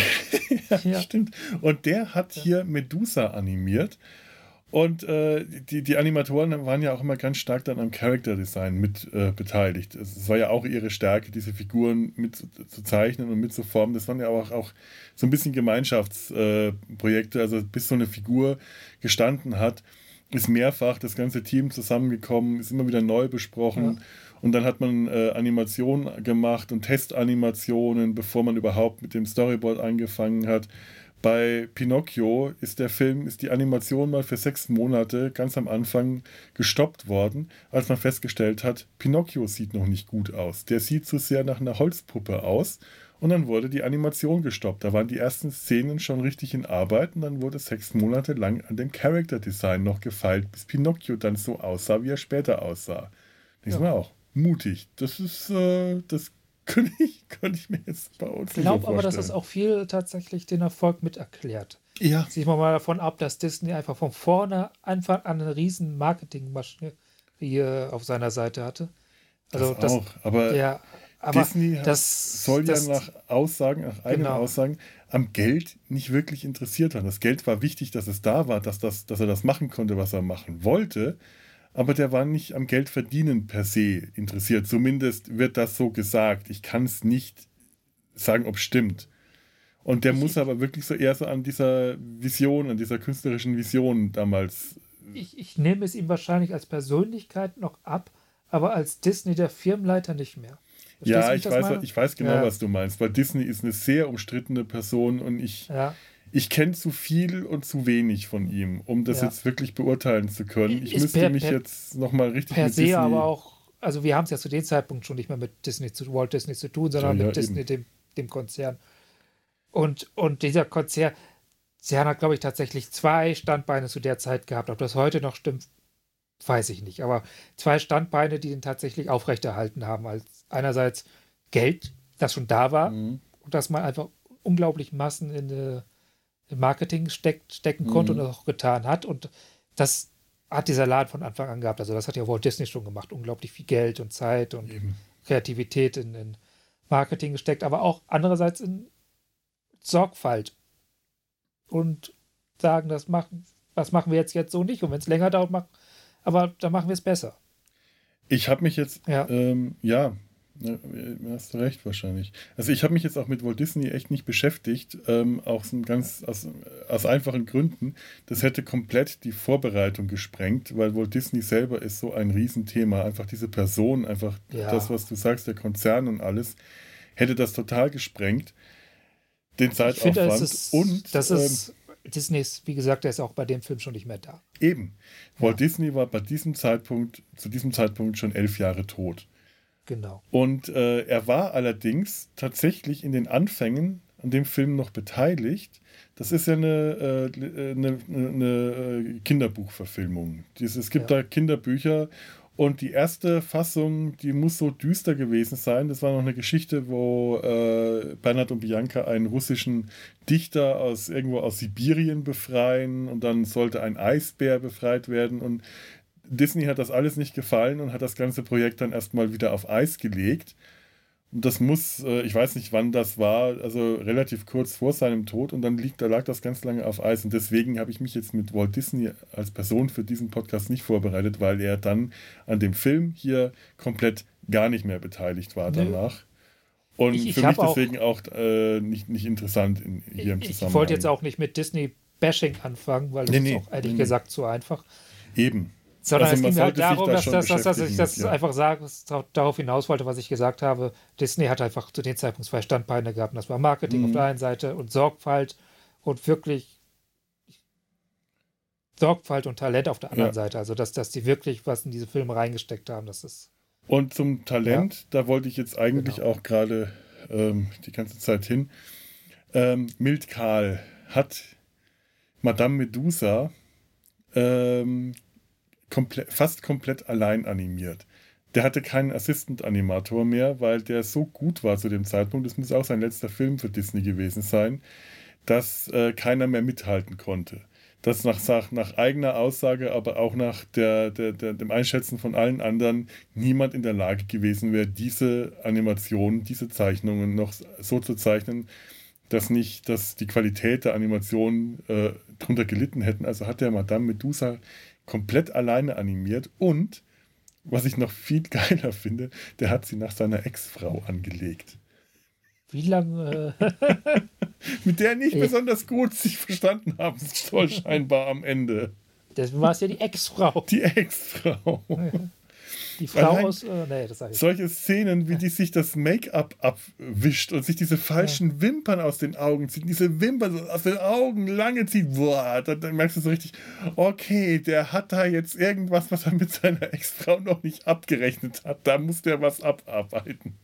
ja, ja, stimmt. Und der hat hier Medusa animiert. Und äh, die, die Animatoren waren ja auch immer ganz stark dann am Character Design mit äh, beteiligt. Es war ja auch ihre Stärke, diese Figuren mit zu, zu zeichnen und mit zu formen. Das waren ja auch, auch so ein bisschen Gemeinschaftsprojekte. Äh, also bis so eine Figur gestanden hat, ist mehrfach das ganze Team zusammengekommen, ist immer wieder neu besprochen. Ja. Und dann hat man äh, Animationen gemacht und Testanimationen, bevor man überhaupt mit dem Storyboard angefangen hat. Bei Pinocchio ist der Film, ist die Animation mal für sechs Monate ganz am Anfang gestoppt worden, als man festgestellt hat, Pinocchio sieht noch nicht gut aus. Der sieht zu sehr nach einer Holzpuppe aus. Und dann wurde die Animation gestoppt. Da waren die ersten Szenen schon richtig in Arbeit und dann wurde sechs Monate lang an dem Character Design noch gefeilt, bis Pinocchio dann so aussah, wie er später aussah. Das ja. war auch mutig. Das ist, äh, das könnte ich, könnte ich mir jetzt bei uns Ich glaube aber, dass es auch viel tatsächlich den Erfolg mit erklärt. Ja. Sieht man mal davon ab, dass Disney einfach von vorne Anfang an eine riesen Marketingmaschine hier auf seiner Seite hatte. Also das, das auch, aber, ja, aber Disney das, soll das, ja nach Aussagen, nach eigenen genau. Aussagen, am Geld nicht wirklich interessiert haben. Das Geld war wichtig, dass es da war, dass, das, dass er das machen konnte, was er machen wollte. Aber der war nicht am Geld verdienen per se interessiert. Zumindest wird das so gesagt. Ich kann es nicht sagen, ob es stimmt. Und der ich, muss aber wirklich so eher so an dieser Vision, an dieser künstlerischen Vision damals. Ich, ich nehme es ihm wahrscheinlich als Persönlichkeit noch ab, aber als Disney der Firmenleiter nicht mehr. Verstehst ja, ich weiß, ich weiß genau, ja. was du meinst, weil Disney ist eine sehr umstrittene Person und ich, ja. Ich kenne zu viel und zu wenig von ihm, um das ja. jetzt wirklich beurteilen zu können. Ich ist müsste per, mich per, jetzt nochmal richtig per mit se Disney aber auch, also wir haben es ja zu dem Zeitpunkt schon nicht mehr mit Disney zu Walt Disney zu tun, sondern mit Disney, dem, dem Konzern. Und, und dieser Konzern, sie haben, glaube ich, tatsächlich zwei Standbeine zu der Zeit gehabt. Ob das heute noch stimmt, weiß ich nicht. Aber zwei Standbeine, die den tatsächlich aufrechterhalten haben. Als einerseits Geld, das schon da war mhm. und dass man einfach unglaublich Massen in, äh, in Marketing steckt, stecken konnte mhm. und das auch getan hat. Und das hat dieser Laden von Anfang an gehabt. Also das hat ja Walt Disney schon gemacht. Unglaublich viel Geld und Zeit und Eben. Kreativität in, in Marketing gesteckt, aber auch andererseits in Sorgfalt. Und sagen, das machen, was machen wir jetzt jetzt so nicht. Und wenn es länger dauert, machen aber dann machen wir es besser. Ich habe mich jetzt, ja, ähm, ja ja, hast du recht wahrscheinlich. Also ich habe mich jetzt auch mit Walt Disney echt nicht beschäftigt, ähm, auch ganz aus, aus einfachen Gründen. Das hätte komplett die Vorbereitung gesprengt, weil Walt Disney selber ist so ein Riesenthema. Einfach diese Person, einfach ja. das, was du sagst, der Konzern und alles, hätte das total gesprengt. Den Zeitaufwand. Finde, das ist, und das ist ähm, Disney ist, wie gesagt, der ist auch bei dem Film schon nicht mehr da. Eben. Walt ja. Disney war bei diesem Zeitpunkt, zu diesem Zeitpunkt schon elf Jahre tot. Genau. Und äh, er war allerdings tatsächlich in den Anfängen an dem Film noch beteiligt. Das ist ja eine, äh, eine, eine äh, Kinderbuchverfilmung. Es gibt ja. da Kinderbücher und die erste Fassung, die muss so düster gewesen sein. Das war noch eine Geschichte, wo äh, Bernhard und Bianca einen russischen Dichter aus irgendwo aus Sibirien befreien und dann sollte ein Eisbär befreit werden. Und Disney hat das alles nicht gefallen und hat das ganze Projekt dann erstmal wieder auf Eis gelegt. Und das muss, äh, ich weiß nicht, wann das war, also relativ kurz vor seinem Tod und dann liegt, da lag das ganz lange auf Eis. Und deswegen habe ich mich jetzt mit Walt Disney als Person für diesen Podcast nicht vorbereitet, weil er dann an dem Film hier komplett gar nicht mehr beteiligt war danach. Und ich, ich für mich deswegen auch, auch äh, nicht, nicht interessant in, hier im Zusammenhang. Ich wollte jetzt auch nicht mit Disney-Bashing anfangen, weil das nee, ist auch ehrlich nee, gesagt zu einfach. Eben. Sondern also es ging halt darum, da dass, dass, dass, dass, ich das ja. einfach sage, darauf hinaus wollte, was ich gesagt habe. Disney hat einfach zu dem Zeitpunkt zwei Standbeine gehabt. Das war Marketing mhm. auf der einen Seite und Sorgfalt und wirklich Sorgfalt und Talent auf der anderen ja. Seite. Also, dass, dass die wirklich was in diese Filme reingesteckt haben, das ist. Und zum Talent, ja. da wollte ich jetzt eigentlich genau. auch gerade ähm, die ganze Zeit hin. Ähm, Mild Karl hat Madame Medusa ähm, komplett, fast komplett allein animiert. Der hatte keinen Assistant-Animator mehr, weil der so gut war zu dem Zeitpunkt, das muss auch sein letzter Film für Disney gewesen sein, dass äh, keiner mehr mithalten konnte. Das nach, nach eigener Aussage, aber auch nach der, der, der, dem Einschätzen von allen anderen niemand in der Lage gewesen wäre, diese Animationen, diese Zeichnungen noch so zu zeichnen, dass nicht, dass die Qualität der Animation äh, drunter gelitten hätten. Also hat der Madame Medusa komplett alleine animiert und, was ich noch viel geiler finde, der hat sie nach seiner Ex-Frau angelegt. Wie lange? Mit der nicht besonders gut sich verstanden haben soll, scheinbar am Ende. Das war es ja die Ex-Frau. Die Ex-Frau. Die Frau Allein aus. Äh, nee, das ich solche Szenen, wie die sich das Make-up abwischt und sich diese falschen ja. Wimpern aus den Augen zieht, diese Wimpern aus den Augen lange zieht, boah, dann, dann, merkst du so richtig, okay, der hat da jetzt irgendwas, was er mit seiner Ex-Frau noch nicht abgerechnet hat. Da muss der was abarbeiten.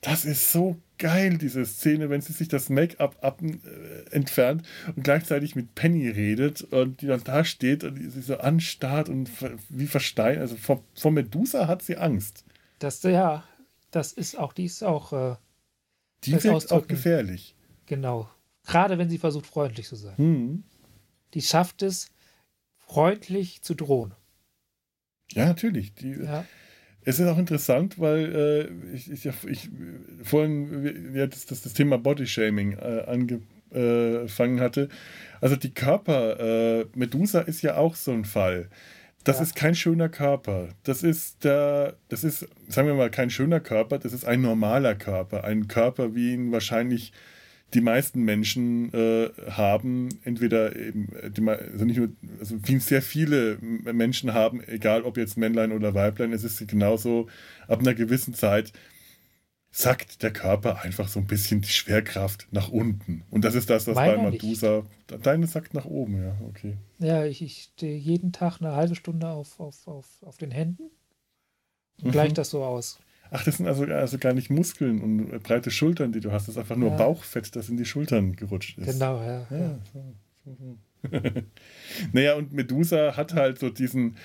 Das ist so geil, diese Szene, wenn sie sich das Make-up ab, äh, entfernt und gleichzeitig mit Penny redet und die dann da steht und sie so anstarrt und wie versteint. Also vor, vor Medusa hat sie Angst. Das, ja, das ist auch, die ist auch. Äh, die ist auch gefährlich. Genau. Gerade wenn sie versucht, freundlich zu sein. Mhm. Die schafft es, freundlich zu drohen. Ja, natürlich. Die, ja. Es ist auch interessant, weil äh, ich, ich, ich, vorhin ja, das, das, das Thema Bodyshaming äh, angefangen hatte. Also die Körper, äh, Medusa ist ja auch so ein Fall. Das ja. ist kein schöner Körper. Das ist der, das ist, sagen wir mal, kein schöner Körper, das ist ein normaler Körper. Ein Körper, wie ihn wahrscheinlich die meisten Menschen äh, haben, entweder eben, die, also nicht nur, also wie sehr viele Menschen haben, egal ob jetzt Männlein oder Weiblein, es ist genauso, ab einer gewissen Zeit sackt der Körper einfach so ein bisschen die Schwerkraft nach unten. Und das ist das, was Meiner bei Medusa, nicht. deine sackt nach oben, ja, okay. Ja, ich, ich stehe jeden Tag eine halbe Stunde auf, auf, auf, auf den Händen und mhm. gleicht das so aus. Ach, das sind also, also gar nicht Muskeln und breite Schultern, die du hast. Das ist einfach nur ja. Bauchfett, das in die Schultern gerutscht ist. Genau, ja. ja. ja. naja, und Medusa hat halt so diesen,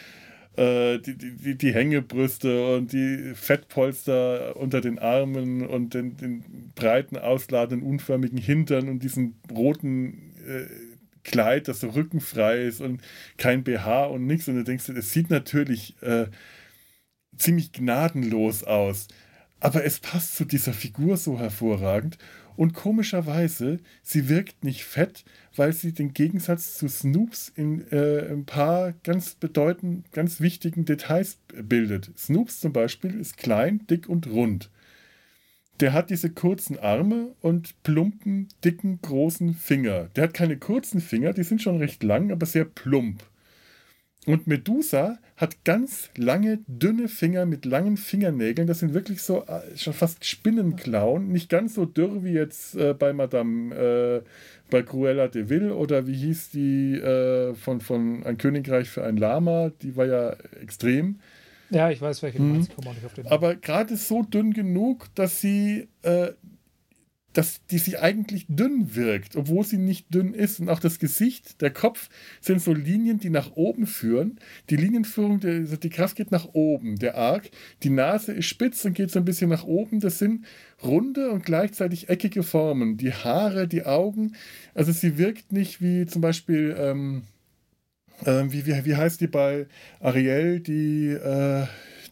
äh, die, die, die Hängebrüste und die Fettpolster unter den Armen und den, den breiten, ausladenden, unförmigen Hintern und diesen roten äh, Kleid, das so rückenfrei ist und kein BH und nichts. Und du denkst, es sieht natürlich äh, ziemlich gnadenlos aus. Aber es passt zu dieser Figur so hervorragend. Und komischerweise, sie wirkt nicht fett, weil sie den Gegensatz zu Snoops in äh, ein paar ganz bedeutenden, ganz wichtigen Details bildet. Snoops zum Beispiel ist klein, dick und rund. Der hat diese kurzen Arme und plumpen, dicken, großen Finger. Der hat keine kurzen Finger, die sind schon recht lang, aber sehr plump. Und Medusa hat ganz lange, dünne Finger mit langen Fingernägeln. Das sind wirklich so äh, schon fast Spinnenklauen. Nicht ganz so dürr wie jetzt äh, bei Madame, äh, bei Cruella de Vil oder wie hieß die äh, von, von Ein Königreich für ein Lama. Die war ja extrem. Ja, ich weiß, welche du meinst. Mhm. Aber gerade so dünn genug, dass sie äh, dass die sie eigentlich dünn wirkt, obwohl sie nicht dünn ist. Und auch das Gesicht, der Kopf sind so Linien, die nach oben führen. Die Linienführung, die, also die Kraft geht nach oben, der Arc. Die Nase ist spitz und geht so ein bisschen nach oben. Das sind runde und gleichzeitig eckige Formen. Die Haare, die Augen. Also sie wirkt nicht wie zum Beispiel, ähm, äh, wie, wie, wie heißt die bei Ariel, die, äh,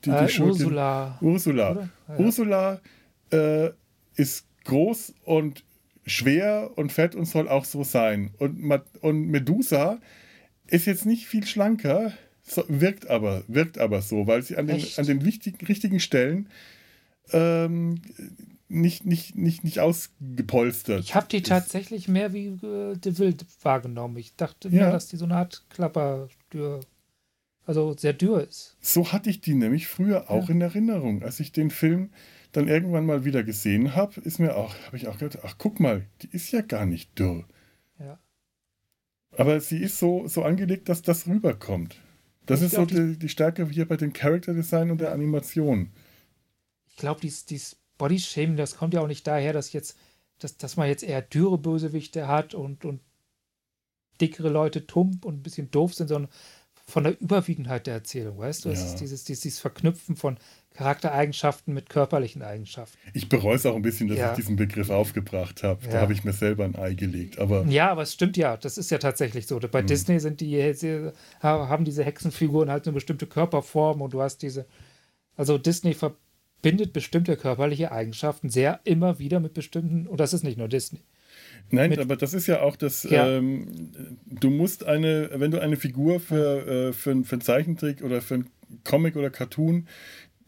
die, die äh, Ursula. Ursula. Ja. Ursula äh, ist groß und schwer und fett und soll auch so sein. Und, und Medusa ist jetzt nicht viel schlanker, so, wirkt, aber, wirkt aber so, weil sie an den, an den wichtigen, richtigen Stellen ähm, nicht, nicht, nicht, nicht ausgepolstert. Ich habe die ist. tatsächlich mehr wie äh, De Wild wahrgenommen. Ich dachte ja. mehr, dass die so eine Art Klapperdür, also sehr dürr ist. So hatte ich die nämlich früher auch ja. in Erinnerung, als ich den Film dann irgendwann mal wieder gesehen habe, ist mir auch, habe ich auch gedacht, ach guck mal, die ist ja gar nicht dürr. Ja. Aber sie ist so, so angelegt, dass das rüberkommt. Das ich ist glaub, so die, die, Stärke hier bei dem Character Design und der Animation. Ich glaube, dieses, dieses Body Shaming, das kommt ja auch nicht daher, dass jetzt, dass, dass man jetzt eher dürre Bösewichte hat und, und dickere Leute tump und ein bisschen doof sind, sondern von der Überwiegendheit der Erzählung, weißt du? Ja. Es ist dieses, dieses, dieses Verknüpfen von Charaktereigenschaften mit körperlichen Eigenschaften. Ich bereue es auch ein bisschen, dass ja. ich diesen Begriff aufgebracht habe. Ja. Da habe ich mir selber ein Ei gelegt. Aber ja, aber es stimmt ja. Das ist ja tatsächlich so. Bei hm. Disney sind die, sie haben diese Hexenfiguren halt eine bestimmte Körperform und du hast diese. Also Disney verbindet bestimmte körperliche Eigenschaften sehr immer wieder mit bestimmten. Und das ist nicht nur Disney. Nein, aber das ist ja auch das, ja. Ähm, du musst eine, wenn du eine Figur für, äh, für, für einen Zeichentrick oder für einen Comic oder Cartoon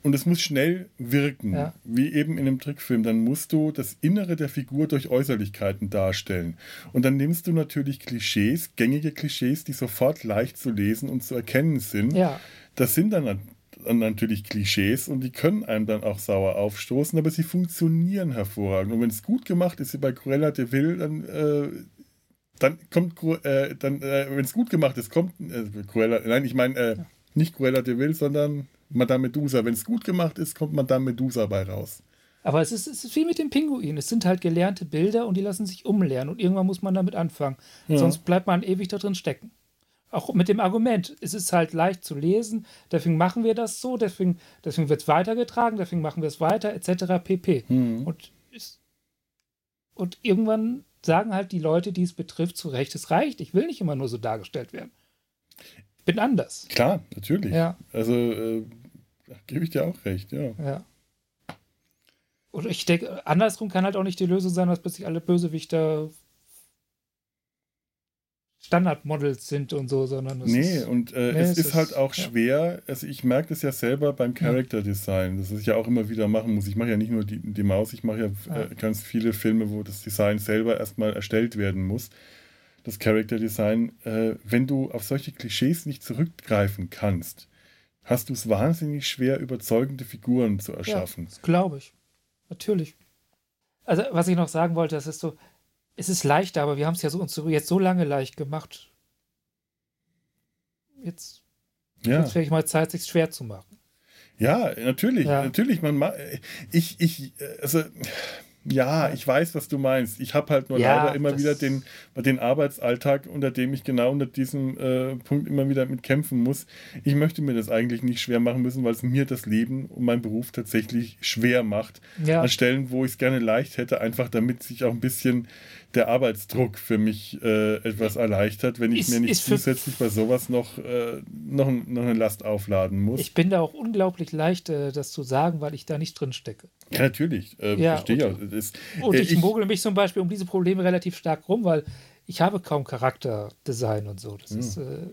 und es muss schnell wirken, ja. wie eben in einem Trickfilm. Dann musst du das Innere der Figur durch Äußerlichkeiten darstellen. Und dann nimmst du natürlich Klischees, gängige Klischees, die sofort leicht zu lesen und zu erkennen sind. Ja. Das sind dann natürlich Klischees und die können einem dann auch sauer aufstoßen, aber sie funktionieren hervorragend. Und wenn es gut gemacht ist, wie bei Cruella de Vil, dann, äh, dann kommt, äh, dann, äh, wenn es gut gemacht ist, kommt äh, Cruella, nein, ich meine äh, nicht Cruella de Vil, sondern Madame Medusa. Wenn es gut gemacht ist, kommt Madame Medusa bei raus. Aber es ist, es ist wie mit dem Pinguin. Es sind halt gelernte Bilder und die lassen sich umlernen und irgendwann muss man damit anfangen. Ja. Sonst bleibt man ewig da drin stecken auch mit dem Argument, es ist halt leicht zu lesen, deswegen machen wir das so, deswegen, deswegen wird es weitergetragen, deswegen machen wir es weiter, etc. pp. Mhm. Und, ist, und irgendwann sagen halt die Leute, die es betrifft, zu Recht, es reicht. Ich will nicht immer nur so dargestellt werden. Bin anders. Klar, natürlich. Ja. Also äh, gebe ich dir auch recht, ja. Ja. Und ich denke, andersrum kann halt auch nicht die Lösung sein, dass plötzlich alle Bösewichter Standardmodels sind und so, sondern es nee, ist, und äh, nee, es, es, ist, halt auch ja. schwer. Also ich merke das ja selber beim Character Design, das ich ja auch immer wieder machen muss. Ich mache ja nicht nur die, die Maus, ich mache ja, ja. Äh, ganz viele Filme, wo das Design selber erstmal erstellt werden muss. Das Character Design, äh, wenn du auf solche Klischees nicht zurückgreifen kannst, hast du es wahnsinnig schwer, überzeugende Figuren zu erschaffen. Ja, das glaube ich. Natürlich. Also, was ich noch sagen wollte, das ist so, es ist leichter, aber wir haben es ja so, uns jetzt so lange leicht gemacht. Jetzt ja. wird es vielleicht mal Zeit, sich schwer zu machen. Ja, natürlich, ja. natürlich. Man, ich, ich, also ja, ich weiß, was du meinst. Ich habe halt nur ja, leider immer wieder den, den Arbeitsalltag, unter dem ich genau unter diesem äh, Punkt immer wieder mit kämpfen muss. Ich möchte mir das eigentlich nicht schwer machen müssen, weil es mir das Leben und mein Beruf tatsächlich schwer macht. Ja. An Stellen, wo ich es gerne leicht hätte, einfach damit sich auch ein bisschen der Arbeitsdruck für mich äh, etwas erleichtert, wenn ich ist, mir nicht zusätzlich bei sowas noch, äh, noch, noch eine Last aufladen muss. Ich bin da auch unglaublich leicht, äh, das zu sagen, weil ich da nicht drin stecke. Ja, natürlich. Äh, ja, verstehe und, ja. Das, und ich, ich mogel mich zum Beispiel um diese Probleme relativ stark rum, weil ich habe kaum Charakterdesign und so. Das hm. ist äh,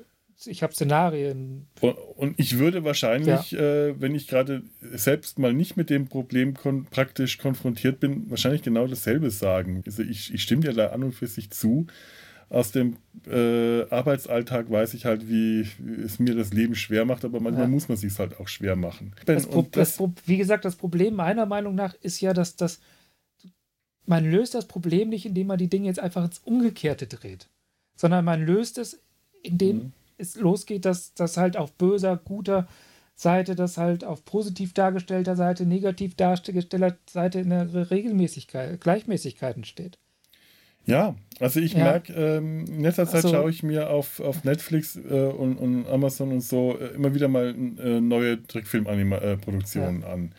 ich habe Szenarien. Und ich würde wahrscheinlich, ja. äh, wenn ich gerade selbst mal nicht mit dem Problem kon praktisch konfrontiert bin, wahrscheinlich genau dasselbe sagen. Also ich, ich stimme dir da an und für sich zu. Aus dem äh, Arbeitsalltag weiß ich halt, wie, wie, es mir das Leben schwer macht, aber manchmal ja. muss man sich halt auch schwer machen. Das das, das, wie gesagt, das Problem meiner Meinung nach ist ja, dass das man löst das Problem nicht, indem man die Dinge jetzt einfach ins Umgekehrte dreht, sondern man löst es, indem mhm es losgeht, dass das halt auf böser, guter Seite, dass halt auf positiv dargestellter Seite, negativ dargestellter Seite in der Regelmäßigkeit, Gleichmäßigkeiten steht. Ja, also ich ja. merke, ähm, in letzter Zeit also, schaue ich mir auf, auf Netflix äh, und, und, Amazon und so äh, immer wieder mal äh, neue Trickfilmproduktionen äh, ja. an.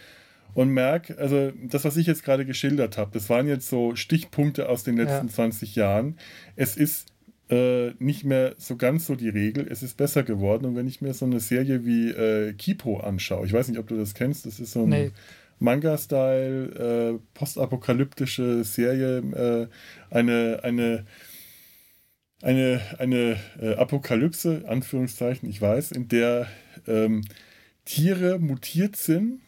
Und merke, also das, was ich jetzt gerade geschildert habe, das waren jetzt so Stichpunkte aus den letzten ja. 20 Jahren. Es ist äh, nicht mehr so ganz so die Regel. Es ist besser geworden. Und wenn ich mir so eine Serie wie äh, Kipo anschaue, ich weiß nicht, ob du das kennst, das ist so ein nee. Manga-Style, äh, postapokalyptische Serie, äh, eine, eine, eine, eine äh, Apokalypse, Anführungszeichen, ich weiß, in der ähm, Tiere mutiert sind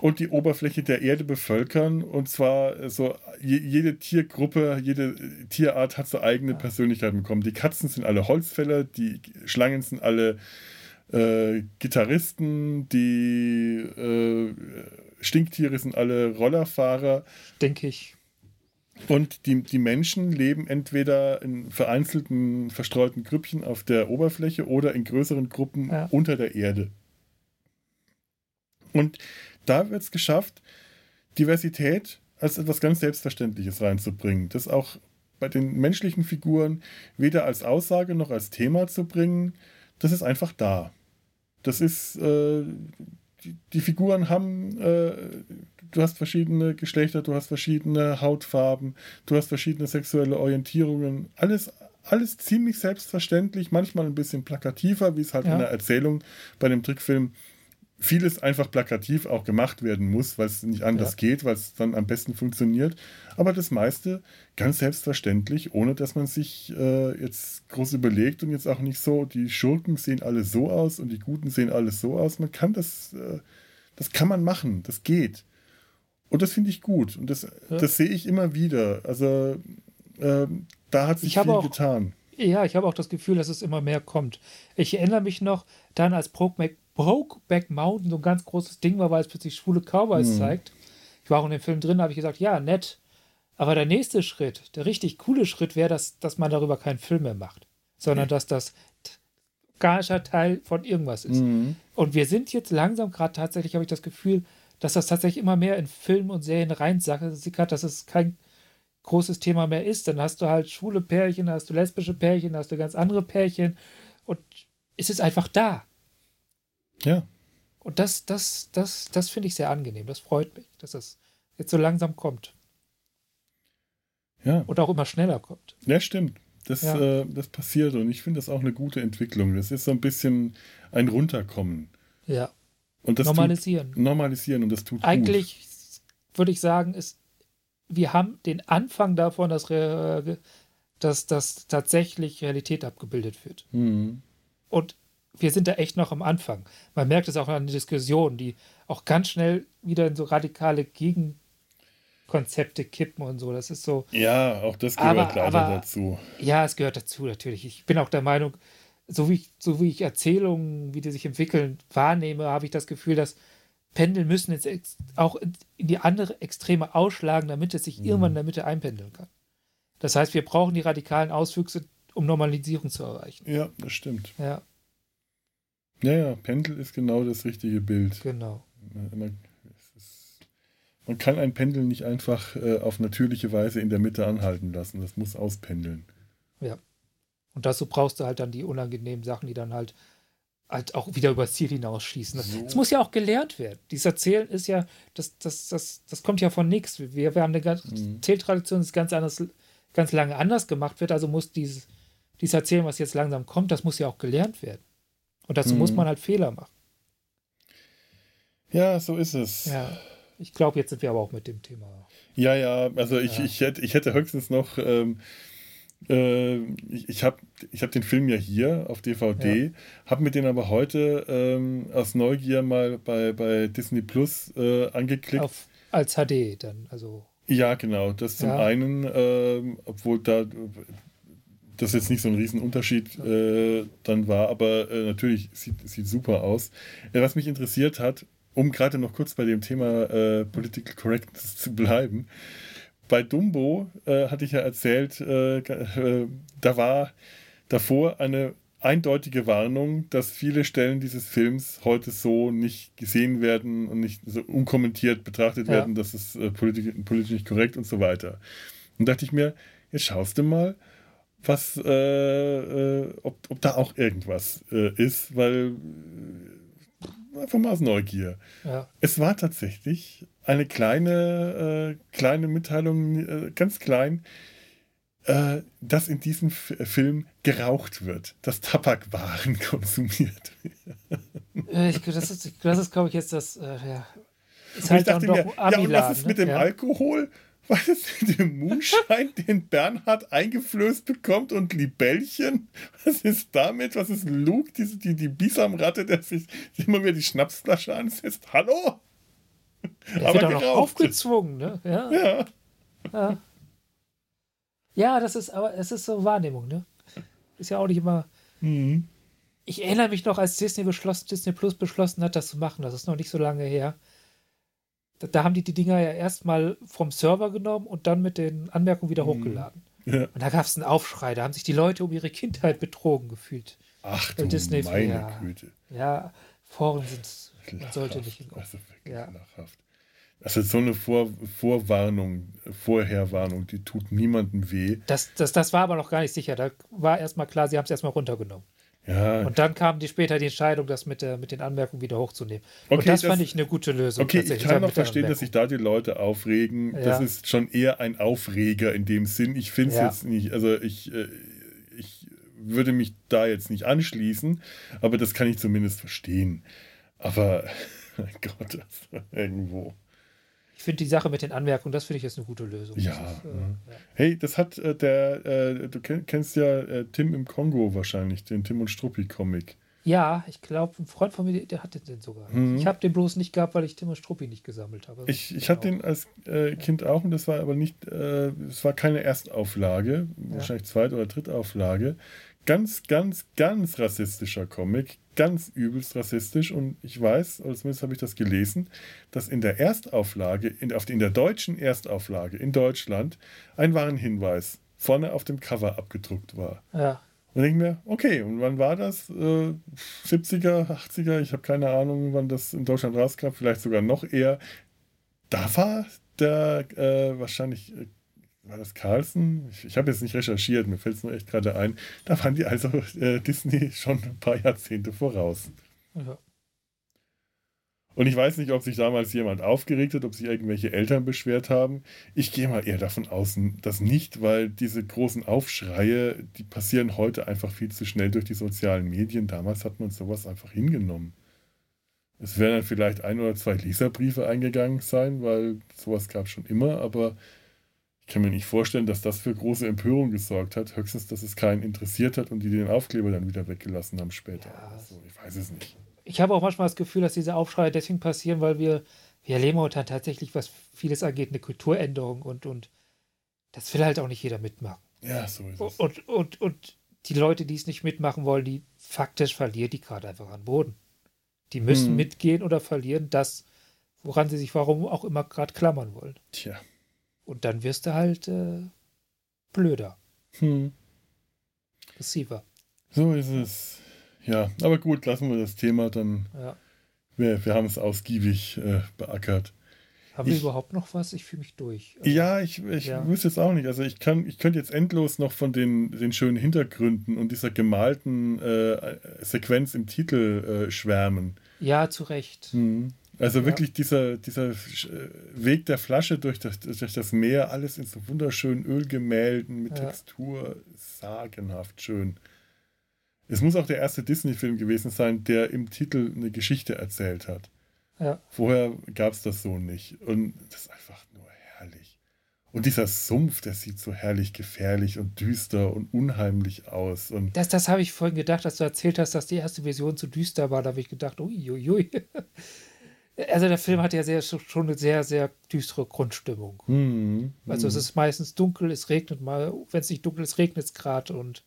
und die Oberfläche der Erde bevölkern. Und zwar so, jede Tiergruppe, jede Tierart hat so eigene. Persönlichkeiten bekommen. Die Katzen sind alle Holzfäller, die Schlangen sind alle äh, Gitarristen, die äh, Stinktiere sind alle Rollerfahrer. Denke ich. Und die, die Menschen leben entweder in vereinzelten, verstreuten Grüppchen auf der Oberfläche oder in größeren Gruppen ja. unter der Erde. Und da wird es geschafft, Diversität als etwas ganz Selbstverständliches reinzubringen. Das auch bei den menschlichen Figuren weder als Aussage noch als Thema zu bringen. Das ist einfach da. Das ist, äh, die, die, Figuren haben, äh, du hast verschiedene Geschlechter, du hast verschiedene Hautfarben, du hast verschiedene sexuelle Orientierungen. Alles, alles ziemlich selbstverständlich, manchmal ein bisschen plakativer, wie es halt ja. in der Erzählung bei dem Trickfilm vieles einfach plakativ auch gemacht werden muss, weil es nicht anders ja. geht, weil es dann am besten funktioniert. Aber das meiste ganz selbstverständlich, ohne dass man sich äh, jetzt groß überlegt und jetzt auch nicht so, die Schurken sehen alle so aus und die Guten sehen alles so aus. Man kann das, äh, das kann man machen, das geht. Und das finde ich gut. Und das, ja. das sehe ich immer wieder. Also äh, da hat sich viel auch, getan. Ja, ich habe auch das Gefühl, dass es immer mehr kommt. Ich erinnere mich noch dann, als Brokeback Brokeback Mountain so ein ganz großes Ding war, weil es plötzlich schwule Cowboys mhm. zeigt. Ich war auch in dem Film drin, habe ich gesagt, ja, nett. Aber der nächste Schritt, der richtig coole Schritt wäre, dass, dass man darüber keinen Film mehr macht, sondern mhm. dass das organischer Teil von irgendwas ist. Mhm. Und wir sind jetzt langsam gerade tatsächlich, habe ich das Gefühl, dass das tatsächlich immer mehr in Filme und Serien reinsickert, dass es kein großes Thema mehr ist. Dann hast du halt schwule Pärchen, hast du lesbische Pärchen, hast du ganz andere Pärchen und es ist einfach da. Ja. Und das, das, das, das finde ich sehr angenehm. Das freut mich, dass das jetzt so langsam kommt. Ja. Und auch immer schneller kommt. Ja, stimmt. Das, ja. äh, das passiert und ich finde das auch eine gute Entwicklung. Das ist so ein bisschen ein Runterkommen. Ja. Und das normalisieren. Tut, normalisieren und das tut Eigentlich würde ich sagen, ist, wir haben den Anfang davon, dass, dass das tatsächlich Realität abgebildet wird. Mhm. Und wir sind da echt noch am Anfang. Man merkt es auch an den Diskussionen, die auch ganz schnell wieder in so radikale Gegenkonzepte kippen und so. Das ist so. Ja, auch das gehört aber, leider aber, dazu. Ja, es gehört dazu natürlich. Ich bin auch der Meinung, so wie ich, so wie ich Erzählungen, wie die sich entwickeln, wahrnehme, habe ich das Gefühl, dass Pendel müssen jetzt auch in die andere Extreme ausschlagen, damit es sich mhm. irgendwann in der Mitte einpendeln kann. Das heißt, wir brauchen die radikalen Auswüchse, um Normalisierung zu erreichen. Ja, das stimmt. Ja. Ja, ja, Pendel ist genau das richtige Bild. Genau. Man, ist, man kann ein Pendel nicht einfach äh, auf natürliche Weise in der Mitte anhalten lassen. Das muss auspendeln. Ja. Und dazu brauchst du halt dann die unangenehmen Sachen, die dann halt, halt auch wieder übers Ziel hinausschießen. Das, so. das muss ja auch gelernt werden. Dieses Erzählen ist ja, das, das, das, das kommt ja von nichts. Wir, wir haben eine ganz, mhm. Zähltradition, ist ganz anders, ganz lange anders gemacht wird, also muss dieses, dieses Erzählen, was jetzt langsam kommt, das muss ja auch gelernt werden. Und dazu mhm. muss man halt Fehler machen. Ja, so ist es. Ja. Ich glaube, jetzt sind wir aber auch mit dem Thema. Ja, ja, also ich, ja. ich, hätte, ich hätte höchstens noch, ähm, äh, ich, ich habe ich hab den Film ja hier auf DVD, ja. habe mir den aber heute ähm, aus Neugier mal bei, bei Disney Plus äh, angeklickt. Auf, als HD dann, also. Ja, genau. Das zum ja. einen, äh, obwohl da das jetzt nicht so ein Riesenunterschied äh, dann war, aber äh, natürlich sieht, sieht super aus. Äh, was mich interessiert hat, um gerade noch kurz bei dem Thema äh, Political Correctness zu bleiben, bei Dumbo äh, hatte ich ja erzählt, äh, da war davor eine eindeutige Warnung, dass viele Stellen dieses Films heute so nicht gesehen werden und nicht so unkommentiert betrachtet ja. werden, dass es politisch, politisch nicht korrekt und so weiter. Und dachte ich mir, jetzt schaust du mal, was, äh, äh, ob, ob da auch irgendwas äh, ist, weil äh, einfach mal aus Neugier. Ja. Es war tatsächlich eine kleine, äh, kleine Mitteilung, äh, ganz klein, dass in diesem F Film geraucht wird, dass Tabakwaren konsumiert werden. das ist, das ist glaube ich, jetzt das. ja. Ist halt ich dachte mir, ja, und was ist mit dem ja. Alkohol? Was ist mit dem Moonshine, den Bernhard eingeflößt bekommt und Libellchen? Was ist damit? Was ist Luke, die, die, die Bisamratte, der sich immer wieder die Schnapsflasche ansetzt? Hallo? Der Aber wird auch noch aufgezwungen, ne? Ja. ja. Ja. Ja, das ist aber, es ist so Wahrnehmung, ne? Ist ja auch nicht immer. Mhm. Ich erinnere mich noch, als Disney, beschlossen, Disney Plus beschlossen hat, das zu machen. Das ist noch nicht so lange her da, da, haben die die Dinger ja erstmal vom Server genommen und dann mit den Anmerkungen wieder mhm. hochgeladen. Ja. Und da gab es einen Aufschrei, da haben sich die Leute um ihre Kindheit betrogen gefühlt. Ach du Disney meine ja, Güte. Ja, Foren sind, man sollte nicht in Also wirklich ja. lachhaft. Also so eine Vor Vorwarnung, Vorherwarnung, die tut niemandem weh. Das, das, das war aber noch gar nicht sicher. Da war erstmal klar, sie haben es erstmal runtergenommen. Ja. Und dann kam die später die Entscheidung, das mit, der, mit den Anmerkungen wieder hochzunehmen. Okay, und das, das, fand ich eine gute Lösung. Okay, ich kann noch verstehen, dass sich da die Leute aufregen. Ja. Das ist schon eher ein Aufreger in dem Sinn. Ich finde es ja. jetzt nicht, also ich, äh, ich würde mich da jetzt nicht anschließen, aber das kann ich zumindest verstehen. Aber, mein Gott, das irgendwo. Ich finde die Sache mit den Anmerkungen, das finde ich jetzt eine gute Lösung. Ja. Ist, äh, ja. Hey, das hat äh, der, äh, du kennst ja äh, Tim im Kongo wahrscheinlich, den Tim und Struppi-Comic. Ja, ich glaube, ein Freund von mir, der hatte den sogar. Mhm. Ich habe den bloß nicht gehabt, weil ich Tim und Struppi nicht gesammelt habe. Ich, ich hatte den als äh, Kind auch und das war aber nicht, äh, es war keine Erstauflage, ja. wahrscheinlich Zweit- oder Drittauflage. Ganz, ganz, ganz rassistischer Comic, ganz übelst rassistisch und ich weiß, oder zumindest habe ich das gelesen, dass in der Erstauflage, in, auf, in der deutschen Erstauflage in Deutschland ein Warnhinweis vorne auf dem Cover abgedruckt war. Ja. Und denke mir, okay, und wann war das? Äh, 70er, 80er, ich habe keine Ahnung, wann das in Deutschland rauskam, vielleicht sogar noch eher. Da war der äh, wahrscheinlich äh, war das Carlson? Ich, ich habe jetzt nicht recherchiert, mir fällt es nur echt gerade ein. Da waren die also äh, Disney schon ein paar Jahrzehnte voraus. Ja. Und ich weiß nicht, ob sich damals jemand aufgeregt hat, ob sich irgendwelche Eltern beschwert haben. Ich gehe mal eher davon aus, dass nicht, weil diese großen Aufschreie, die passieren heute einfach viel zu schnell durch die sozialen Medien. Damals hat man sowas einfach hingenommen. Es werden dann vielleicht ein oder zwei Leserbriefe eingegangen sein, weil sowas gab es schon immer, aber ich kann mir nicht vorstellen, dass das für große Empörung gesorgt hat. Höchstens, dass es keinen interessiert hat und die den Aufkleber dann wieder weggelassen haben später. Ja, also, ich weiß es nicht ich habe auch manchmal das Gefühl, dass diese Aufschreie deswegen passieren, weil wir, wir erleben heute tatsächlich, was vieles angeht, eine Kulturänderung und, und das will halt auch nicht jeder mitmachen. Ja, so ist es. Und, und, und die Leute, die es nicht mitmachen wollen, die faktisch verlieren die gerade einfach an Boden. Die müssen hm. mitgehen oder verlieren das, woran sie sich warum auch immer gerade klammern wollen. Tja. Und dann wirst du halt äh, blöder. Hm. Passiver. So ist es. Ja, aber gut, lassen wir das Thema dann. Ja. Wir, wir haben es ausgiebig äh, beackert. Haben ich, wir überhaupt noch was? Ich fühle mich durch. Also, ja, ich, ich ja. wüsste jetzt auch nicht. Also ich kann, ich könnte jetzt endlos noch von den, den schönen Hintergründen und dieser gemalten äh, Sequenz im Titel äh, schwärmen. Ja, zu Recht. Mhm. Also ja. wirklich dieser, dieser äh, Weg der Flasche durch das, durch das Meer, alles in so wunderschönen Ölgemälden mit ja. Textur, sagenhaft schön. Es muss auch der erste Disney-Film gewesen sein, der im Titel eine Geschichte erzählt hat. Ja. Vorher gab es das so nicht. Und das ist einfach nur herrlich. Und dieser Sumpf, der sieht so herrlich gefährlich und düster und unheimlich aus. Und das das habe ich vorhin gedacht, dass du erzählt hast, dass die erste Version zu düster war. Da habe ich gedacht, uiuiui. Also der Film hat ja sehr, schon eine sehr, sehr düstere Grundstimmung. Mhm. Also es ist meistens dunkel, es regnet mal, wenn es nicht dunkel ist, regnet es gerade und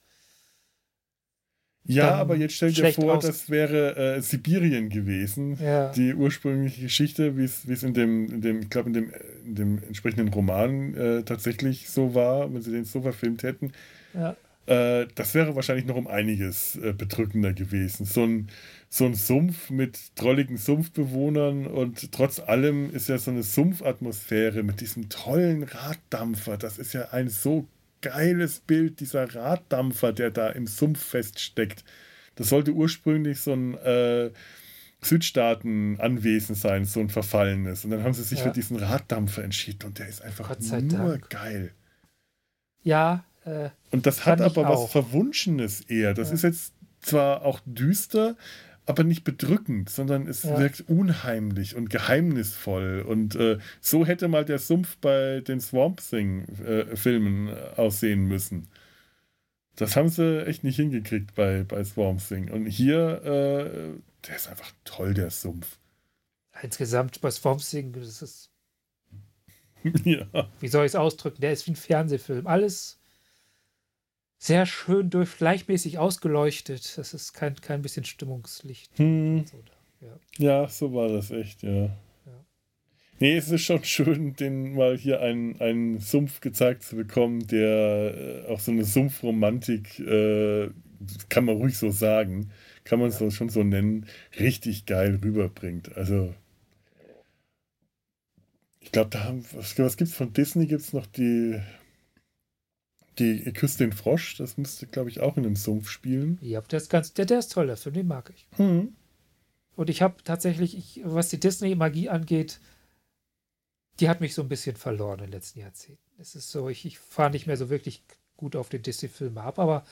ja, aber jetzt stell dir vor, aus. das wäre äh, Sibirien gewesen. Ja. Die ursprüngliche Geschichte, wie es in dem, in dem, ich glaube, in dem, in dem entsprechenden Roman äh, tatsächlich so war, wenn sie den so verfilmt hätten. Ja. Äh, das wäre wahrscheinlich noch um einiges äh, bedrückender gewesen. So ein, so ein Sumpf mit drolligen Sumpfbewohnern und trotz allem ist ja so eine Sumpfatmosphäre mit diesem tollen Raddampfer. Das ist ja ein so geiles Bild, dieser Raddampfer, der da im Sumpf feststeckt. Das sollte ursprünglich so ein äh, Südstaaten-Anwesen sein, so ein verfallenes. Und dann haben sie sich ja. für diesen Raddampfer entschieden und der ist einfach nur Dank. geil. Ja. Äh, und das hat aber was Verwunschenes eher. Das ja. ist jetzt zwar auch düster, aber nicht bedrückend, sondern es ja. wirkt unheimlich und geheimnisvoll. Und äh, so hätte mal der Sumpf bei den Swamp Thing-Filmen äh, aussehen müssen. Das haben sie echt nicht hingekriegt bei, bei Swamp Thing. Und hier, äh, der ist einfach toll, der Sumpf. Insgesamt bei Swamp Thing, das ist. ja. Wie soll ich es ausdrücken? Der ist wie ein Fernsehfilm. Alles sehr schön durch, gleichmäßig ausgeleuchtet. Das ist kein, kein bisschen Stimmungslicht. Hm. So, ja. ja. so war das echt, ja. ja. Nee, es ist schon schön, den mal hier einen, einen Sumpf gezeigt zu bekommen, der äh, auch so eine Sumpfromantik, äh, kann man ruhig so sagen, kann man es ja. schon so nennen, richtig geil rüberbringt. Also, ich glaube, da haben, was, was gibt es von Disney? Gibt es noch die die Küste den Frosch, das müsste, glaube ich, auch in einem Sumpf spielen. Ja, der ist ganz, der, der ist toll, der Film, den mag ich. Mhm. Und ich habe tatsächlich, ich, was die Disney-Magie angeht, die hat mich so ein bisschen verloren in den letzten Jahrzehnten. Es ist so, ich, ich fahre nicht mehr so wirklich gut auf den Disney-Film ab, aber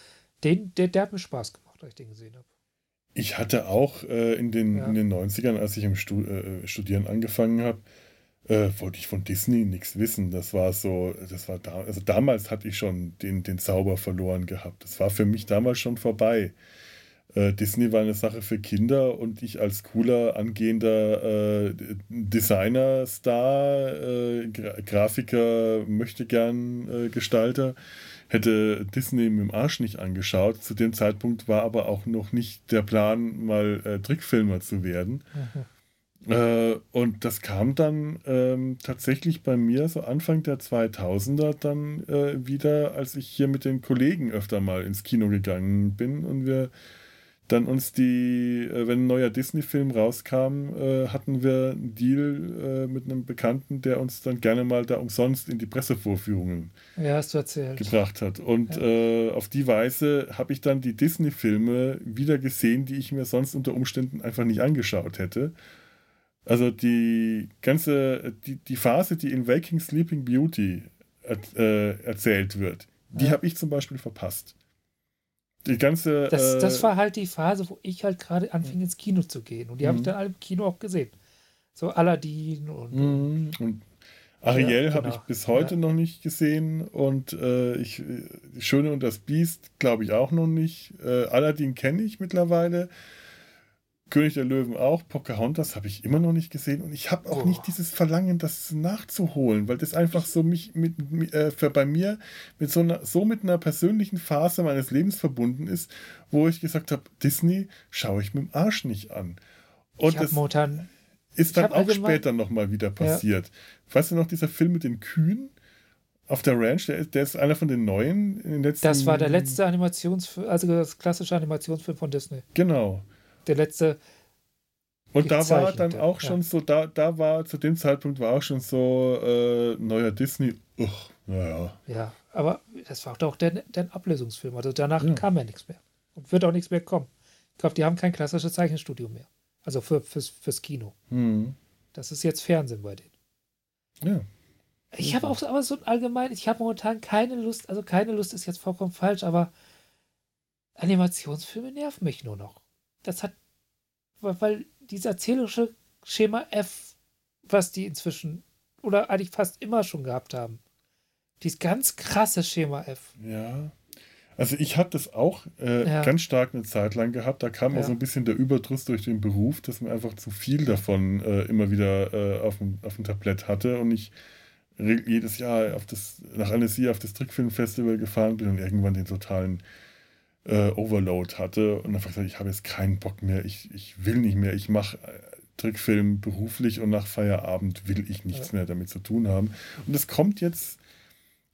den, der, der hat mir Spaß gemacht, als ich den gesehen habe. Ich hatte auch äh, in, den, ja. in den 90ern, als ich im Stu äh, Studieren angefangen habe, äh, wollte ich von Disney nichts wissen. Das war so, das war da, also damals hatte ich schon den, den Zauber verloren gehabt. Das war für mich damals schon vorbei. Äh, Disney war eine Sache für Kinder und ich als cooler, angehender äh, Designer-Star, äh, Gra Grafiker, möchte gern äh, Gestalter, hätte Disney mit dem Arsch nicht angeschaut. Zu dem Zeitpunkt war aber auch noch nicht der Plan, mal äh, Trickfilmer zu werden. Mhm. Äh, und das kam dann ähm, tatsächlich bei mir so Anfang der 2000er dann äh, wieder, als ich hier mit den Kollegen öfter mal ins Kino gegangen bin und wir dann uns die, äh, wenn ein neuer Disney-Film rauskam, äh, hatten wir einen Deal äh, mit einem Bekannten, der uns dann gerne mal da umsonst in die Pressevorführungen ja, gebracht hat. Und ja. Äh, auf die Weise habe ich dann die Disney-Filme wieder gesehen, die ich mir sonst unter Umständen einfach nicht angeschaut hätte Also die ganze, die, die Phase, die in Waking Sleeping Beauty äh, erzählt wird, die ja. habe ich zum Beispiel verpasst. Die ganze. Das, äh, das war halt die Phase, wo ich halt gerade anfing ins Kino zu gehen. Und die habe ich mhm. dann alle im Kino auch gesehen. So Aladdin und. Mhm. und Ariel ja, habe genau. ich bis heute ja. noch nicht gesehen und äh, ich, die Schöne und das Biest glaube ich auch noch nicht. Äh, Aladdin kenne ich mittlerweile. König der Löwen auch, Pocahontas habe ich immer noch nicht gesehen und ich habe auch oh. nicht dieses Verlangen, das nachzuholen, weil das einfach so mich mit, mit äh, für bei mir mit so einer so mit einer persönlichen Phase meines Lebens verbunden ist, wo ich gesagt habe, Disney schaue ich mit dem Arsch nicht an. Und ich das momentan, ist dann auch später nochmal wieder passiert. Ja. Weißt du noch, dieser Film mit den Kühen? Auf der Ranch, der ist, der ist einer von den neuen in den letzten. Das war der letzte Animationsfilm, also das klassische Animationsfilm von Disney. Genau der letzte. Und da war dann auch schon ja. so, da, da war zu dem Zeitpunkt war auch schon so äh, neuer Disney. Uch, naja. Ja, aber das war auch der, der Ablösungsfilm. Also danach ja. kam ja nichts mehr. Und wird auch nichts mehr kommen. Ich glaube, die haben kein klassisches Zeichenstudio mehr. Also für, fürs, fürs Kino. Mhm. Das ist jetzt Fernsehen bei denen. Ja. Ich habe auch aber so allgemein, ich habe momentan keine Lust, also keine Lust ist jetzt vollkommen falsch, aber Animationsfilme nerven mich nur noch das hat, weil dieses erzählerische Schema F, was die inzwischen oder eigentlich fast immer schon gehabt haben, dieses ganz krasse Schema F. Ja. Also ich hatte das auch äh, ja. ganz stark eine Zeit lang gehabt. Da kam ja. auch so ein bisschen der Überdruss durch den Beruf, dass man einfach zu viel davon äh, immer wieder äh, auf, dem, auf dem Tablett hatte und ich jedes Jahr auf das, nach Annecy auf das Trickfilmfestival gefahren bin und irgendwann den totalen äh, Overload hatte und einfach gesagt, ich habe jetzt keinen Bock mehr, ich, ich will nicht mehr, ich mache äh, Trickfilm beruflich und nach Feierabend will ich nichts ja. mehr damit zu tun haben. Und das kommt jetzt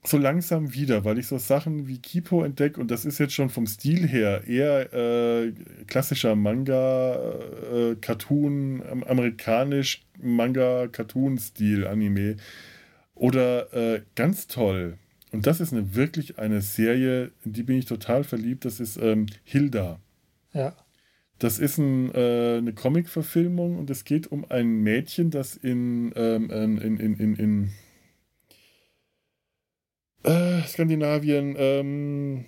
so langsam wieder, weil ich so Sachen wie Kipo entdecke und das ist jetzt schon vom Stil her eher äh, klassischer Manga, äh, Cartoon, amerikanisch Manga, Cartoon-Stil, Anime. Oder äh, ganz toll, und das ist eine, wirklich eine Serie, in die bin ich total verliebt. Das ist ähm, Hilda. Ja. Das ist ein, äh, eine Comic-Verfilmung und es geht um ein Mädchen, das in, ähm, in, in, in, in äh, Skandinavien, ähm,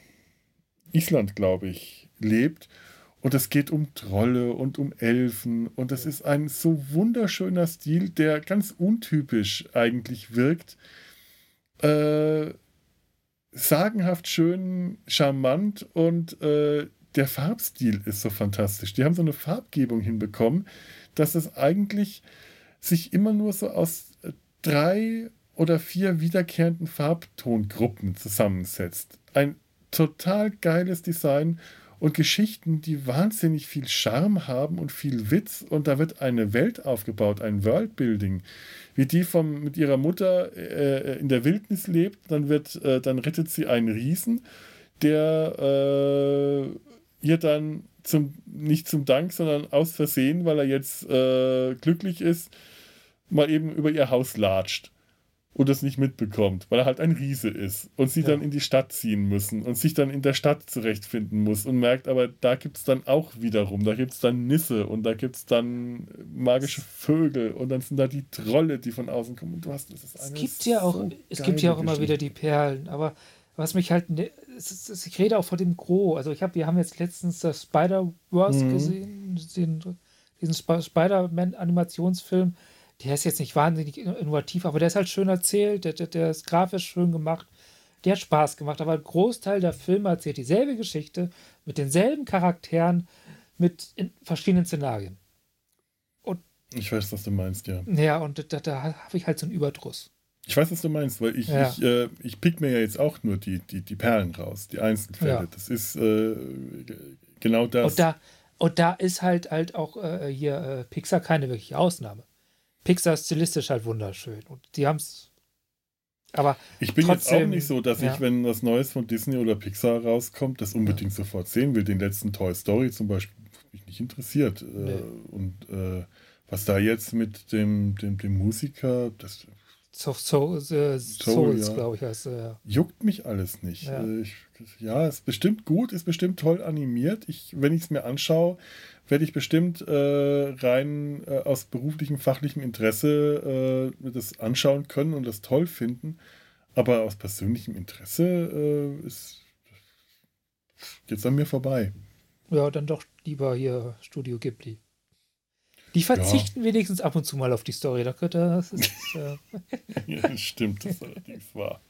Island, glaube ich, lebt. Und es geht um Trolle und um Elfen. Und das ist ein so wunderschöner Stil, der ganz untypisch eigentlich wirkt. Äh, sagenhaft schön, charmant und äh, der Farbstil ist so fantastisch. Die haben so eine Farbgebung hinbekommen, dass es eigentlich sich immer nur so aus drei oder vier wiederkehrenden Farbtongruppen zusammensetzt. Ein total geiles Design und Geschichten, die wahnsinnig viel Charme haben und viel Witz. Und da wird eine Welt aufgebaut, ein Worldbuilding, wie die vom, mit ihrer Mutter äh, in der Wildnis lebt. Dann, wird, äh, dann rettet sie einen Riesen, der äh, ihr dann zum, nicht zum Dank, sondern aus Versehen, weil er jetzt äh, glücklich ist, mal eben über ihr Haus latscht und das nicht mitbekommt, weil er halt ein Riese ist und sie ja. dann in die Stadt ziehen müssen und sich dann in der Stadt zurechtfinden muss und merkt, aber da gibt es dann auch wiederum, da gibt es dann Nisse und da gibt es dann magische Vögel und dann sind da die Trolle, die von außen kommen und du hast, das ist eine Es gibt ja auch, so es gibt ja auch immer wieder die Perlen, aber was mich halt, ne, ich rede auch vor dem Gros, also ich habe, wir haben jetzt letztens das Spider-Verse mhm. gesehen, den, diesen Spider-Man-Animationsfilm, der ist jetzt nicht wahnsinnig innovativ, aber der ist halt schön erzählt, der, der, der ist grafisch schön gemacht, der hat Spaß gemacht, aber ein Großteil der Filme erzählt dieselbe Geschichte mit denselben Charakteren, mit verschiedenen Szenarien. Und ich weiß, was du meinst, ja. Ja, und da, da habe ich halt so einen Überdruss. Ich weiß, was du meinst, weil ich, ja. ich, äh, ich pick mir ja jetzt auch nur die, die, die Perlen raus, die Einzelfälle. Ja. Das ist äh, genau das. Und da, und da ist halt halt auch äh, hier äh, Pixar keine wirkliche Ausnahme. Pixar ist stilistisch halt wunderschön. Und die haben es. Aber. Ich bin trotzdem, jetzt auch nicht so, dass ja. ich, wenn was Neues von Disney oder Pixar rauskommt, das unbedingt ja. sofort sehen will. Den letzten Toy Story zum Beispiel mich nicht interessiert. Äh, nee. Und äh, was da jetzt mit dem, dem, dem Musiker, das So, so, äh, Souls, ja. glaube ich, heißt ja. Juckt mich alles nicht. Äh, ich, ja, ist bestimmt gut, ist bestimmt toll animiert. Ich, wenn ich es mir anschaue, werde ich bestimmt äh, rein äh, aus beruflichem, fachlichem Interesse äh, das anschauen können und das toll finden. Aber aus persönlichem Interesse äh, ist jetzt an mir vorbei. Ja, dann doch lieber hier Studio Ghibli. Die verzichten ja. wenigstens ab und zu mal auf die Story. Da könnte das ist, äh ja, das stimmt, das ist allerdings wahr.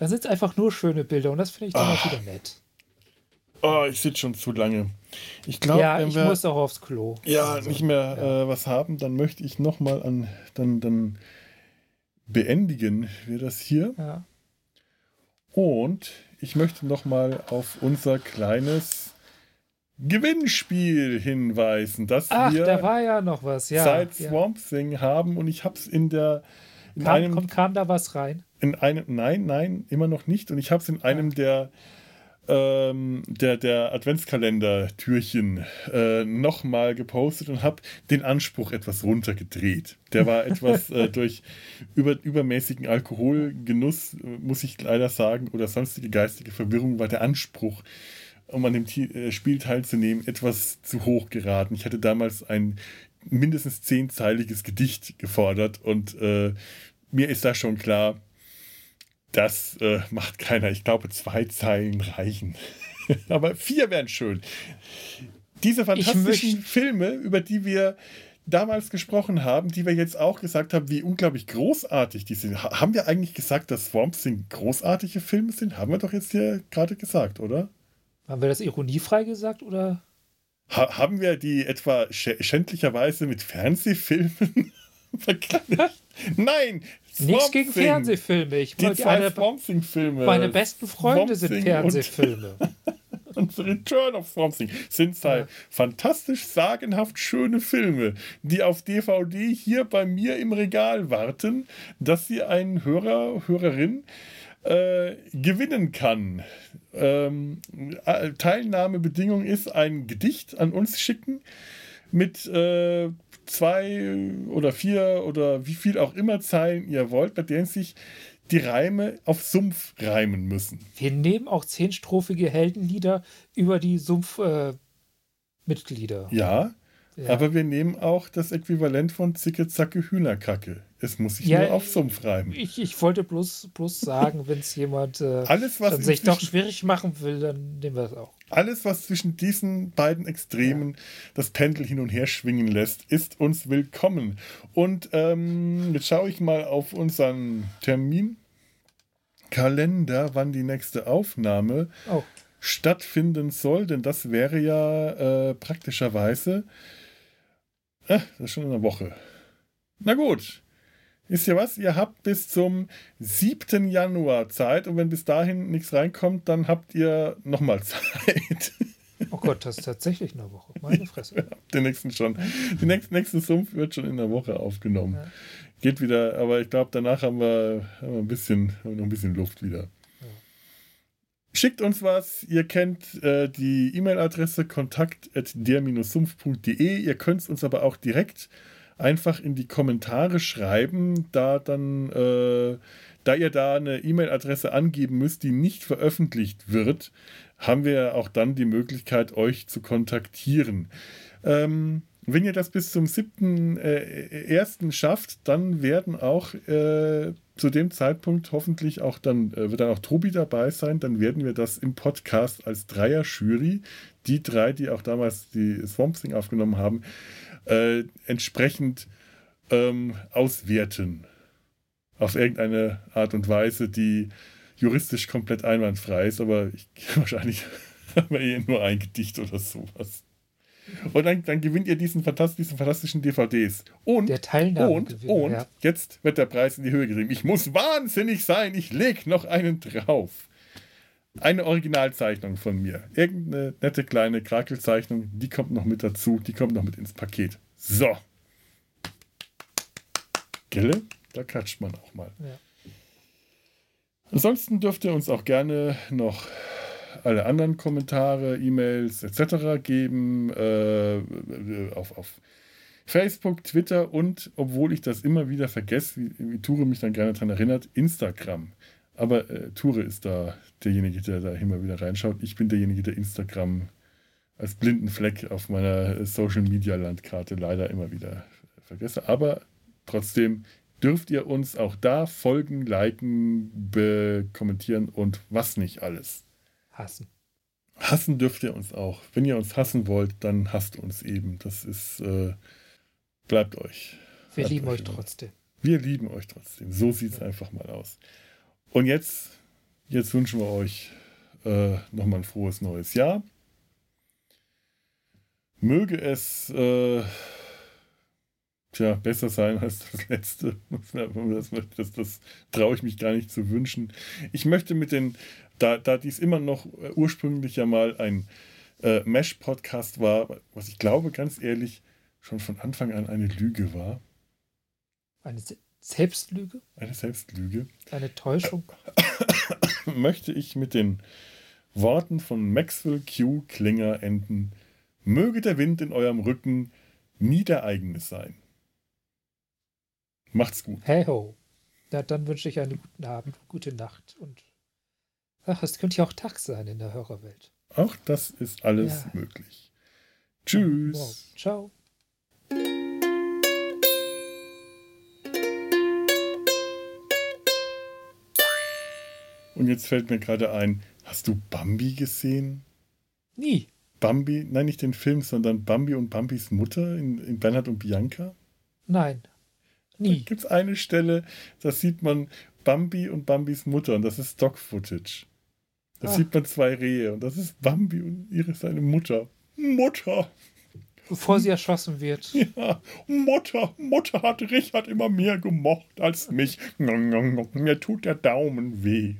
Da sind es einfach nur schöne Bilder und das finde ich dann auch wieder nett. Oh, ich sitze schon zu lange. Ich glaube, ja, ich wir, muss auch aufs Klo. Ja, also, nicht mehr ja. Äh, was haben, dann möchte ich noch mal an, dann, dann beendigen wir das hier. Ja. Und ich möchte noch mal auf unser kleines Gewinnspiel hinweisen, dass Ach, wir da war ja noch was, ja. Seit Swamp Thing haben und ich habe es in der in kam, einem, kommt, kam da was rein? In einem, nein, nein, immer noch nicht. Und ich habe es in einem der ähm, der, der Adventskalender-Türchen äh, nochmal gepostet und habe den Anspruch etwas runtergedreht. Der war etwas äh, durch über, übermäßigen Alkoholgenuss, muss ich leider sagen, oder sonstige geistige Verwirrung war der Anspruch, um an dem äh, Spiel teilzunehmen, etwas zu hoch geraten. Ich hatte damals ein mindestens zehnzeiliges Gedicht gefordert und äh, mir ist da schon klar, das äh, macht keiner. Ich glaube, zwei Zeilen reichen. Aber vier wären schön. Diese fantastischen Filme, über die wir damals gesprochen haben, die wir jetzt auch gesagt haben, wie unglaublich großartig die sind. Haben wir eigentlich gesagt, dass Swamp Thing großartige Filme sind? Haben wir doch jetzt hier gerade gesagt, oder? Haben wir das ironiefrei gesagt, oder? Ha haben wir die etwa sch schändlicherweise mit Fernsehfilmen? Nein, Nichts gegen Fernsehfilme. Ich die zwei eine, Swamp Thing-Filme. Meine besten Freunde sind Fernsehfilme. Und, und Return of Swamp Thing sind zwei ja. fantastisch sagenhaft schöne Filme, die auf DVD hier bei mir im Regal warten, dass sie ein Hörer, Hörerin äh, gewinnen kann. Ähm, äh, Teilnahmebedingung ist ein Gedicht an uns schicken mit äh, zwei oder vier oder wie viel auch immer Zeilen ihr wollt, bei denen sich die Reime auf Sumpf reimen müssen. Wir nehmen auch zehnstrophige Heldenlieder über die Sumpfmitglieder. Äh, ja, ja, aber wir nehmen auch das Äquivalent von Zicke, Zacke, Hühnerkacke. Es muss sich ja, nur auf Sumpf reimen. Ich, ich wollte bloß, bloß sagen, wenn es jemand äh, Alles, was sich doch schwierig machen will, dann nehmen wir es auch. Alles, was zwischen diesen beiden Extremen ja. das Pendel hin und her schwingen lässt, ist uns willkommen. Und ähm, jetzt schaue ich mal auf unseren Terminkalender, wann die nächste Aufnahme oh. stattfinden soll, denn das wäre ja äh, praktischerweise äh, das ist schon in einer Woche. Na gut. Wisst ihr was? Ihr habt bis zum 7. Januar Zeit und wenn bis dahin nichts reinkommt, dann habt ihr nochmal Zeit. Oh Gott, das ist tatsächlich eine Woche. Meine Fresse. Ja, den nächsten schon. Die nächste, nächste Sumpf wird schon in der Woche aufgenommen. Ja. Geht wieder, aber ich glaube, danach haben wir, haben wir ein bisschen, wir noch ein bisschen Luft wieder. Schickt uns was. Ihr kennt äh, die E-Mail-Adresse kontakt.der-sumpf.de. Ihr könnt es uns aber auch direkt einfach in die Kommentare schreiben, da dann, äh, da ihr da eine E-Mail-Adresse angeben müsst, die nicht veröffentlicht wird, haben wir auch dann die Möglichkeit, euch zu kontaktieren. Ähm, wenn ihr das bis zum 7.1. Äh, schafft, dann werden auch äh, zu dem Zeitpunkt hoffentlich auch dann, äh, wird dann auch Tobi dabei sein. Dann werden wir das im Podcast als Dreier-Jury, die drei, die auch damals die Swamp Thing aufgenommen haben, äh, entsprechend ähm, auswerten. Auf irgendeine Art und Weise, die juristisch komplett einwandfrei ist, aber ich, wahrscheinlich haben wir eh nur ein Gedicht oder sowas. Und dann, dann gewinnt ihr diesen fantastischen, fantastischen DVDs. Und, der Teilnahme und, und ja. jetzt wird der Preis in die Höhe getrieben. Ich muss wahnsinnig sein, ich leg noch einen drauf. Eine Originalzeichnung von mir. Irgendeine nette kleine Krakelzeichnung, die kommt noch mit dazu, die kommt noch mit ins Paket. So. Gelle? Da klatscht man auch mal. Ja. Ansonsten dürft ihr uns auch gerne noch alle anderen Kommentare, E-Mails etc. geben. Äh, auf, auf Facebook, Twitter und, obwohl ich das immer wieder vergesse, wie, wie Ture mich dann gerne daran erinnert, Instagram. Aber äh, Ture ist da derjenige, der da immer wieder reinschaut. Ich bin derjenige, der Instagram als blinden Fleck auf meiner Social Media Landkarte leider immer wieder vergesse. Aber trotzdem dürft ihr uns auch da folgen, liken, kommentieren und was nicht alles. Hassen. Hassen dürft ihr uns auch. Wenn ihr uns hassen wollt, dann hasst uns eben. Das ist, äh, bleibt euch. Wir bleibt lieben euch, euch trotzdem. Wir lieben euch trotzdem. So sieht es ja. einfach mal aus. Und jetzt, jetzt wünschen wir euch äh, nochmal ein frohes neues Jahr. Möge es äh, tja, besser sein als das letzte. Das, das, das traue ich mich gar nicht zu wünschen. Ich möchte mit den, da, da dies immer noch äh, ursprünglich ja mal ein äh, Mesh-Podcast war, was ich glaube, ganz ehrlich, schon von Anfang an eine Lüge war. Eine Selbstlüge? Eine Selbstlüge. Eine Täuschung. möchte ich mit den Worten von Maxwell Q. Klinger enden. Möge der Wind in eurem Rücken nie der eigene sein. Macht's gut. Hey ho. Ja, dann wünsche ich einen guten Abend, gute Nacht und ach, es könnte ja auch Tag sein in der Hörerwelt. Auch das ist alles ja. möglich. Tschüss. Wow. Ciao. Und jetzt fällt mir gerade ein, hast du Bambi gesehen? Nie. Bambi, nein, nicht den Film, sondern Bambi und Bambis Mutter in, in Bernhard und Bianca? Nein. Nie. Da gibt es eine Stelle, da sieht man Bambi und Bambis Mutter und das ist Stock-Footage. Da ah. sieht man zwei Rehe und das ist Bambi und ihre seine Mutter. Mutter! Bevor sie erschossen wird. Ja, Mutter, Mutter hat Richard immer mehr gemocht als mich. Mir tut der Daumen weh.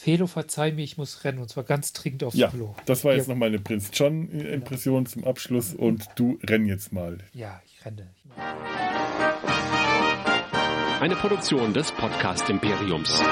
Felo, verzeih mir, ich muss rennen und zwar ganz dringend aufs ja, Klo. Das war jetzt ja. noch meine Prinz John-Impression zum Abschluss und du renn jetzt mal. Ja, ich renne. Eine Produktion des Podcast Imperiums.